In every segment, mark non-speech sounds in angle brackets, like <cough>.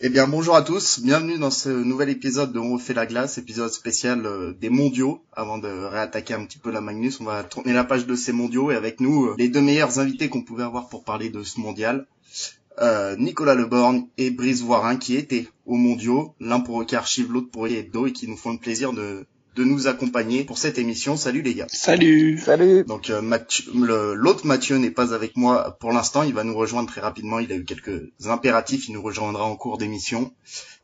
Eh bien bonjour à tous, bienvenue dans ce nouvel épisode de On refait la glace, épisode spécial euh, des mondiaux. Avant de réattaquer un petit peu la Magnus, on va tourner la page de ces mondiaux et avec nous euh, les deux meilleurs invités qu'on pouvait avoir pour parler de ce mondial. Euh, Nicolas Leborgne et Brice Voirin qui étaient aux mondiaux, l'un pour Archive, l'autre pour Hebdo et qui nous font le plaisir de, de nous accompagner pour cette émission. Salut les gars. Salut. Salut. Donc euh, l'autre Mathieu n'est pas avec moi pour l'instant. Il va nous rejoindre très rapidement. Il a eu quelques impératifs. Il nous rejoindra en cours d'émission.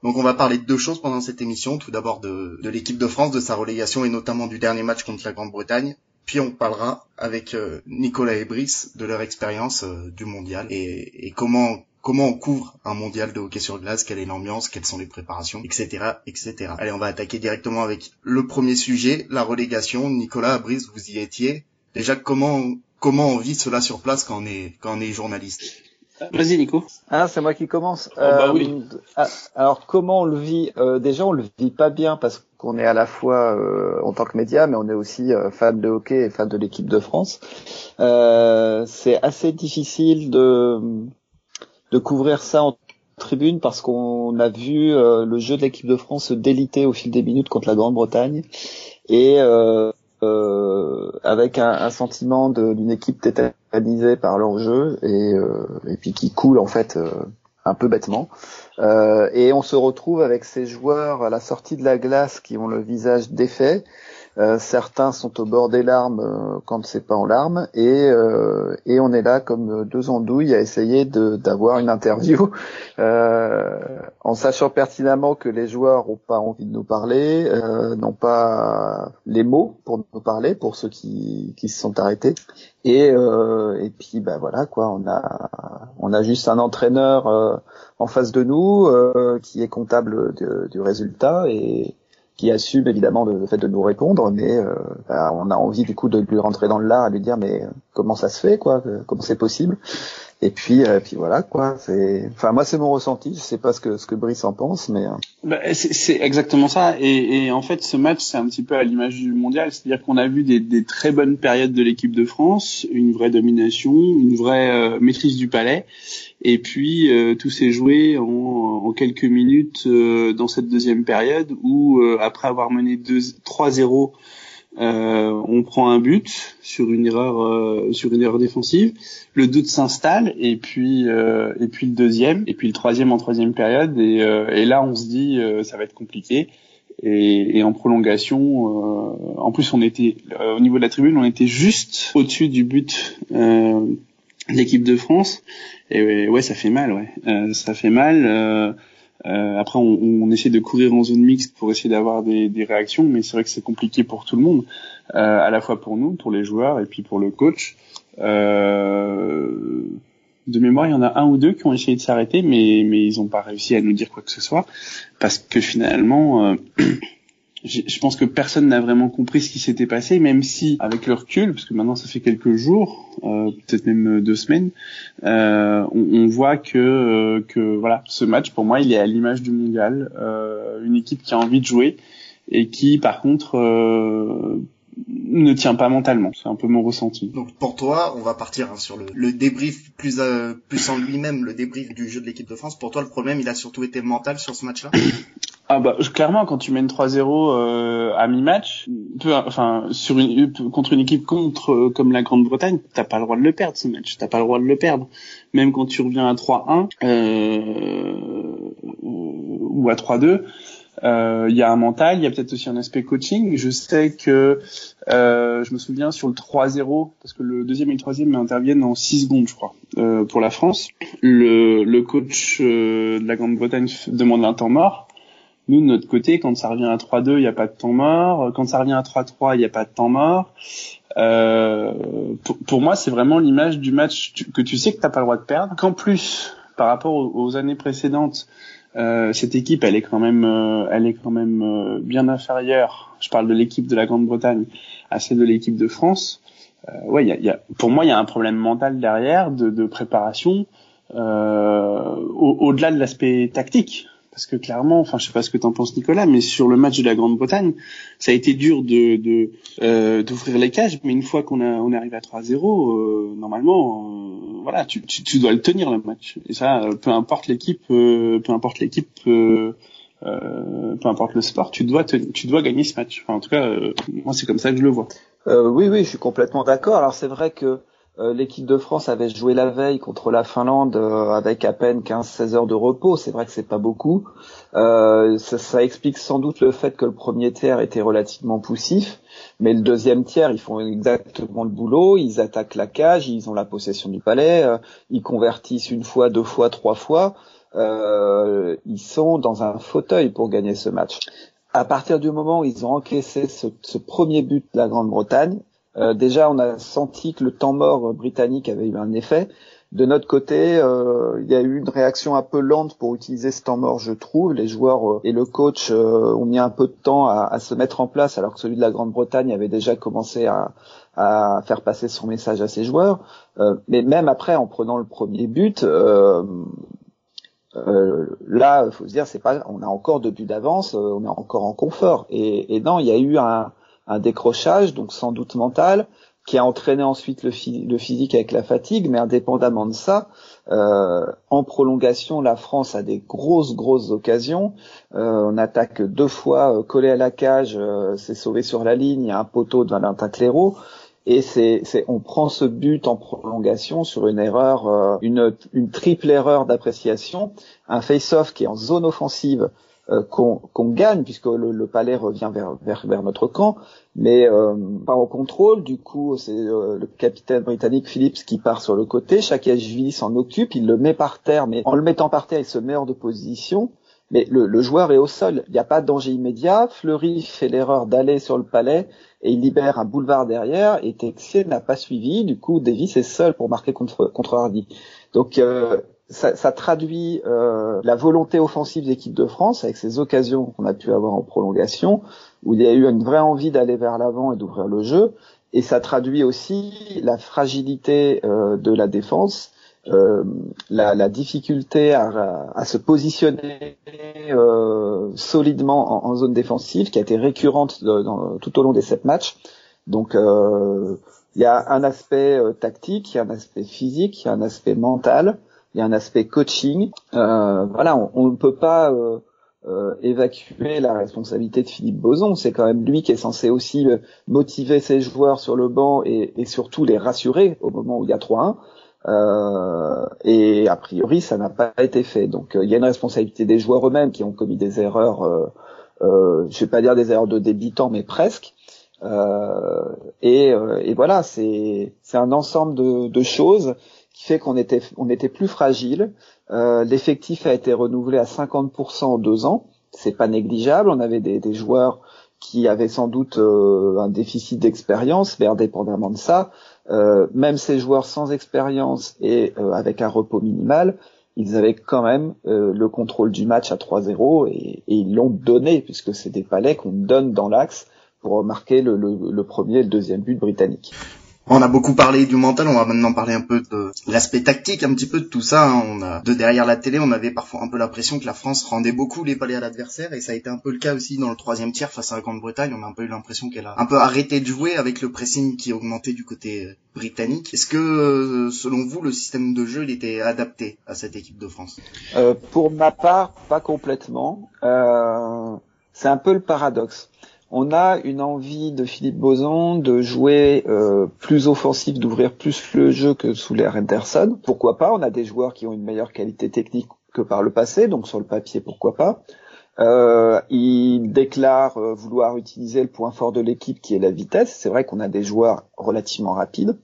Donc on va parler de deux choses pendant cette émission. Tout d'abord de, de l'équipe de France, de sa relégation et notamment du dernier match contre la Grande-Bretagne. Puis on parlera avec euh, Nicolas et Brice de leur expérience euh, du mondial et, et comment comment on couvre un mondial de hockey sur glace, quelle est l'ambiance, quelles sont les préparations, etc., etc. Allez, on va attaquer directement avec le premier sujet, la relégation. Nicolas, Brice, vous y étiez. Déjà, comment comment on vit cela sur place quand on est quand on est journaliste? Vas-y Nico. Ah, c'est moi qui commence. Oh, bah oui. Euh, ah, alors comment on le vit? Euh, Déjà, on le vit pas bien parce qu'on est à la fois euh, en tant que média, mais on est aussi fan de hockey et fan de l'équipe de France. c'est assez difficile de de couvrir ça en tribune parce qu'on a vu euh, le jeu de l'équipe de France se déliter au fil des minutes contre la Grande-Bretagne et euh, euh, avec un, sentiment d'une équipe tétanisée par leur jeu et, et puis qui coule en fait un peu bêtement. et on se retrouve avec ces joueurs à la sortie de la glace qui ont le visage défait, euh, certains sont au bord des larmes euh, quand c'est pas en larmes, et, euh, et on est là comme deux andouilles à essayer d'avoir une interview, <laughs> en sachant pertinemment que les joueurs ont pas envie de nous parler, n'ont pas les mots pour nous parler, pour ceux qui, qui se sont arrêtés. Et, et puis bah voilà quoi, on a on a juste un entraîneur en face de nous qui est comptable du résultat et qui assume évidemment le, fait de nous répondre, mais euh, bah, on a envie du coup de lui rentrer dans le lard, à lui dire mais euh, comment ça se fait quoi, comment c'est possible? Et puis euh, puis voilà quoi. Enfin moi c'est mon ressenti. Je sais pas ce que ce que Brice en pense, mais bah, c'est exactement ça. Et, et, en fait ce match c'est un petit peu à l'image du mondial, c'est-à-dire qu'on a vu des, des, très bonnes périodes de l'équipe de France, une vraie domination, une vraie maîtrise du palais, et puis euh, tout s'est joué en, en, quelques minutes euh, dans cette deuxième période où euh, après avoir mené 3-0, on prend un but sur une erreur sur une erreur défensive. Le doute s'installe et puis et puis le deuxième et puis le troisième en troisième période et, et là on se dit ça va être compliqué. Et, et, en prolongation, en plus on était au niveau de la tribune, on était juste au-dessus du but euh, l'équipe de France. Et ouais, ça fait mal, ouais. Euh, ça fait mal. Euh, euh, après, on, on, essaie de courir en zone mixte pour essayer d'avoir des, des, réactions, mais c'est vrai que c'est compliqué pour tout le monde, euh, à la fois pour nous, pour les joueurs et puis pour le coach. Euh, de mémoire, il y en a un ou deux qui ont essayé de s'arrêter, mais mais ils n'ont pas réussi à nous dire quoi que ce soit, parce que finalement, <clears throat> je pense que personne n'a vraiment compris ce qui s'était passé, même si, avec le recul, parce que maintenant ça fait quelques jours, euh, peut-être même deux semaines, euh, on, on, voit que, euh, que voilà, ce match pour moi, il est à l'image du mondial, euh, une équipe qui a envie de jouer et qui, par contre, euh, ne tient pas mentalement. C'est un peu mon ressenti. Donc pour toi, on va partir hein, sur le, le, débrief plus plus en lui-même, le débrief du jeu de l'équipe de France. Pour toi, le problème, il a surtout été mental sur ce match-là? Ah bah clairement quand tu mènes 3-0 euh, à mi-match, enfin sur une contre une équipe contre euh, comme la Grande-Bretagne, t'as pas le droit de le perdre ce match, t'as pas le droit de le perdre. Même quand tu reviens à 3-1 euh, ou à 3-2, euh, il y a un mental, il y a peut-être aussi un aspect coaching. Je sais que je me souviens sur le 3-0 parce que le deuxième et le troisième interviennent en 6 secondes, je crois, pour la France. Le, le coach de la Grande-Bretagne demande un temps mort nous, de notre côté, quand ça revient à 3-2, il n'y a pas de temps mort. Quand ça revient à 3-3, il n'y a pas de temps mort. Euh, pour, moi, c'est vraiment l'image du match que tu sais que t'as pas le droit de perdre. Qu'en plus, par rapport aux, années précédentes, euh, cette équipe, elle est quand même, euh, elle est quand même euh, bien inférieure. Je parle de l'équipe de la Grande-Bretagne à celle de l'équipe de France. Euh, ouais, y a, y a, pour moi, il y a un problème mental derrière de, de préparation, au-delà de l'aspect tactique parce que clairement, enfin, je sais pas ce que t'en penses, Nicolas, mais sur le match de la Grande-Bretagne, ça a été dur de de euh, d'ouvrir les cages, mais une fois qu'on a on arrive à 3-0, euh, normalement, euh, voilà, tu, tu, tu dois le tenir le match. Et ça, euh, peu importe l'équipe, peu importe l'équipe. peu importe le sport, tu dois tu dois gagner ce match. Enfin, en tout cas, moi c'est comme ça que je le vois. oui, oui, je suis complètement d'accord. Alors c'est vrai que euh, l'équipe de France avait joué la veille contre la Finlande euh, avec à peine 15-16 heures de repos. C'est vrai que c'est pas beaucoup. Euh, ça, ça, explique sans doute le fait que le premier tiers était relativement poussif, mais le deuxième tiers, ils font exactement le boulot. Ils attaquent la cage, ils ont la possession du palais, ils convertissent une fois, deux fois, trois fois. ils sont dans un fauteuil pour gagner ce match. À partir du moment où ils ont encaissé ce, ce premier but de la Grande-Bretagne, euh, déjà, on a senti que le temps mort britannique avait eu un effet. De notre côté, euh, il y a eu une réaction un peu lente pour utiliser ce temps mort, je trouve. Les joueurs euh, et le coach ont mis un peu de temps à, se mettre en place, alors que celui de la Grande-Bretagne avait déjà commencé à, faire passer son message à ses joueurs. mais même après, en prenant le premier but, là, faut se dire, c'est pas, on a encore deux buts d'avance, on est encore en confort. Et, et non, il y a eu un, un décrochage, donc sans doute mental, qui a entraîné ensuite le, physique avec la fatigue, mais indépendamment de ça, euh, en prolongation, la France a des grosses, grosses occasions. Euh, on attaque deux fois, euh, collé à la cage, c'est sauvé sur la ligne, il y a un poteau de Valentin Cléro. Et c'est, on prend ce but en prolongation sur une erreur, une, une triple erreur d'appréciation, un face-off qui est en zone offensive, euh, qu'on gagne puisque le, palais revient vers, vers, vers notre camp, mais euh, pas au contrôle. Du coup, c'est euh, le capitaine britannique Phillips qui part sur le côté. Chakashvili s'en occupe, il le met par terre, mais en le mettant par terre, il se met hors de position. Mais le, le joueur est au sol, il n'y a pas de danger immédiat. Fleury fait l'erreur d'aller sur le palais et il libère un boulevard derrière. Et Texier n'a pas suivi. Du coup, Davis est seul pour marquer contre contre Hardy. Donc euh, ça, ça, traduit euh, la volonté offensive d'équipe de France avec ces occasions qu'on a pu avoir en prolongation, où il y a eu une vraie envie d'aller vers l'avant et d'ouvrir le jeu, et ça traduit aussi la fragilité euh, de la défense, euh, la, la, difficulté à, à, se positionner euh, solidement en, zone défensive, qui a été récurrente dans, tout au long des sept matchs. Donc euh, il y a un aspect tactique, il y a un aspect physique, il y a un aspect mental il y a un aspect coaching. Euh, voilà, on ne peut pas euh, euh, évacuer la responsabilité de Philippe Boson. C'est quand même lui qui est censé aussi euh, motiver ses joueurs sur le banc et, et surtout les rassurer au moment où il y a 3-1. Euh, et a priori, ça n'a pas été fait. Donc, il y a une responsabilité des joueurs eux-mêmes qui ont commis des erreurs. Euh, euh, je vais pas dire des erreurs de débutants, mais presque. Et, et, voilà, c'est c'est un ensemble de, de choses qui fait qu'on était, on était plus fragile. Euh, L'effectif a été renouvelé à 50% en deux ans. C'est pas négligeable. On avait des, joueurs qui avaient sans doute euh, un déficit d'expérience, mais indépendamment de ça, euh, même ces joueurs sans expérience et avec un repos minimal, ils avaient quand même le contrôle du match à 3-0 et, et, ils l'ont donné puisque c'est des palais qu'on donne dans l'axe pour marquer le, premier et le deuxième but britannique. On a beaucoup parlé du mental, on va maintenant parler un peu de l'aspect tactique, un petit peu de tout ça. Hein. On a, de derrière la télé, on avait parfois un peu l'impression que la France rendait beaucoup les palais à l'adversaire, et ça a été un peu le cas aussi dans le troisième tiers face à la Grande-Bretagne. On a un peu eu l'impression qu'elle a un peu arrêté de jouer avec le pressing qui augmentait du côté euh, britannique. Est-ce que, euh, selon vous, le système de jeu était adapté à cette équipe de France? Euh, Pour ma part, pas complètement. C'est un peu le paradoxe on a une envie de Philippe Boson de jouer euh, plus offensif, d'ouvrir plus le jeu que sous l'ère Henderson. Pourquoi pas? On a des joueurs qui ont une meilleure qualité technique que par le passé, donc sur le papier, pourquoi pas? Euh, il déclare euh, vouloir utiliser le point fort de l'équipe qui est la vitesse. C'est vrai qu'on a des joueurs relativement rapides.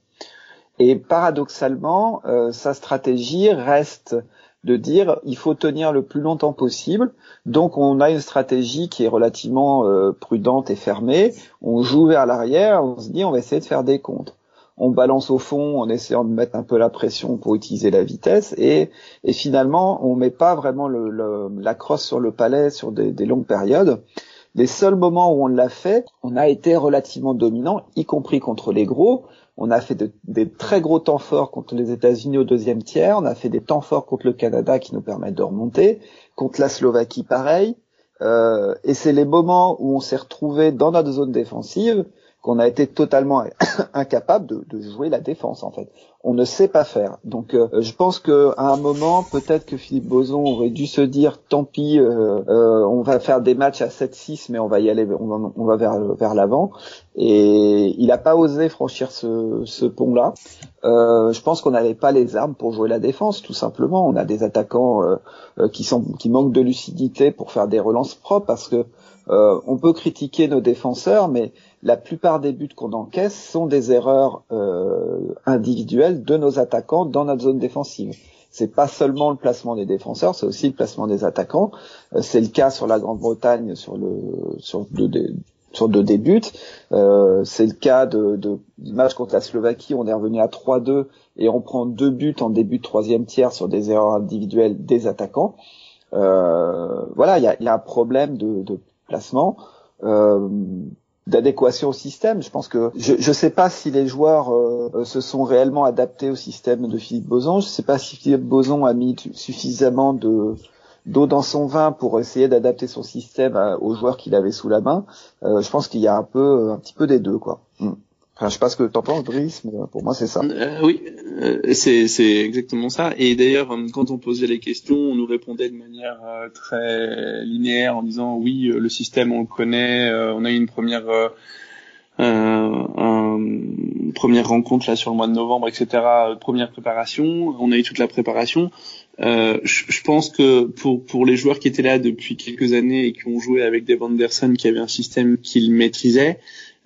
Et paradoxalement, sa stratégie reste de dire il faut tenir le plus longtemps possible. Donc on a une stratégie qui est relativement euh, prudente et fermée. On joue vers l'arrière, on se dit on va essayer de faire des comptes. On balance au fond en essayant de mettre un peu la pression pour utiliser la vitesse et, finalement on met pas vraiment le, la crosse sur le palais sur des, longues périodes. les seuls moments où on l'a fait, on a été relativement dominant, y compris contre les gros. On a fait des très gros temps forts contre les États-Unis au deuxième tiers. On a fait des temps forts contre le Canada qui nous permettent de remonter. Contre la Slovaquie, pareil. Euh, et c'est les moments où on s'est retrouvé dans notre zone défensive qu'on a été totalement <coughs> incapable de, de, jouer la défense en fait on ne sait pas faire. Donc euh, je pense que à un moment, peut-être que Philippe Boson aurait dû se dire tant pis, euh, euh, on va faire des matchs à 7-6, mais on va y aller, on va, on va vers vers l'avant. Et il n'a pas osé franchir ce, ce pont-là. je pense qu'on n'avait pas les armes pour jouer la défense, tout simplement. On a des attaquants qui sont qui manquent de lucidité pour faire des relances propres, parce que on peut critiquer nos défenseurs, mais la plupart des buts qu'on encaisse sont des erreurs euh, individuelles de nos attaquants dans notre zone défensive. C'est pas seulement le placement des défenseurs, c'est aussi le placement des attaquants. Euh, c'est le cas sur la Grande-Bretagne sur le sur deux, débuts. Euh, c'est le cas de, match contre la Slovaquie, on est revenu à 3-2 et on prend deux buts en début de troisième tiers sur des erreurs individuelles des attaquants. Euh, voilà, il y a, un problème de, placement. D'adéquation au système. Je pense que je ne sais pas si les joueurs euh, se sont réellement adaptés au système de Philippe Boson. Je ne sais pas si Philippe Boson a mis suffisamment de d'eau dans son vin pour essayer d'adapter son système aux joueurs qu'il avait sous la main. Euh, je pense qu'il y a un peu un petit peu des deux quoi. Mm. Enfin, je sais pas ce que t'en penses, Brice, mais pour moi c'est ça. Euh, oui, euh, c'est exactement ça. Et d'ailleurs, euh, quand on posait les questions, on nous répondait de manière très linéaire en disant oui, le système on le connaît, on a eu une première une première rencontre là sur le mois de novembre, etc. Première préparation, on a eu toute la préparation. Euh, je, pense que pour pour les joueurs qui étaient là depuis quelques années et qui ont joué avec Dave Anderson, qui avait un système qu'ils maîtrisaient,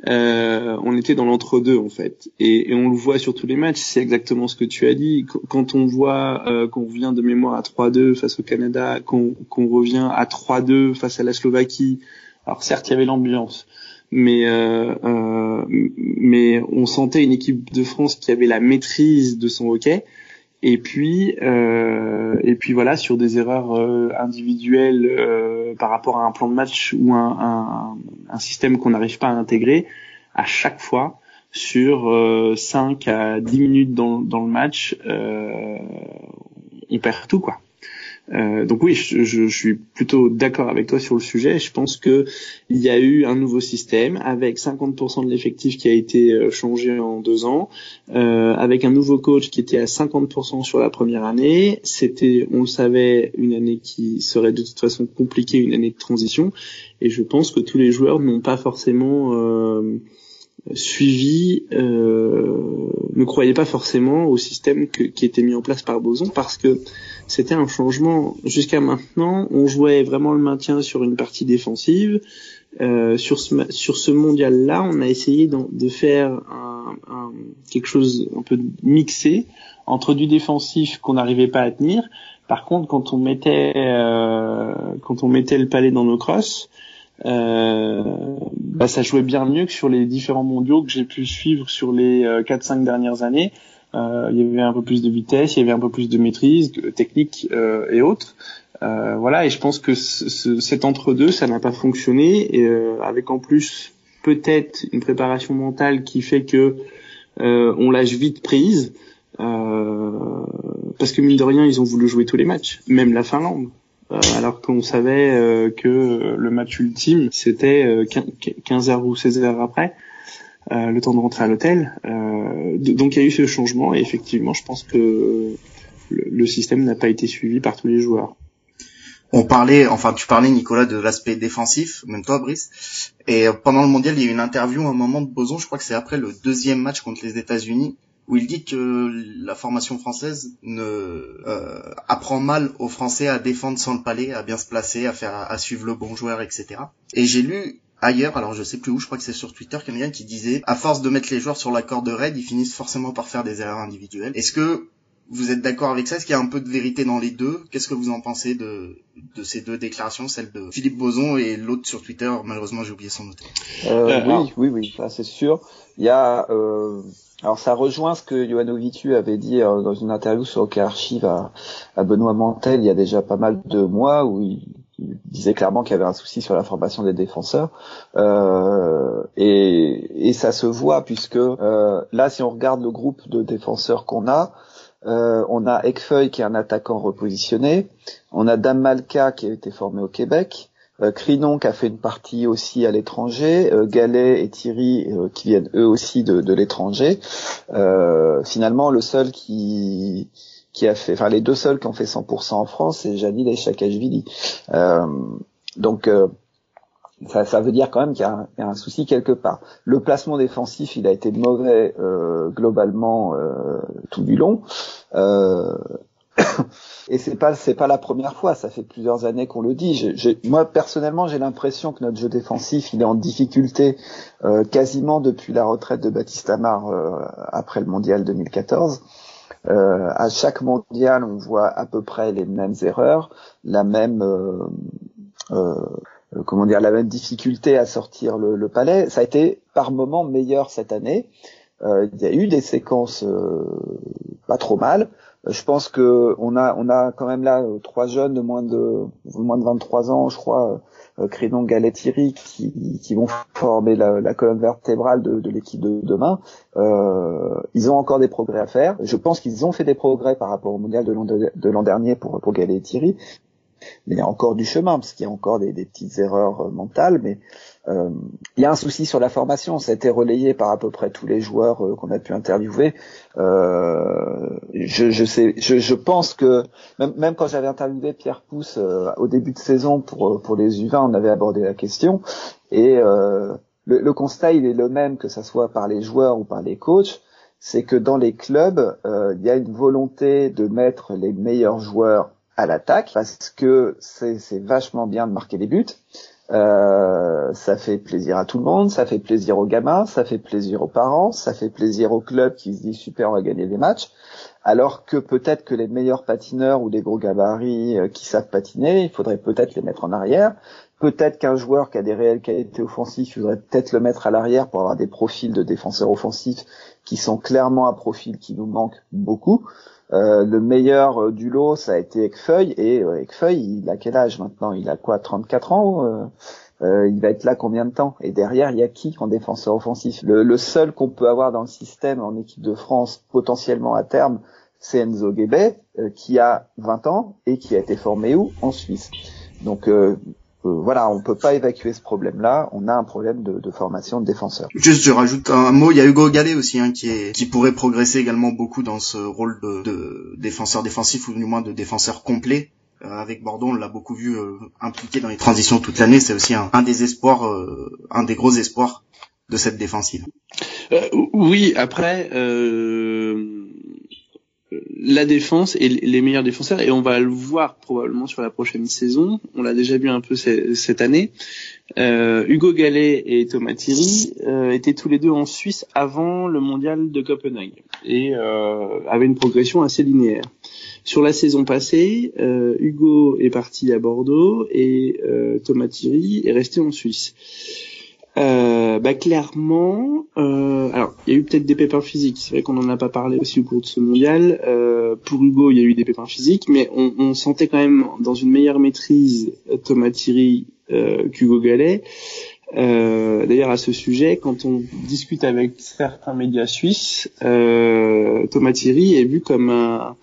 euh, on était dans l'entre-deux en fait, et, et, on le voit sur tous les matchs. C'est exactement ce que tu as dit. Quand on voit euh, qu'on revient de mémoire à 3-2 face au Canada, qu'on revient à 3-2 face à la Slovaquie. Alors certes, il y avait l'ambiance, mais euh, euh, mais on sentait une équipe de France qui avait la maîtrise de son hockey. Et puis, euh, et puis voilà, sur des erreurs euh, individuelles euh, par rapport à un plan de match ou un, un, un système qu'on n'arrive pas à intégrer, à chaque fois, sur 5 à 10 minutes dans, dans le match, on perd tout, quoi. Euh, donc oui, je, je, suis plutôt d'accord avec toi sur le sujet. Je pense que il y a eu un nouveau système avec 50% de l'effectif qui a été euh, changé en deux ans, euh, avec un nouveau coach qui était à 50% sur la première année. C'était, on le savait, une année qui serait de toute façon compliquée, une année de transition. Et je pense que tous les joueurs n'ont pas forcément euh, suivi, euh, ne croyaient pas forcément au système que, qui était mis en place par Boson parce que c'était un changement. Jusqu'à maintenant, on jouait vraiment le maintien sur une partie défensive. Euh, sur ce sur ce mondial-là, on a essayé de, faire un, un, quelque chose un peu mixé entre du défensif qu'on n'arrivait pas à tenir. Par contre, quand on mettait euh, quand on mettait le palais dans nos crosses, bah, ça jouait bien mieux que sur les différents mondiaux que j'ai pu suivre sur les 4-5 euh, dernières années euh, il y avait un peu plus de vitesse, il y avait un peu plus de maîtrise, de technique euh, et autres. Euh, voilà, et je pense que ce, cet entre-deux, ça n'a pas fonctionné, et, avec en plus peut-être une préparation mentale qui fait que on lâche vite prise. parce que mine de rien, ils ont voulu jouer tous les matchs, même la Finlande. Alors qu'on savait que le match ultime, c'était 15 heures ou 16 heures après. Euh, le temps de rentrer à l'hôtel. Euh, donc il y a eu ce changement et effectivement, je pense que le, système n'a pas été suivi par tous les joueurs. On parlait, enfin tu parlais Nicolas de l'aspect défensif, même toi Brice. Et pendant le mondial, il y a eu une interview à un moment de Boson, je crois que c'est après le deuxième match contre les États-Unis, où il dit que la formation française ne euh, apprend mal aux Français à défendre sans le palais, à bien se placer, à faire à suivre le bon joueur, etc. Et j'ai lu ailleurs, alors je sais plus où, je crois que c'est sur Twitter, quelqu'un qui disait, à force de mettre les joueurs sur la corde raide, ils finissent forcément par faire des erreurs individuelles. Est-ce que vous êtes d'accord avec ça? Est-ce qu'il y a un peu de vérité dans les deux? Qu'est-ce que vous en pensez de, de ces deux déclarations, celle de Philippe Boson et l'autre sur Twitter? Malheureusement, j'ai oublié son nom. Euh, euh, oui, oui, oui, ça c'est sûr. Il y a, euh, alors ça rejoint ce que Johanno Vitu avait dit dans une interview sur OK Archive à, à Benoît Mantel il y a déjà pas mal de mois où il il disait clairement qu'il y avait un souci sur la formation des défenseurs. Euh, et, et, ça se voit puisque euh, là si on regarde le groupe de défenseurs qu'on a euh, on a Ekfeuille qui est un attaquant repositionné on a Dam Malka qui a été formé au Québec euh, Crinon qui a fait une partie aussi à l'étranger, euh, et Thierry euh, qui viennent eux aussi de, l'étranger. Euh, finalement, le seul qui qui a fait, enfin les deux seuls qui ont fait 100% en France, c'est Janil et Chakashvili. Euh, donc ça, ça, veut dire quand même qu'il y, y, a un souci quelque part. Le placement défensif, il a été mauvais globalement tout du long. <coughs> Et c'est pas c'est pas la première fois, ça fait plusieurs années qu'on le dit. moi personnellement, j'ai l'impression que notre jeu défensif, il est en difficulté euh, quasiment depuis la retraite de Baptiste Amar euh, après le mondial 2014. Euh, à chaque mondial, on voit à peu près les mêmes erreurs, la même comment dire, la même difficulté à sortir le, le, palais. Ça a été par moments meilleur cette année. il y a eu des séquences pas trop mal. Je pense que on a on a quand même là euh, trois jeunes de moins de moins de 23 ans, je crois, euh, Crédon, Galetieri, qui, qui vont former la, la colonne vertébrale de, de l'équipe de demain. Euh, ils ont encore des progrès à faire. Je pense qu'ils ont fait des progrès par rapport au mondial de l'an dernier pour pour Galetieri, mais il y a encore du chemin parce qu'il y a encore des, des petites erreurs euh, mentales, mais euh, il y a un souci sur la formation, ça a été relayé par à peu près tous les joueurs euh, qu'on a pu interviewer. Euh, je, je, sais, je, je, pense que même, même quand j'avais interviewé Pierre Pousse au début de saison pour pour les U20, on avait abordé la question. Et le, le, constat il est le même que ça soit par les joueurs ou par les coachs, c'est que dans les clubs il y a une volonté de mettre les meilleurs joueurs à l'attaque parce que c'est vachement bien de marquer des buts. Euh, ça fait plaisir à tout le monde, ça fait plaisir aux gamins, ça fait plaisir aux parents, ça fait plaisir au club qui se dit super on va gagner des matchs. Alors que peut-être que les meilleurs patineurs ou des gros gabarits euh, qui savent patiner, il faudrait peut-être les mettre en arrière. Peut-être qu'un joueur qui a des réelles qualités offensives, il faudrait peut-être le mettre à l'arrière pour avoir des profils de défenseurs offensifs qui sont clairement un profil qui nous manque beaucoup. Euh, le meilleur euh, du lot, ça a été Ekfeuille, et euh, Ekfeuille, il a quel âge maintenant? Il a quoi 34 ans Il va être là combien de temps? Et derrière, il y a qui en défenseur offensif? Le, seul qu'on peut avoir dans le système en équipe de France, potentiellement à terme, c'est Enzo Guébet, qui a 20 ans et qui a été formé où? En Suisse. Voilà, on peut pas évacuer ce problème-là. On a un problème de, formation de défenseurs. Juste, je rajoute un mot. Il y a Hugo Gallet aussi, hein, qui est, qui pourrait progresser également beaucoup dans ce rôle de, défenseur défensif ou du moins de défenseur complet. Euh, avec Bordeaux, on l'a beaucoup vu euh, impliqué dans les transitions toute l'année. C'est aussi un, des espoirs, euh, un des gros espoirs de cette défensive. oui, après. Euh la défense et les meilleurs défenseurs et on va le voir probablement sur la prochaine saison. On l'a déjà vu un peu cette année. Euh, Hugo Gallet et Thomas Thierry euh, étaient tous les deux en Suisse avant le mondial de Copenhague et euh, avaient une progression assez linéaire. Sur la saison passée, Hugo est parti à Bordeaux et Thomas Thierry est resté en Suisse. Euh, bah clairement, euh, alors il y a eu peut-être des pépins physiques. C'est vrai qu'on en a pas parlé aussi au cours de ce mondial. Euh, pour Hugo, il y a eu des pépins physiques, mais on, on sentait quand même dans une meilleure maîtrise Thomas Thierry euh, qu'Hugo Gallet. Euh, D'ailleurs, à ce sujet, quand on discute avec certains médias suisses, euh, Thomas Thierry est vu comme un,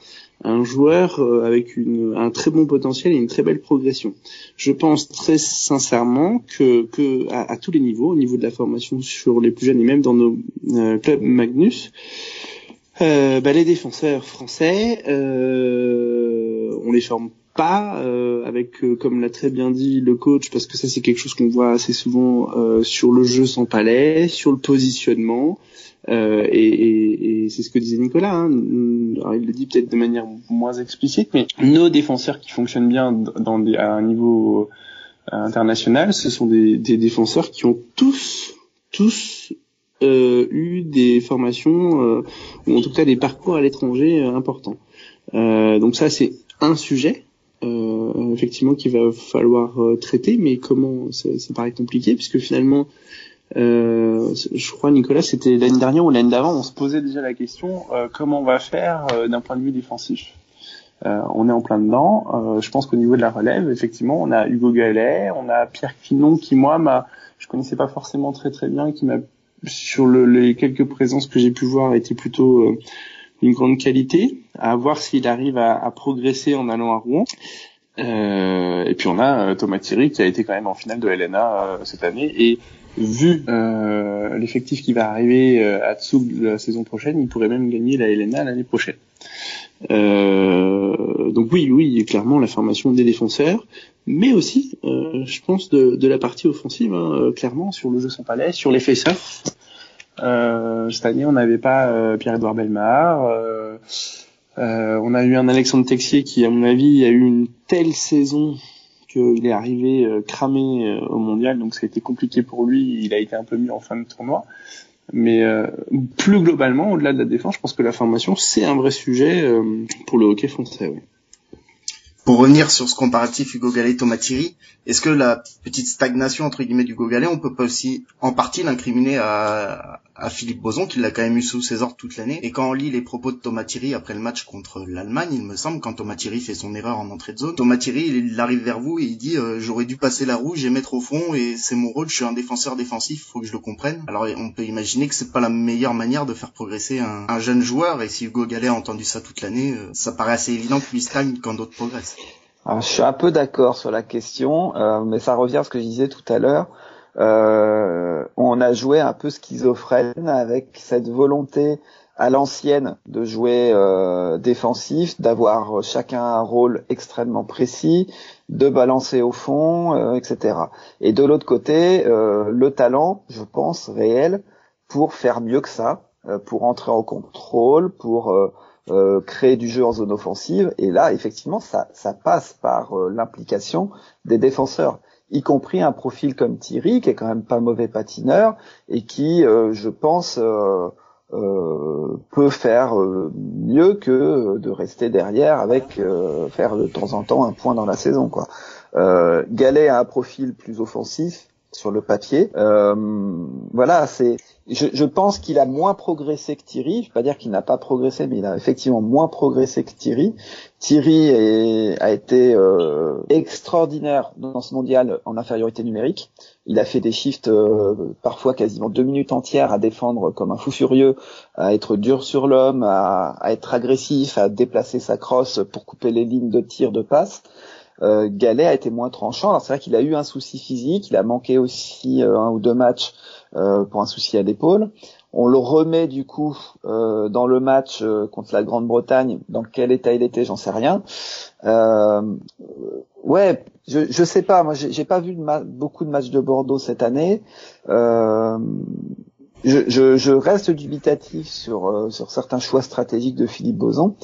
un joueur euh, avec une, un très bon potentiel et une très belle progression. Je pense très sincèrement que, que à, tous les niveaux, au niveau de la formation sur les plus jeunes et même dans nos euh, clubs Magnus, euh, bah, les défenseurs français, euh, on les forme pas euh, avec comme l'a très bien dit le coach parce que ça c'est quelque chose qu'on voit assez souvent sur le jeu sans palais, sur le positionnement, euh, et, et, et c'est ce que disait Nicolas. Hein. Alors, il le dit peut-être de manière moins explicite, mais nos défenseurs qui fonctionnent bien dans des, à un niveau euh, international, ce sont des, des, défenseurs qui ont tous, tous euh, eu des formations euh, ou en tout cas des parcours à l'étranger euh, importants. donc ça, c'est un sujet. Effectivement qu'il va falloir traiter mais comment ça, ça paraît compliqué puisque finalement euh, je crois Nicolas, c'était l'année dernière ou l'année d'avant, on se posait déjà la question euh, comment on va faire euh, d'un point de vue défensif. on est en plein dedans. je pense qu'au niveau de la relève, effectivement, on a Hugo Gallet, on a Pierre Quinon qui moi m'a, je connaissais pas forcément très très bien, qui m'a sur le, les quelques présences que j'ai pu voir était plutôt une grande qualité. À voir s'il arrive à, progresser en allant à Rouen. Euh, et puis on a Thomas Thierry qui a été quand même en finale de LNA cette année et vu euh, l'effectif qui va arriver euh, à Tsug la saison prochaine, il pourrait même gagner la LNA l'année prochaine. Euh, donc oui, oui, clairement la formation des défenseurs, mais aussi, euh, je pense, de, la partie offensive, hein, euh, clairement, sur le jeu sans palais, sur les face cette année, on n'avait pas Pierre-Edouard Belmar. on a eu un Alexandre Texier qui, à mon avis, a eu une telle saison qu'il est arrivé euh, cramé euh, au mondial, donc ça a été compliqué pour lui. Il a été un peu mis en fin de tournoi. Mais euh, plus globalement, au-delà de la défense, je pense que la formation, c'est un vrai sujet pour le hockey français. Oui. Pour revenir sur ce comparatif Hugo Gallet Tomatiri, est-ce que la petite stagnation entre guillemets du Gallet, on peut pas aussi en partie l'incriminer à, à Philippe Boson qui l'a quand même eu sous ses ordres toute l'année et quand on lit les propos de Tomatiri après le match contre l'Allemagne, il me semble quand Tomatiri fait son erreur en entrée de zone, Tomatiri il, arrive vers vous et il dit euh, j'aurais dû passer la rouge et mettre au fond et c'est mon rôle, je suis un défenseur défensif, faut que je le comprenne. Alors on peut imaginer que c'est pas la meilleure manière de faire progresser un, un jeune joueur et si Hugo Gallet a entendu ça toute l'année, euh, ça paraît assez évident que lui stagne quand d'autres progressent. Je suis un peu d'accord sur la question, euh, mais ça revient à ce que je disais tout à l'heure. Euh, on a joué un peu schizophrène avec cette volonté à l'ancienne de jouer euh, défensif, d'avoir chacun un rôle extrêmement précis, de balancer au fond, euh, etc. Et de l'autre côté, le talent, je pense, réel, pour faire mieux que ça, pour entrer en contrôle, pour euh, créer du jeu en zone offensive. Et là, effectivement, ça, ça passe par euh, l'implication des défenseurs, y compris un profil comme Thierry, qui est quand même pas mauvais patineur et qui, euh, je pense, peut faire mieux que de rester derrière avec faire de temps en temps un point dans la saison. Quoi. Gallet a un profil plus offensif sur le papier. voilà, c'est je, pense qu'il a moins progressé que Thierry. Je vais pas dire qu'il n'a pas progressé, mais il a effectivement moins progressé que Thierry. Thierry a été euh, extraordinaire dans ce mondial en infériorité numérique. Il a fait des shifts euh, parfois quasiment deux minutes entières à défendre comme un fou furieux, à être dur sur l'homme, à, être agressif, à déplacer sa crosse pour couper les lignes de tir de passe. Euh, Gallet a été moins tranchant. C'est vrai qu'il a eu un souci physique, il a manqué aussi euh, un ou deux matchs euh, pour un souci à l'épaule. On le remet du coup euh, dans le match euh, contre la Grande-Bretagne. Dans quel état il était, j'en sais rien. ouais, je, je sais pas. Moi, j'ai pas vu beaucoup de matchs de Bordeaux cette année. Je, je, je, reste dubitatif sur sur certains choix stratégiques de Philippe Boson.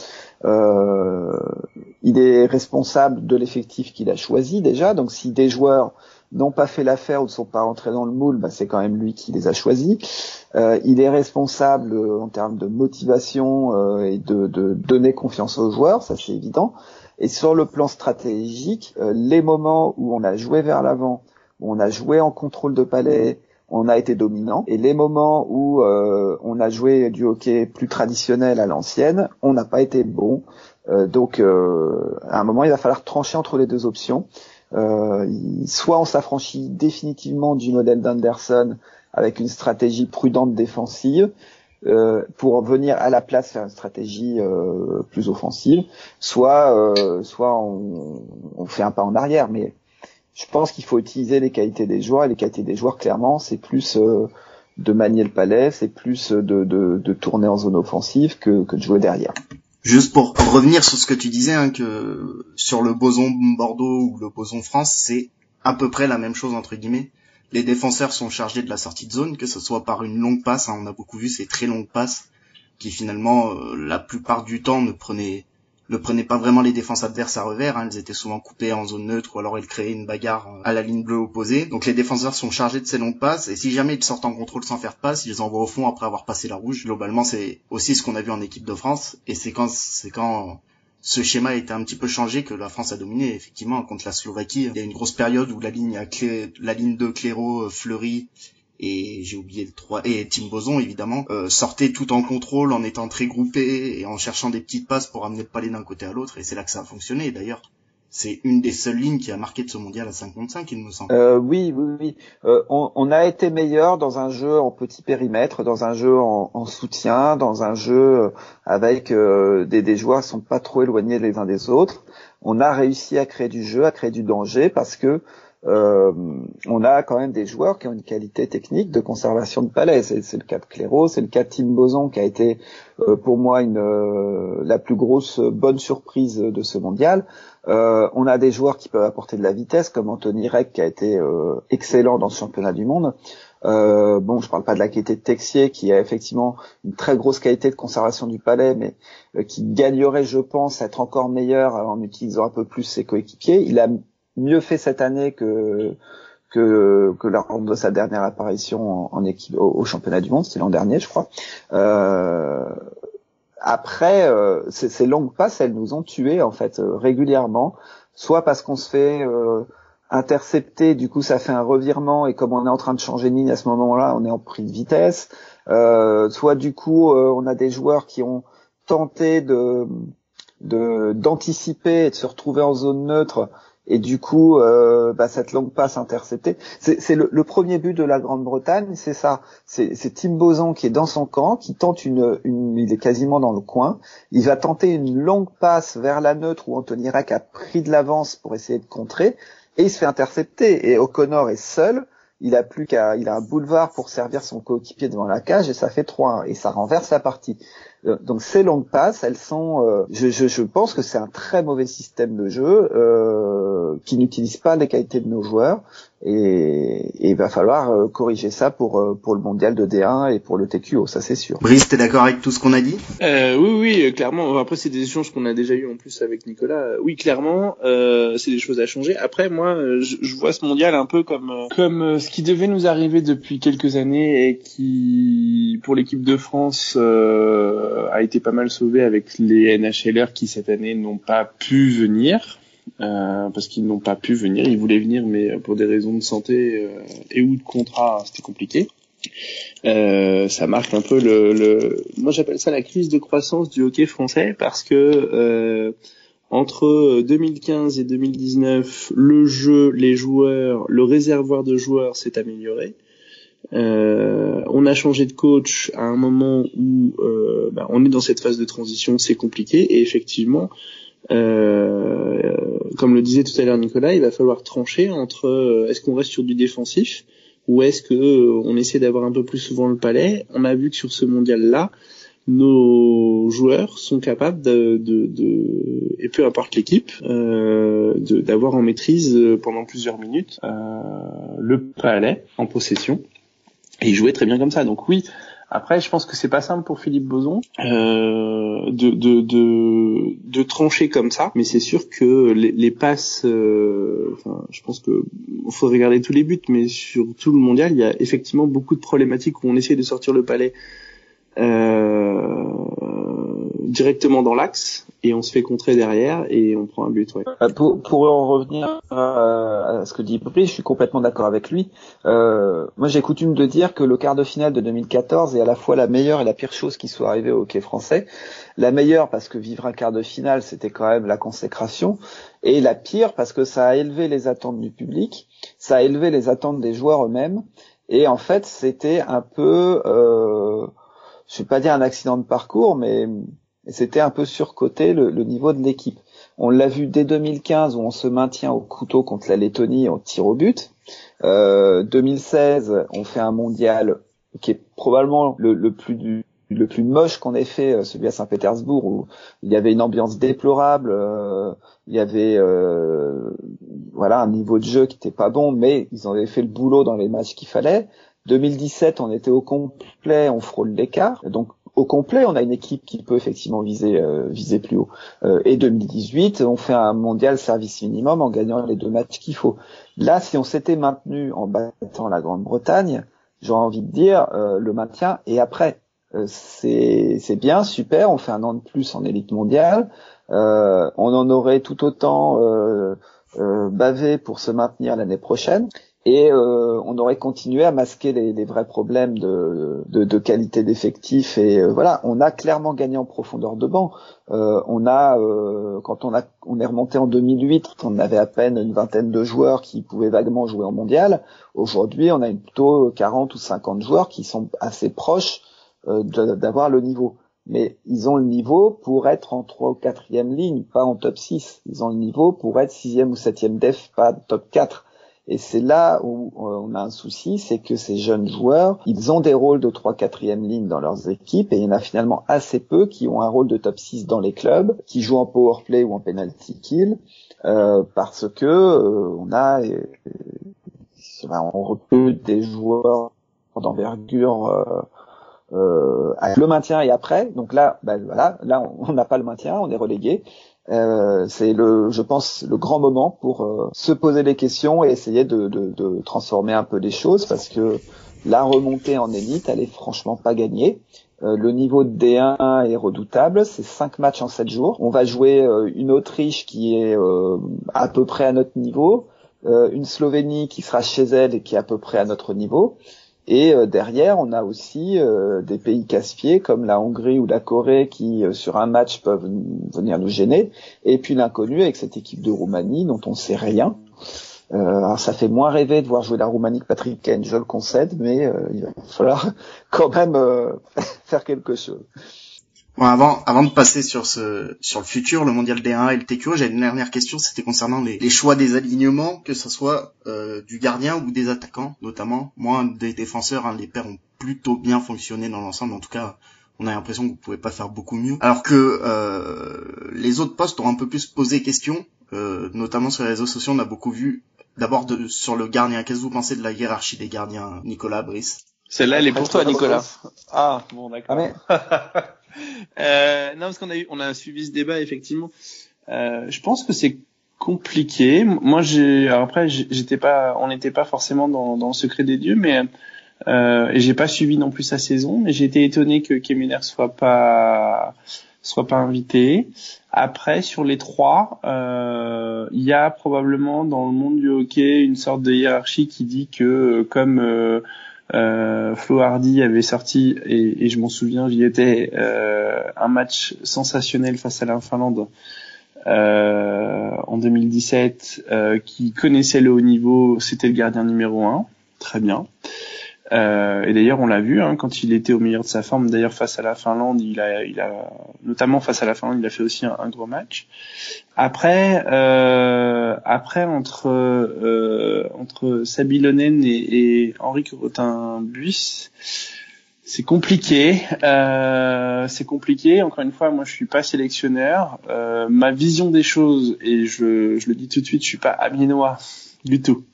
Il est responsable de l'effectif qu'il a choisi déjà. Donc, si des joueurs n'ont pas fait l'affaire ou ne sont pas rentrés dans le moule, bah, c'est quand même lui qui les a choisis. Euh, il est responsable euh, en termes de motivation euh, et de, de, donner confiance aux joueurs, ça c'est évident. Et sur le plan stratégique, euh, les moments où on a joué vers l'avant, où on a joué en contrôle de palais, on a été dominant. Et les moments où euh, on a joué du hockey plus traditionnel à l'ancienne, on n'a pas été bon. donc à un moment, il va falloir trancher entre les deux options. Euh, soit on s'affranchit définitivement du modèle d'Anderson avec une stratégie prudente défensive euh, pour venir à la place faire une stratégie euh, plus offensive, soit euh, soit on, on, fait un pas en arrière. Mais je pense qu'il faut utiliser les qualités des joueurs et les qualités des joueurs clairement c'est plus euh, de manier le palais, c'est plus de, de, de, tourner en zone offensive que, que de jouer derrière. Juste pour revenir sur ce que tu disais, hein, que sur le boson Bordeaux ou le boson France, c'est à peu près la même chose entre guillemets. Les défenseurs sont chargés de la sortie de zone, que ce soit par une longue passe, hein, on a beaucoup vu ces très longues passes qui finalement euh, la plupart du temps ne prenaient ne prenaient pas vraiment les défenses adverses à revers, hein. elles étaient souvent coupées en zone neutre ou alors elles créaient une bagarre à la ligne bleue opposée. Donc les défenseurs sont chargés de ces longues passes et si jamais ils sortent en contrôle sans faire de passe, ils les envoient au fond après avoir passé la rouge. Globalement, c'est aussi ce qu'on a vu en équipe de France et c'est quand c'est quand ce schéma a été un petit peu changé que la France a dominé effectivement contre la Slovaquie. Il y a une grosse période où la ligne à clé, la ligne de Cléro, Fleury et j'ai oublié le 3 et Tim Boson évidemment euh, sortait tout en contrôle en étant très groupé et en cherchant des petites passes pour amener le palais d'un côté à l'autre. Et c'est là que ça a fonctionné. D'ailleurs c'est une des seules lignes qui a marqué de ce mondial à 5 contre 5 il me semble. Euh, oui oui oui. Euh, on, on, a été meilleur dans un jeu en petit périmètre dans un jeu en, en soutien dans un jeu avec euh, des, des joueurs qui sont pas trop éloignés les uns des autres. On a réussi à créer du jeu à créer du danger parce que euh, on a quand même des joueurs qui ont une qualité technique de conservation de palais. C'est le cas de Cléro, c'est le cas de Tim Boson qui a été euh, pour moi euh, la plus grosse bonne surprise de ce mondial. Euh, on a des joueurs qui peuvent apporter de la vitesse, comme Anthony Reck qui a été excellent dans ce championnat du monde. bon, je parle pas de la qualité de Texier qui a effectivement une très grosse qualité de conservation du palais, mais qui gagnerait, je pense, être encore meilleur en utilisant un peu plus ses coéquipiers. Il a mieux fait cette année que que, que lors de sa dernière apparition en, équipe au, championnat du monde, c'était l'an dernier, je crois. Euh, après, euh, ces, longues passes, elles nous ont tués en fait euh, régulièrement, soit parce qu'on se fait euh, intercepter, du coup ça fait un revirement et comme on est en train de changer de ligne à ce moment-là, on est en pris de vitesse, euh, soit du coup on a des joueurs qui ont tenté de d'anticiper et de se retrouver en zone neutre et du coup euh, bah, cette longue passe interceptée. C'est le, le, premier but de la Grande-Bretagne, c'est ça. C'est Tim Boson qui est dans son camp, qui tente une, une, il est quasiment dans le coin. Il va tenter une longue passe vers la neutre où Anthony Rack a pris de l'avance pour essayer de contrer et il se fait intercepter. Et O'Connor est seul. Il a plus qu'à, il a un boulevard pour servir son coéquipier devant la cage et ça fait 3-1 et ça renverse la partie. Euh, donc ces longues passes, elles sont, euh, je, je, pense que c'est un très mauvais système de jeu euh, qui n'utilise pas les qualités de nos joueurs et, il va falloir euh, corriger ça pour pour le mondial de D1 et pour le TQO, ça c'est sûr. Brice, t'es d'accord avec tout ce qu'on a dit? Oui, oui, clairement. Après, c'est des échanges qu'on a déjà eu en plus avec Nicolas. Oui, clairement, c'est des choses à changer. Après, moi, je, je, vois ce mondial un peu comme comme ce qui devait nous arriver depuis quelques années et qui, pour l'équipe de France. Euh, euh, a été pas mal sauvé avec les NHLR qui cette année n'ont pas pu venir. Euh, parce qu'ils n'ont pas pu venir, ils voulaient venir mais pour des raisons de santé euh, et ou de contrat, c'était compliqué. ça marque un peu le, le... moi j'appelle ça la crise de croissance du hockey français parce que entre 2015 et 2019, le jeu, les joueurs, le réservoir de joueurs s'est amélioré. Euh, on a changé de coach à un moment où euh, bah, on est dans cette phase de transition, c'est compliqué et effectivement, euh, comme le disait tout à l'heure Nicolas, il va falloir trancher entre euh, est-ce qu'on reste sur du défensif ou est-ce que euh, on essaie d'avoir un peu plus souvent le palais. On a vu que sur ce mondial-là, nos joueurs sont capables de, de, de et peu importe l'équipe, euh, d'avoir en maîtrise pendant plusieurs minutes euh, le palais en possession et il jouait très bien comme ça. Donc oui, après, je pense que c'est pas simple pour Philippe Boson. Euh, de, de, de, de, trancher comme ça, mais c'est sûr que les, les passes, euh, enfin, je pense que faut regarder tous les buts, mais sur tout le mondial, il y a effectivement beaucoup de problématiques où on essaie de sortir le palais euh, directement dans l'axe et on se fait contrer derrière et on prend un but. Ouais. Euh, pour, pour en revenir à, ce que dit Brice, je suis complètement d'accord avec lui. Euh, moi, j'ai coutume de dire que le quart de finale de 2014 est à la fois la meilleure et la pire chose qui soit arrivée au hockey français. La meilleure parce que vivre un quart de finale, c'était quand même la consécration, et la pire parce que ça a élevé les attentes du public, ça a élevé les attentes des joueurs eux-mêmes, et en fait, c'était un peu euh, je vais pas dire un accident de parcours, mais c'était un peu surcoté le, le niveau de l'équipe. On l'a vu dès 2015 où on se maintient au couteau contre la Lettonie en tir au but. Euh, 2016, on fait un mondial qui est probablement le, le plus le plus moche qu'on ait fait, euh, celui à Saint-Pétersbourg, où il y avait une ambiance déplorable, euh, il y avait euh, voilà un niveau de jeu qui était pas bon, mais ils avaient fait le boulot dans les matchs qu'il fallait. 2017, on était au complet, on frôle l'écart. Donc au complet, on a une équipe qui peut effectivement viser euh, viser plus haut. Euh, et 2018, on fait un mondial service minimum en gagnant les deux matchs qu'il faut. Là, si on s'était maintenu en battant la Grande-Bretagne, j'aurais envie de dire euh, le maintien et après. c'est c'est bien, super, on fait un an de plus en élite mondiale. on en aurait tout autant bavé pour se maintenir l'année prochaine. Et euh, on aurait continué à masquer les, vrais problèmes de, de, de qualité d'effectif et euh, voilà on a clairement gagné en profondeur de banc euh, on a euh, quand on a on est remonté en 2008 on avait à peine une vingtaine de joueurs qui pouvaient vaguement jouer en mondial aujourd'hui on a plutôt 40 ou 50 joueurs qui sont assez proches euh, d'avoir le niveau mais ils ont le niveau pour être en 3 ou 4e ligne, pas en top 6. Ils ont le niveau pour être 6e ou 7e def, pas top 4. Et c'est là où euh, on a un souci, c'est que ces jeunes joueurs, ils ont des rôles de 3 4e ligne dans leurs équipes et il y en a finalement assez peu qui ont un rôle de top 6 dans les clubs, qui jouent en power play ou en penalty kill, euh, parce que euh, on a euh, on recrute des joueurs d'envergure euh, avec le maintien et après. Donc là, ben voilà, là on n'a pas le maintien, on est relégué. Euh, c'est le, je pense, le grand moment pour euh, se poser des questions et essayer de, transformer un peu les choses parce que la remontée en élite, elle est franchement pas gagnée. Euh, le niveau de D1 est redoutable, c'est 5 matchs en 7 jours. On va jouer euh, une Autriche qui est à peu près à notre niveau, une Slovénie qui sera chez elle et qui est à peu près à notre niveau. Et euh, derrière, on a aussi euh, des pays casse-pieds comme la Hongrie ou la Corée qui, euh, sur un match, peuvent venir nous gêner. Et puis l'inconnu avec cette équipe de Roumanie dont on sait rien. alors ça fait moins rêver de voir jouer la Roumanie que Patrick Kane, je le concède, mais il va falloir <laughs> quand même <laughs> faire quelque chose. Bon, avant, avant de passer sur ce, sur le futur, le mondial D1 et le TQO, j'ai une dernière question, c'était concernant les, les, choix des alignements, que ce soit euh, du gardien ou des attaquants, notamment. Moi, des défenseurs, hein, les paires ont plutôt bien fonctionné dans l'ensemble. En tout cas, on a l'impression que vous pouvez pas faire beaucoup mieux. Alors que euh, les autres postes ont un peu plus posé question, euh, notamment sur les réseaux sociaux, on a beaucoup vu. D'abord sur le gardien, qu'est-ce que vous pensez de la hiérarchie des gardiens, Nicolas Brice? Celle-là, elle est pour toi, Nicolas. Ah, bon, d'accord. Ah, <laughs> euh, non, parce qu'on a eu, on a suivi ce débat effectivement. Euh, je pense que c'est compliqué. Moi, après, j'étais pas, on n'était pas forcément dans, dans le secret des dieux, mais euh, j'ai pas suivi non plus sa saison. Mais j'ai été étonné que Kemener soit pas soit pas invité. Après, sur les trois, euh, il y a probablement dans le monde du hockey une sorte de hiérarchie qui dit que comme euh, euh, Flo Hardy avait sorti, et, je m'en souviens, j'y étais, euh, un match sensationnel face à la Finlande euh, en 2017, euh, qui connaissait le haut niveau, c'était le gardien numéro un, très bien. Euh, et d'ailleurs, on l'a vu hein, quand il était au meilleur de sa forme. D'ailleurs, face à la Finlande, il a, il a, notamment face à la Finlande, il a fait aussi un, gros match. Après, euh, après entre euh, entre Sabilonen et, et Henri Cotin-Buis, c'est compliqué. Euh, c'est compliqué. Encore une fois, moi, je suis pas sélectionneur. Euh, ma vision des choses, et je, je le dis tout de suite, je suis pas amiénois du tout.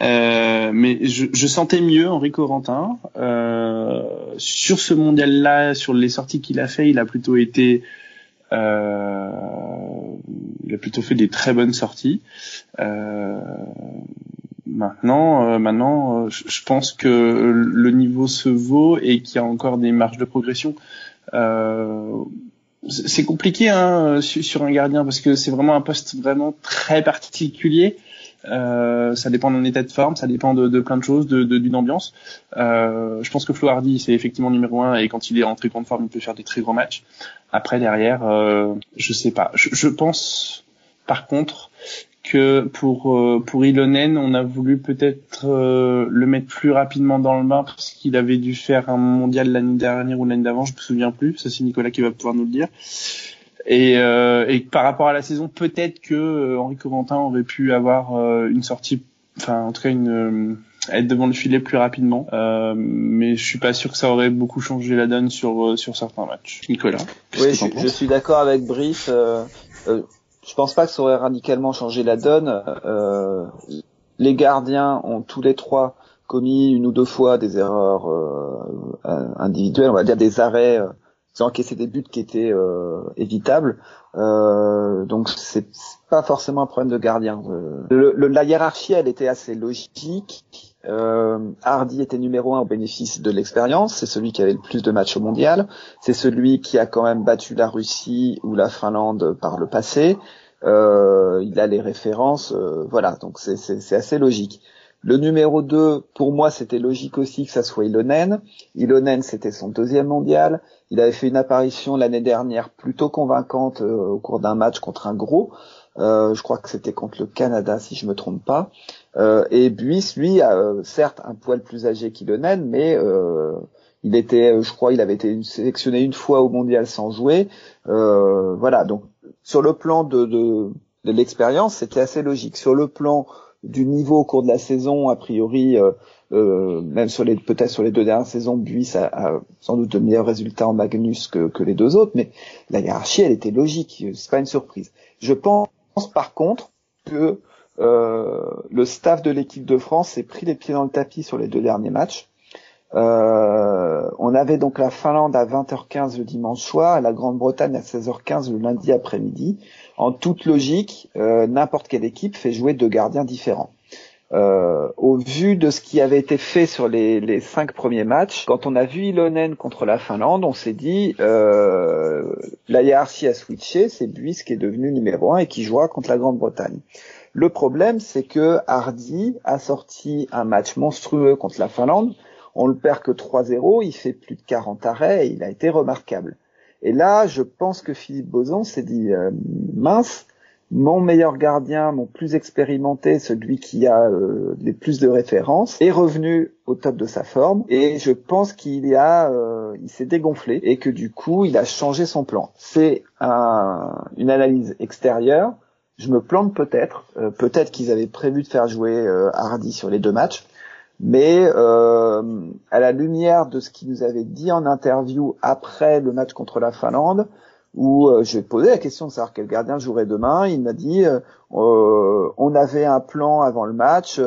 Euh, mais je, je, sentais mieux Henri Corentin. Euh, sur ce mondial-là, sur les sorties qu'il a fait, il a plutôt été, euh, il a plutôt fait des très bonnes sorties. Euh, maintenant, euh, maintenant, je, pense que le niveau se vaut et qu'il y a encore des marges de progression. c'est compliqué hein, sur un gardien parce que c'est vraiment un poste vraiment très particulier. Euh, ça dépend d'un état de forme, ça dépend de, plein de choses, d'une ambiance. Euh, je pense que Flo Hardy, c'est effectivement numéro un et quand il est en très grande forme, il peut faire des très gros matchs. Après, derrière, euh, je sais pas. Je, je, pense, par contre, que pour euh, pour Ilonen, on a voulu peut-être euh, le mettre plus rapidement dans le bain parce qu'il avait dû faire un mondial l'année dernière ou l'année d'avant, je me souviens plus. Ça, c'est Nicolas qui va pouvoir nous le dire. Et, euh, et par rapport à la saison, peut-être que euh, Henri Corentin aurait pu avoir euh, une sortie, enfin en tout cas une être devant le filet plus rapidement. Euh, mais je suis pas sûr que ça aurait beaucoup changé la donne sur sur certains matchs. Nicolas. Oui, je, je, suis d'accord avec Brice. Euh, euh, je pense pas que ça aurait radicalement changé la donne. les gardiens ont tous les trois commis une ou deux fois des erreurs individuelles, on va dire des arrêts ils ont encaissé des buts qui étaient euh, évitables. Euh, donc c'est pas forcément un problème de gardien. Euh, le, la hiérarchie, elle était assez logique. Euh, Hardy était numéro un au bénéfice de l'expérience. C'est celui qui avait le plus de matchs au mondial. C'est celui qui a quand même battu la Russie ou la Finlande par le passé. Euh, il a les références. Euh, voilà, donc c'est assez logique. Le numéro 2, pour moi, c'était logique aussi que ça soit Ilonen. Ilonen, c'était son deuxième mondial. Il avait fait une apparition l'année dernière plutôt convaincante euh, au cours d'un match contre un gros. Euh, je crois que c'était contre le Canada, si je me trompe pas. Euh, et Buis, lui, a, certes un poil plus âgé qu'Ilonen, mais il était, je crois, il avait été sélectionné une fois au mondial sans jouer. voilà, donc sur le plan de, de l'expérience, c'était assez logique. Sur le plan du niveau au cours de la saison, a priori, euh, euh, même sur les peut-être sur les deux dernières saisons, Buis a, sans doute de meilleurs résultats en Magnus que, que, les deux autres, mais la hiérarchie, elle était logique, c'est pas une surprise. Je pense par contre que euh, le staff de l'équipe de France s'est pris les pieds dans le tapis sur les deux derniers matchs. On avait donc la Finlande à 20h15 le dimanche soir la Grande-Bretagne à 16h15 le lundi après-midi en toute logique, euh, n'importe quelle équipe fait jouer deux gardiens différents. Euh, au vu de ce qui avait été fait sur les, cinq premiers matchs, quand on a vu Ilonen contre la Finlande, on s'est dit euh, la hiérarchie a switché, c'est Buis qui est devenu numéro un et qui jouera contre la Grande-Bretagne. Le problème, c'est que Hardy a sorti un match monstrueux contre la Finlande. On le perd que 3-0, il fait plus de 40 arrêts et il a été remarquable. Et là, je pense que Philippe Boson s'est dit euh, mince, mon meilleur gardien, mon plus expérimenté, celui qui a euh, les plus de références, est revenu au top de sa forme et je pense qu'il a, euh, il s'est dégonflé et que du coup, il a changé son plan. C'est un, une analyse extérieure. Je me plante peut-être, peut-être qu'ils avaient prévu de faire jouer Hardy sur les deux matchs. Mais euh, à la lumière de ce qu'il nous avait dit en interview après le match contre la Finlande, où euh, j'ai posé la question de savoir quel gardien jouerait demain, il m'a dit euh, on avait un plan avant le match,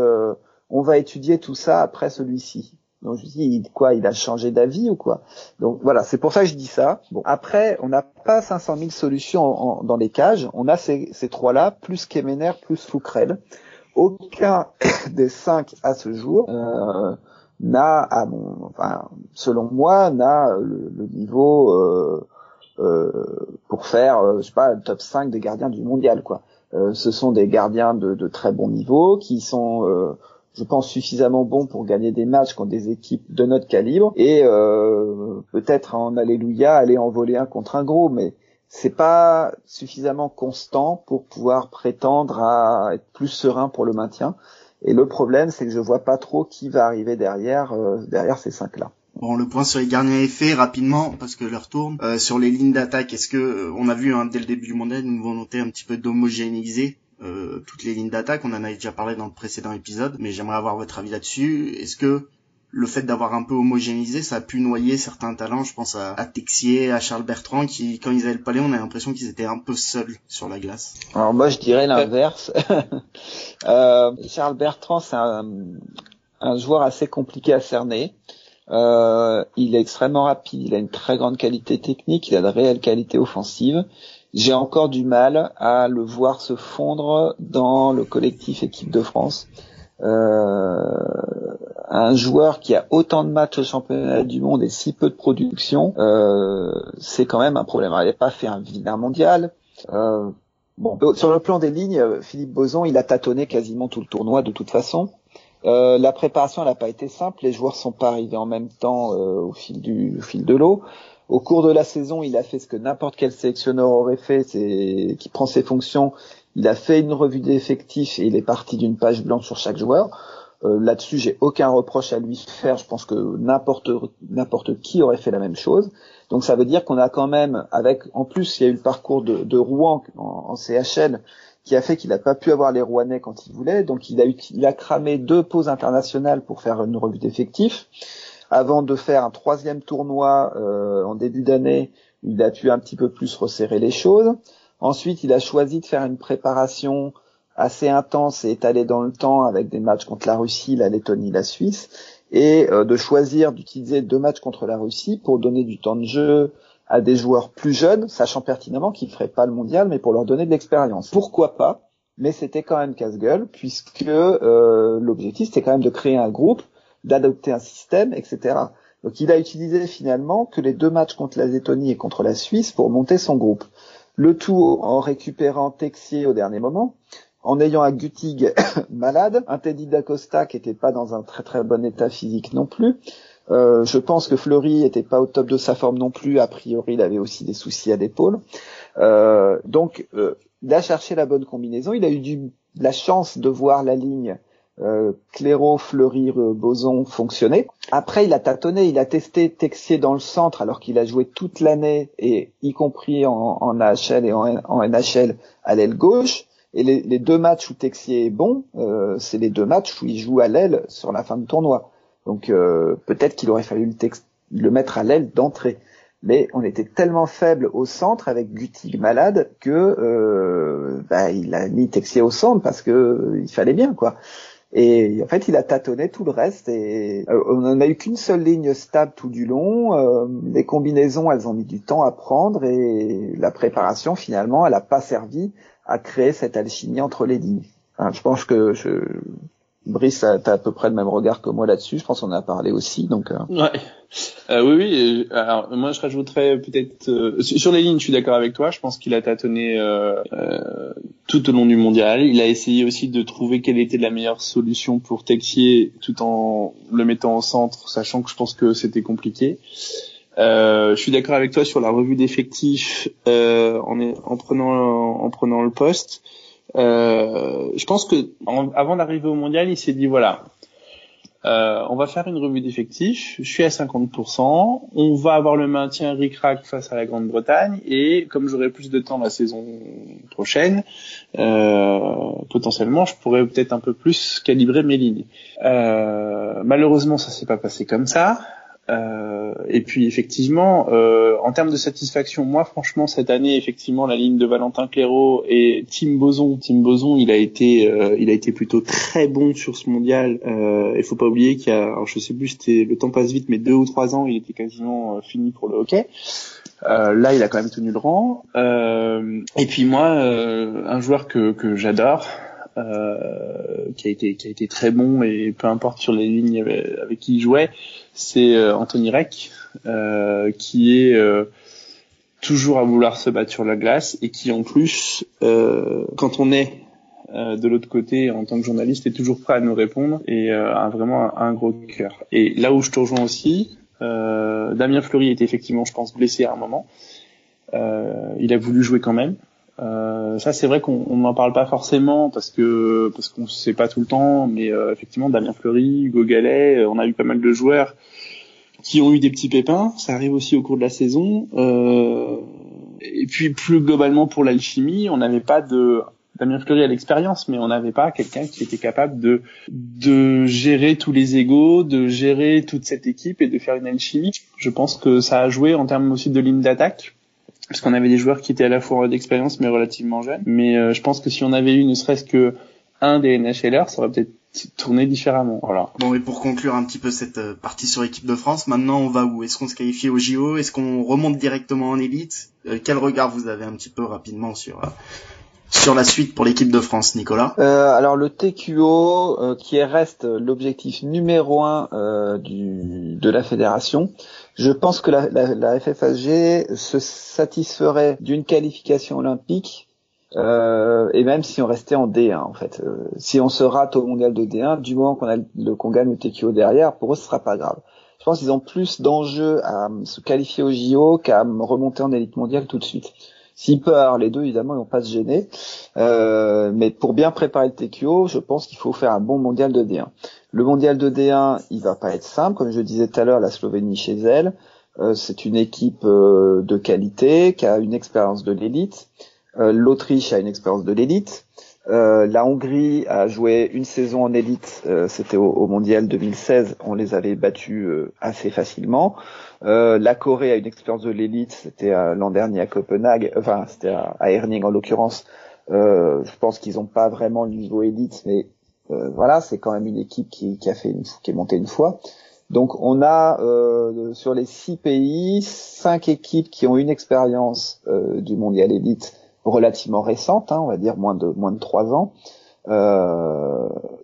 on va étudier tout ça après celui-ci. Donc je dis quoi, il a changé d'avis ou quoi? Donc voilà, c'est pour ça que je dis ça. Bon, après, on n'a pas 500 000 solutions dans les cages. On a ces, ces trois-là, plus Kemener, plus Foukrel aucun <coughs> des cinq à ce jour euh, n'a, à mon, enfin, selon moi, n'a le, niveau euh, euh, pour faire, je sais pas, le top 5 des gardiens du mondial, quoi. Ce sont des gardiens de, très bon niveau qui sont, je pense, suffisamment bons pour gagner des matchs contre des équipes de notre calibre et peut-être en alléluia aller en voler un contre un gros, mais c'est pas suffisamment constant pour pouvoir prétendre à être plus serein pour le maintien. Et le problème, c'est que je vois pas trop qui va arriver derrière euh, derrière ces cinq là. Bon, le point sur les gardiens est fait rapidement parce que leur tourne. Euh, sur les lignes d'attaque, est-ce que euh, on a vu hein, dès le début du mondial une volonté un petit peu d'homogénéiser toutes les lignes d'attaque On en a déjà parlé dans le précédent épisode, mais j'aimerais avoir votre avis là-dessus. Est-ce que le fait d'avoir un peu homogénéisé, ça a pu noyer certains talents. Je pense à, Texier, à Charles Bertrand, qui, quand ils avaient le palais, on a l'impression qu'ils étaient un peu seuls sur la glace. Alors moi, je dirais l'inverse. <laughs> euh, Charles Bertrand, c'est un, joueur assez compliqué à cerner. Euh, il est extrêmement rapide, il a une très grande qualité technique, il a de réelles qualités offensives. J'ai encore du mal à le voir se fondre dans le collectif équipe de France. Euh, un joueur qui a autant de matchs au championnat du monde et si peu de production, euh, c'est quand même un problème. il n'a pas fait un vilain mondial. Euh, bon, sur le plan des lignes, Philippe Boson, il a tâtonné quasiment tout le tournoi de toute façon. Euh, la préparation, n'a pas été simple. Les joueurs sont pas arrivés en même temps euh, au fil du au fil de l'eau. Au cours de la saison, il a fait ce que n'importe quel sélectionneur aurait fait, c'est qui prend ses fonctions. Il a fait une revue d'effectifs et il est parti d'une page blanche sur chaque joueur. Euh, là-dessus, j'ai aucun reproche à lui faire. Je pense que n'importe qui aurait fait la même chose. Donc ça veut dire qu'on a quand même, avec en plus, il y a eu le parcours de, de Rouen en, CHL qui a fait qu'il n'a pas pu avoir les Rouennais quand il voulait. Donc il a, il a cramé deux pauses internationales pour faire une revue d'effectifs. Avant de faire un troisième tournoi euh, en début d'année, il a pu un petit peu plus resserrer les choses. Ensuite, il a choisi de faire une préparation assez intense et étalé dans le temps avec des matchs contre la Russie, la Lettonie, la Suisse, et euh, de choisir d'utiliser deux matchs contre la Russie pour donner du temps de jeu à des joueurs plus jeunes, sachant pertinemment qu'ils ne feraient pas le mondial, mais pour leur donner de l'expérience. Pourquoi pas? Mais c'était quand même casse-gueule, puisque euh, l'objectif c'était quand même de créer un groupe, d'adopter un système, etc. Donc il a utilisé finalement que les deux matchs contre la Lettonie et contre la Suisse pour monter son groupe. Le tout en récupérant Texier au dernier moment, en ayant un Gutig <coughs> malade, un Teddy D'Acosta qui était pas dans un très très bon état physique non plus. Euh, je pense que Fleury était pas au top de sa forme non plus. A priori, il avait aussi des soucis à l'épaule. Euh, donc, euh, il a cherché la bonne combinaison. Il a eu la chance de voir la ligne euh, Cléro, Fleury, Boson fonctionner. Après, il a tâtonné, il a testé Texier dans le centre alors qu'il a joué toute l'année et y compris en, AHL et en, NHL à l'aile gauche. Et les, deux matchs où Texier est bon, euh, c'est les deux matchs où il joue à l'aile sur la fin de tournoi. Donc euh, peut-être qu'il aurait fallu le, le mettre à l'aile d'entrée. Mais on était tellement faible au centre avec Gutig malade que euh, bah, il a mis Texier au centre parce que il fallait bien quoi. Et en fait, il a tâtonné tout le reste et on n'en a eu qu'une seule ligne stable tout du long. les combinaisons, elles ont mis du temps à prendre et la préparation finalement, elle n'a pas servi à créer cette alchimie entre les lignes. je pense que je, Brice, t'as à peu près le même regard que moi là-dessus. Je pense qu'on a parlé aussi, donc. Euh... Ouais. Euh, oui, oui. Alors moi, je rajouterais peut-être euh, sur les lignes. Je suis d'accord avec toi. Je pense qu'il a tâtonné euh, euh, tout au long du mondial. Il a essayé aussi de trouver quelle était la meilleure solution pour Texier, tout en le mettant au centre, sachant que je pense que c'était compliqué. je suis d'accord avec toi sur la revue d'effectifs en, en prenant en prenant le poste. Euh, je pense que avant d'arriver au mondial, il s'est dit voilà, euh, on va faire une revue d'effectifs. Je suis à 50%. On va avoir le maintien ric-rac face à la Grande-Bretagne et comme j'aurai plus de temps la saison prochaine, euh, potentiellement, je pourrais peut-être un peu plus calibrer mes lignes. Euh, malheureusement, ça s'est pas passé comme ça. Euh, et puis effectivement, euh, en termes de satisfaction, moi franchement cette année, effectivement, la ligne de Valentin Clairaut et Tim Boson, Tim Boson, il a été, euh, il a été plutôt très bon sur ce mondial. Euh, il faut pas oublier qu'il y a, alors je sais plus, c'était le temps passe vite, mais deux ou trois ans, il était quasiment euh, fini pour le hockey. Euh, là, il a quand même tenu le rang. et puis moi, un joueur que, que j'adore, euh, qui a été qui a été très bon et peu importe sur les lignes avec, qui il jouait, c'est euh, Anthony Reck euh, qui est toujours à vouloir se battre sur la glace et qui en plus, quand on est de l'autre côté en tant que journaliste, est toujours prêt à nous répondre et a vraiment un, gros cœur. Et là où je te rejoins aussi, Damien Fleury était effectivement, je pense, blessé à un moment. il a voulu jouer quand même. Euh, ça c'est vrai qu'on n'en parle pas forcément parce que parce qu'on sait pas tout le temps, mais euh, effectivement Damien Fleury, Hugo Gallet, euh, on a eu pas mal de joueurs qui ont eu des petits pépins. Ça arrive aussi au cours de la saison. Euh, et puis plus globalement pour l'alchimie, on n'avait pas de Damien Fleury a l'expérience, mais on n'avait pas quelqu'un qui était capable de de gérer tous les égaux, de gérer toute cette équipe et de faire une alchimie. Je pense que ça a joué en termes aussi de ligne d'attaque parce qu'on avait des joueurs qui étaient à la fois d'expérience mais relativement jeunes. Mais euh, je pense que si on avait eu ne serait-ce que un des NHLR, ça aurait peut-être tourné différemment. Voilà. Bon, et pour conclure un petit peu cette euh, partie sur l'équipe de France, maintenant on va où? Est-ce qu'on se qualifie au JO Est-ce qu'on remonte directement en élite? Euh, Quel regard vous avez un petit peu rapidement sur sur la suite pour l'équipe de France, Nicolas? Alors le TQO, qui reste l'objectif numéro un du, de la fédération, je pense que la, la, se satisferait d'une qualification olympique euh, et même si on restait en D1 en fait. Euh, si on se rate au mondial de D1, du moment qu'on a le qu'on gagne le TQO derrière, pour eux ce sera pas grave. Je pense qu'ils ont plus d'enjeux à se qualifier au JO qu'à remonter en élite mondiale tout de suite. S'ils peuvent les deux, évidemment, ils vont pas se gêner. Euh, mais pour bien préparer le TQO, je pense qu'il faut faire un bon mondial de D1. Le mondial de D1, il va pas être simple. Comme je disais tout à l'heure, la Slovénie chez elle, euh, c'est une équipe euh, de qualité qui a une expérience de l'élite. L'Autriche a une expérience de l'élite. la Hongrie a joué une saison en élite, c'était au, au, mondial 2016, on les avait battus assez facilement. Euh, la Corée a une expérience de l'élite, c'était euh, l'an dernier à Copenhague, enfin c'était à, à Herning en l'occurrence. Euh, je pense qu'ils n'ont pas vraiment le niveau élite, mais euh, voilà, c'est quand même une équipe qui, qui, a fait une, qui est montée une fois. Donc on a euh, sur les six pays cinq équipes qui ont une expérience du mondial élite relativement récente, hein, on va dire moins de moins de trois ans,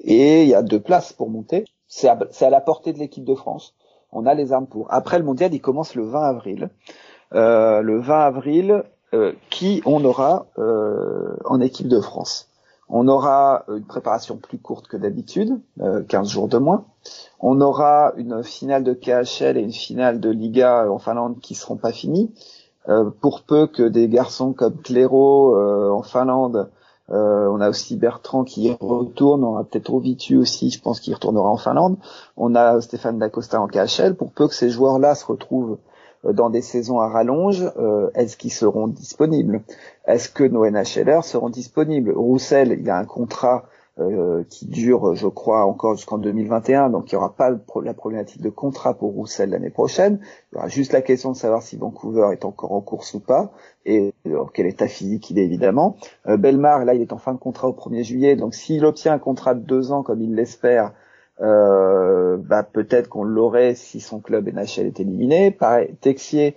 et il y a deux places pour monter. C'est à, à la portée de l'équipe de France on a les armes pour. Après le mondial, il commence le 20 avril. Euh, le 20 avril, euh, qui on aura euh, en équipe de France On aura une préparation plus courte que d'habitude, 15 jours de moins. On aura une finale de KHL et une finale de Liga en Finlande qui seront pas finies. pour peu que des garçons comme Cléro en Finlande euh, on a aussi Bertrand qui retourne, on a peut-être Ovitu aussi, je pense qu'il retournera en Finlande. On a Stéphane Dacosta en KHL. Pour peu que ces joueurs-là se retrouvent euh, dans des saisons à rallonge, euh, est-ce qu'ils seront disponibles? Est-ce que nos NHLers seront disponibles Roussel, il a un contrat euh, qui dure, je crois, encore jusqu'en 2021. Donc, il n'y aura pas la problématique de contrat pour Roussel l'année prochaine. Il y aura juste la question de savoir si Vancouver est encore en course ou pas et dans quel état physique il est évidemment. Euh, Belmar, là, il est en fin de contrat au 1er juillet. Donc, s'il obtient un contrat de deux ans comme il l'espère, euh, bah, peut-être qu'on l'aurait si son club NHL est éliminé. Pareil, Texier,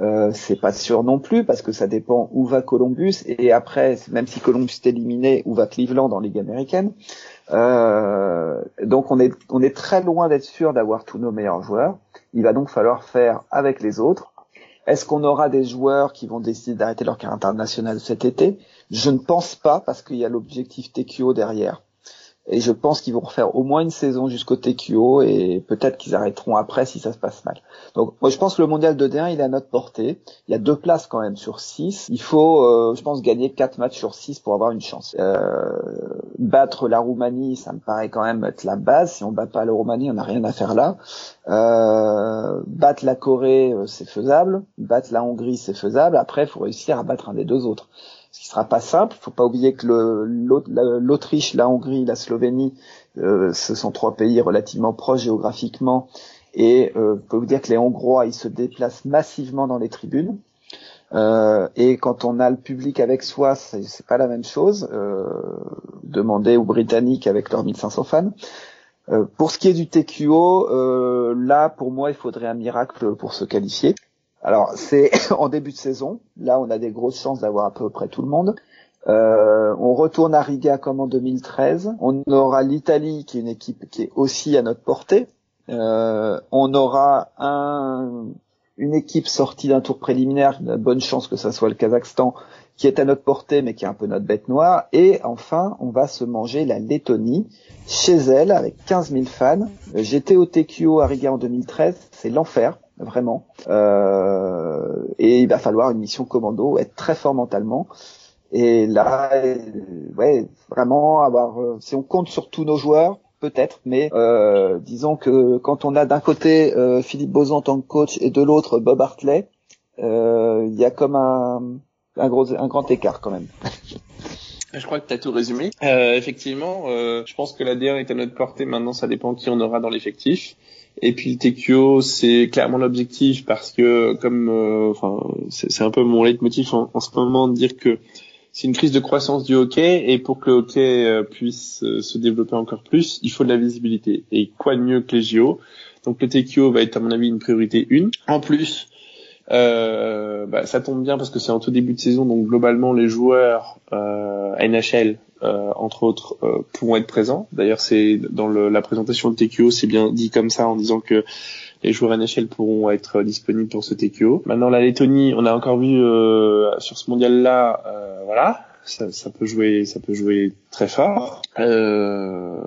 euh, c'est pas sûr non plus parce que ça dépend où va Columbus et après, même si Columbus est éliminé, où va Cleveland en Ligue américaine? Euh, donc on est on est très loin d'être sûr d'avoir tous nos meilleurs joueurs. Il va donc falloir faire avec les autres. Est-ce qu'on aura des joueurs qui vont décider d'arrêter leur carrière internationale cet été? Je ne pense pas parce qu'il y a l'objectif TQO derrière. Et je pense qu'ils vont refaire au moins une saison jusqu'au TQO et peut-être qu'ils arrêteront après si ça se passe mal. Donc moi je pense que le mondial de D1 il est à notre portée. Il y a deux places quand même sur six. Il faut euh, je pense gagner quatre matchs sur six pour avoir une chance. Euh, battre la Roumanie ça me paraît quand même être la base. Si on bat pas la Roumanie on n'a rien à faire là. Euh, battre la Corée euh, c'est faisable. Battre la Hongrie c'est faisable. Après il faut réussir à battre un des deux autres ce qui sera pas simple. Faut pas oublier que l'Autriche, la Hongrie, la Slovénie, euh, ce sont trois pays relativement proches géographiquement. Et euh, peut vous dire que les Hongrois, ils se déplacent massivement dans les tribunes. Euh, et quand on a le public avec soi, c'est pas la même chose. Euh, demandez aux Britanniques avec leurs 1500 fans. Euh, pour ce qui est du TQO, euh, là, pour moi, il faudrait un miracle pour se qualifier. Alors c'est <coughs> en début de saison. Là, on a des grosses chances d'avoir à peu près tout le monde. Euh, on retourne à Riga comme en 2013. On aura l'Italie qui est une équipe qui est aussi à notre portée. Euh, on aura un, une équipe sortie d'un tour préliminaire, bonne chance que ça soit le Kazakhstan, qui est à notre portée mais qui est un peu notre bête noire. Et enfin, on va se manger la Lettonie chez elle avec 15 000 fans. J'étais au TQO à Riga en 2013, c'est l'enfer vraiment. Euh, et il va falloir une mission commando, être très fort mentalement. Et là, euh, ouais, vraiment avoir. Euh, si on compte sur tous nos joueurs, peut-être, mais euh, disons que quand on a d'un côté euh, Philippe Boson en tant que coach et de l'autre Bob Hartley, il y a comme un, un gros, un grand écart quand même. <laughs> Je crois que tu as tout résumé. Euh, effectivement, euh, je pense que la DR est à notre portée. Maintenant, ça dépend qui on aura dans l'effectif. Et puis le TQO, c'est clairement l'objectif parce que, comme, euh, enfin, c'est un peu mon leitmotiv en, en, ce moment de dire que c'est une crise de croissance du hockey et pour que le hockey euh, puisse euh, se développer encore plus, il faut de la visibilité. Et quoi de mieux que les JO Donc le TQO va être à mon avis une priorité une. En plus, euh, bah, ça tombe bien parce que c'est en tout début de saison, donc globalement les joueurs euh, NHL, euh, entre autres, euh, pourront être présents. D'ailleurs, c'est dans le, la présentation de TQO, c'est bien dit comme ça en disant que les joueurs NHL pourront être disponibles pour ce TQO. Maintenant, la Lettonie, on a encore vu euh, sur ce mondial-là, voilà, ça, ça, peut jouer, ça peut jouer très fort. Euh,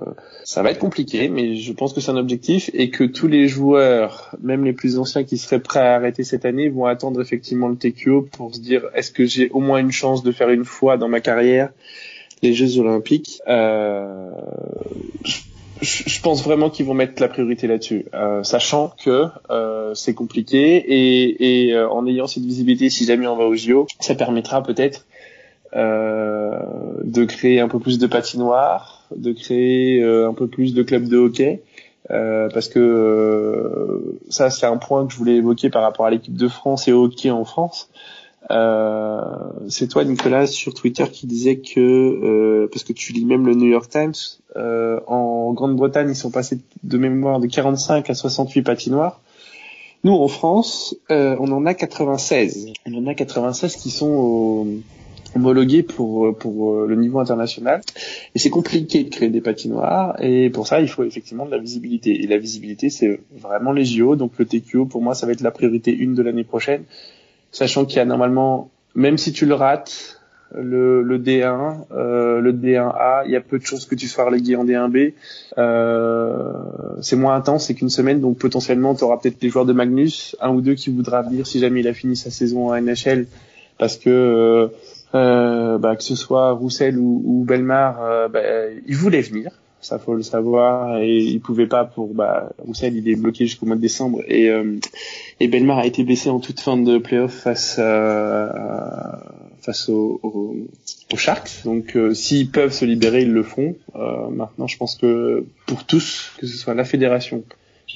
ça va être compliqué, mais je pense que c'est un objectif et que tous les joueurs, même les plus anciens qui seraient prêts à arrêter cette année, vont attendre effectivement le TQO pour se dire est-ce que j'ai au moins une chance de faire une fois dans ma carrière les Jeux Olympiques. Euh, je, pense vraiment qu'ils vont mettre la priorité là-dessus, euh, sachant que euh, c'est compliqué et, et euh, en ayant cette visibilité, si jamais on va au JO, ça permettra peut-être euh, de créer un peu plus de patinoires, de créer euh, un peu plus de clubs de hockey. Euh, parce que ça c'est un point que je voulais évoquer par rapport à l'équipe de France et au hockey en France. C'est toi Nicolas sur Twitter qui disait que parce que tu lis même le New York Times en Grande-Bretagne ils sont passés de mémoire de 45 à 68 patinoires. Nous en France on en a 96. On en a 96 qui sont au, homologué pour pour euh, le niveau international. Et c'est compliqué de créer des patinoires. Et pour ça il faut effectivement de la visibilité. Et la visibilité c'est vraiment les JO donc le TQO pour moi ça va être la priorité une de l'année prochaine sachant qu'il y a normalement même si tu le rates le, le D1, euh, le D1A. Il y a peu de chances que tu sois relégué en D1B. Euh, c'est moins intense, c'est qu'une semaine, donc potentiellement tu auras peut-être les joueurs de Magnus, un ou deux qui voudra venir si jamais il a fini sa saison en NHL, parce que euh, euh, bah, que ce soit Roussel ou, ou Belmar, bah, il voulait venir ça faut le savoir. Et il pouvait pas pour bah Roussel il est bloqué jusqu'au mois de décembre. Et euh, et Belmar a été blessé en toute fin de playoff face euh, face aux au, au Sharks. Donc euh, s'ils peuvent se libérer ils le font euh, maintenant je pense que pour tous que ce soit la fédération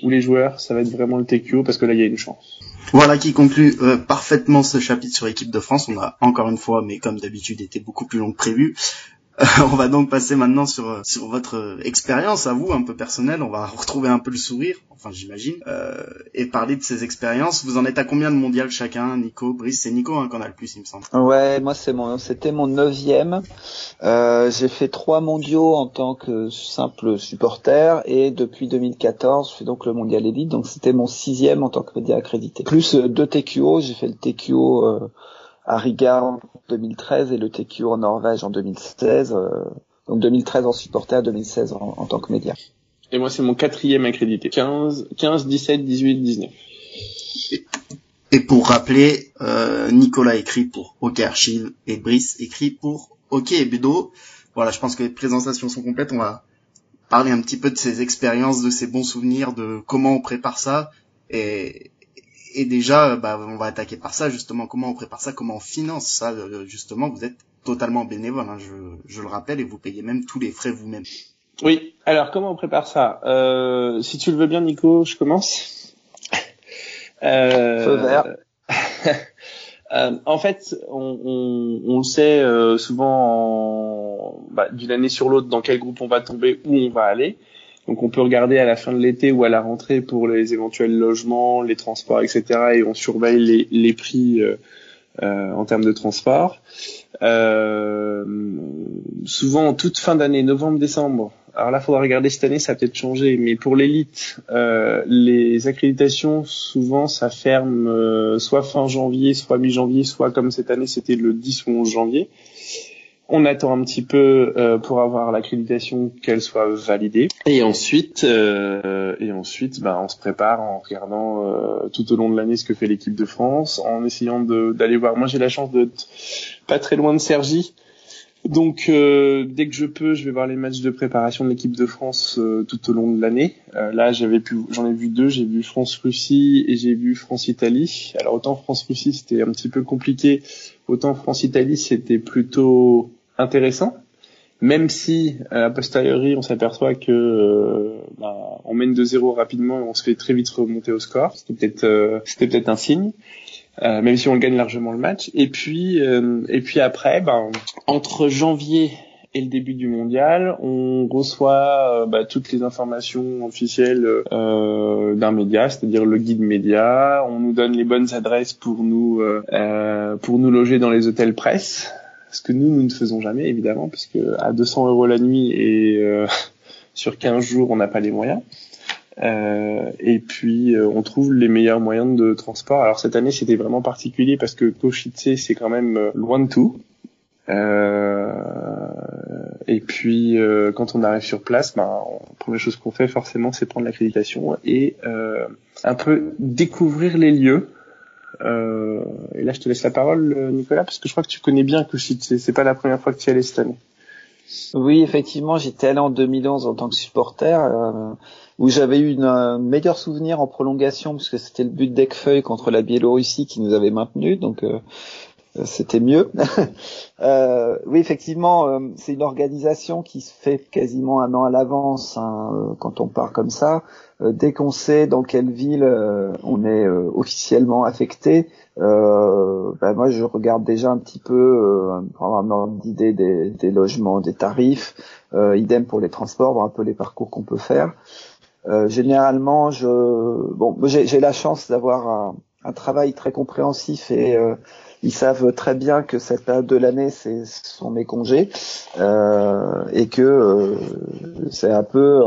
ou les joueurs ça va être vraiment le TQO parce que là il y a une chance. Voilà qui conclut euh, parfaitement ce chapitre sur l'équipe de France. On a encore une fois, mais comme d'habitude, été beaucoup plus long que prévu, on va donc passer maintenant sur sur votre expérience à vous un peu personnelle. On va retrouver un peu le sourire, enfin j'imagine, euh, et parler de ces expériences. Vous en êtes à combien de mondial chacun, Nico, Brice? C'est Nico hein, qu'on a le plus, il me semble. Ouais, moi c'est mon, c'était mon neuvième. Euh, j'ai fait trois mondiaux en tant que simple supporter et depuis 2014, je fais donc le mondial élite. Donc c'était mon sixième en tant que média accrédité. Plus euh, deux TQO, j'ai fait le TQO. Euh, à Riga en 2013 et le TQ en Norvège en 2016. Euh, donc 2013 en supporter, 2016 en, en tant que média. Et moi, c'est mon quatrième accrédité. 15, 15, 17, 18, 19. Et pour rappeler, euh, Nicolas écrit pour Hockey Archive et Brice écrit pour et Budo. Voilà, je pense que les présentations sont complètes. On va parler un petit peu de ces expériences, de ces bons souvenirs, de comment on prépare ça. Et, et déjà, bah, on va attaquer par ça justement. Comment on prépare ça? Comment on finance ça? Euh, Justement, vous êtes totalement bénévole, hein, je, je, le rappelle, et vous payez même tous les frais vous-même. Oui. Alors, comment on prépare ça? Euh, Si tu le veux bien, Nico, je commence. <laughs> Euh, Feu vert. <laughs> euh, en fait, on, on, on le sait euh, souvent en, bah, d'une année sur l'autre dans quel groupe on va tomber, où on va aller. Donc on peut regarder à la fin de l'été ou à la rentrée pour les éventuels logements, les transports, etc. Et on surveille les, les prix euh, euh, en termes de transport. Euh, souvent en toute fin d'année, novembre-décembre. Alors là, il faudra regarder cette année, ça a peut-être changé. Mais pour l'élite, les accréditations, souvent, ça ferme soit fin janvier, soit mi-janvier, soit comme cette année, c'était le 10 ou 11 janvier. On attend un petit peu euh, pour avoir l'accréditation qu'elle soit validée. Et ensuite euh, et ensuite bah, on se prépare en regardant euh, tout au long de l'année ce que fait l'équipe de France en essayant d'aller voir. Moi j'ai la chance d'être pas très loin de Sergi donc euh, dès que je peux, je vais voir les matchs de préparation de l'équipe de France euh, tout au long de l'année. Euh, là, j'avais pu, j'en ai vu deux. J'ai vu France-Russie et j'ai vu France-Italie. Alors autant France-Russie, c'était un petit peu compliqué. Autant France-Italie, c'était plutôt intéressant. Même si a posteriori, on s'aperçoit que bah, on mène 2-0 rapidement et on se fait très vite remonter au score. C'était peut-être, c'était peut-être un signe. Euh, même si on gagne largement le match. Et puis, euh, et puis après, ben, entre janvier et le début du mondial, on reçoit euh, bah, toutes les informations officielles euh, d'un média, c'est-à-dire le guide média. On nous donne les bonnes adresses pour nous pour nous loger dans les hôtels presse, ce que nous nous ne faisons jamais évidemment, puisque à 200 euros la nuit et <laughs> sur 15 jours, on n'a pas les moyens. Euh, et puis euh, on trouve les meilleurs moyens de transport. Alors cette année c'était vraiment particulier parce que Košice c'est quand même euh, loin de tout. Euh, et puis quand on arrive sur place, ben, première chose qu'on fait forcément c'est prendre l'accréditation et un peu découvrir les lieux. et là je te laisse la parole Nicolas parce que je crois que tu connais bien Košice. C'est pas la première fois que tu y allais cette année. Oui, effectivement, j'étais allé en 2011 en tant que supporter, euh, où j'avais eu un meilleur souvenir en prolongation, puisque c'était le but d'Ecfeuille contre la Biélorussie qui nous avait maintenus, donc euh, c'était mieux. <laughs> euh, oui, effectivement, euh, c'est une organisation qui se fait quasiment un an à l'avance hein, euh, quand on part comme ça. dès qu'on sait dans quelle ville on est officiellement affecté, ben moi je regarde déjà un petit peu pour avoir une ordre d'idée des, des, logements, des tarifs. idem pour les transports, voir un peu les parcours qu'on peut faire. Généralement, je bon, j'ai la chance d'avoir un, un, travail très compréhensif et ils savent très bien que cette période de l'année, c'est sont mes congés euh, et que euh, c'est un peu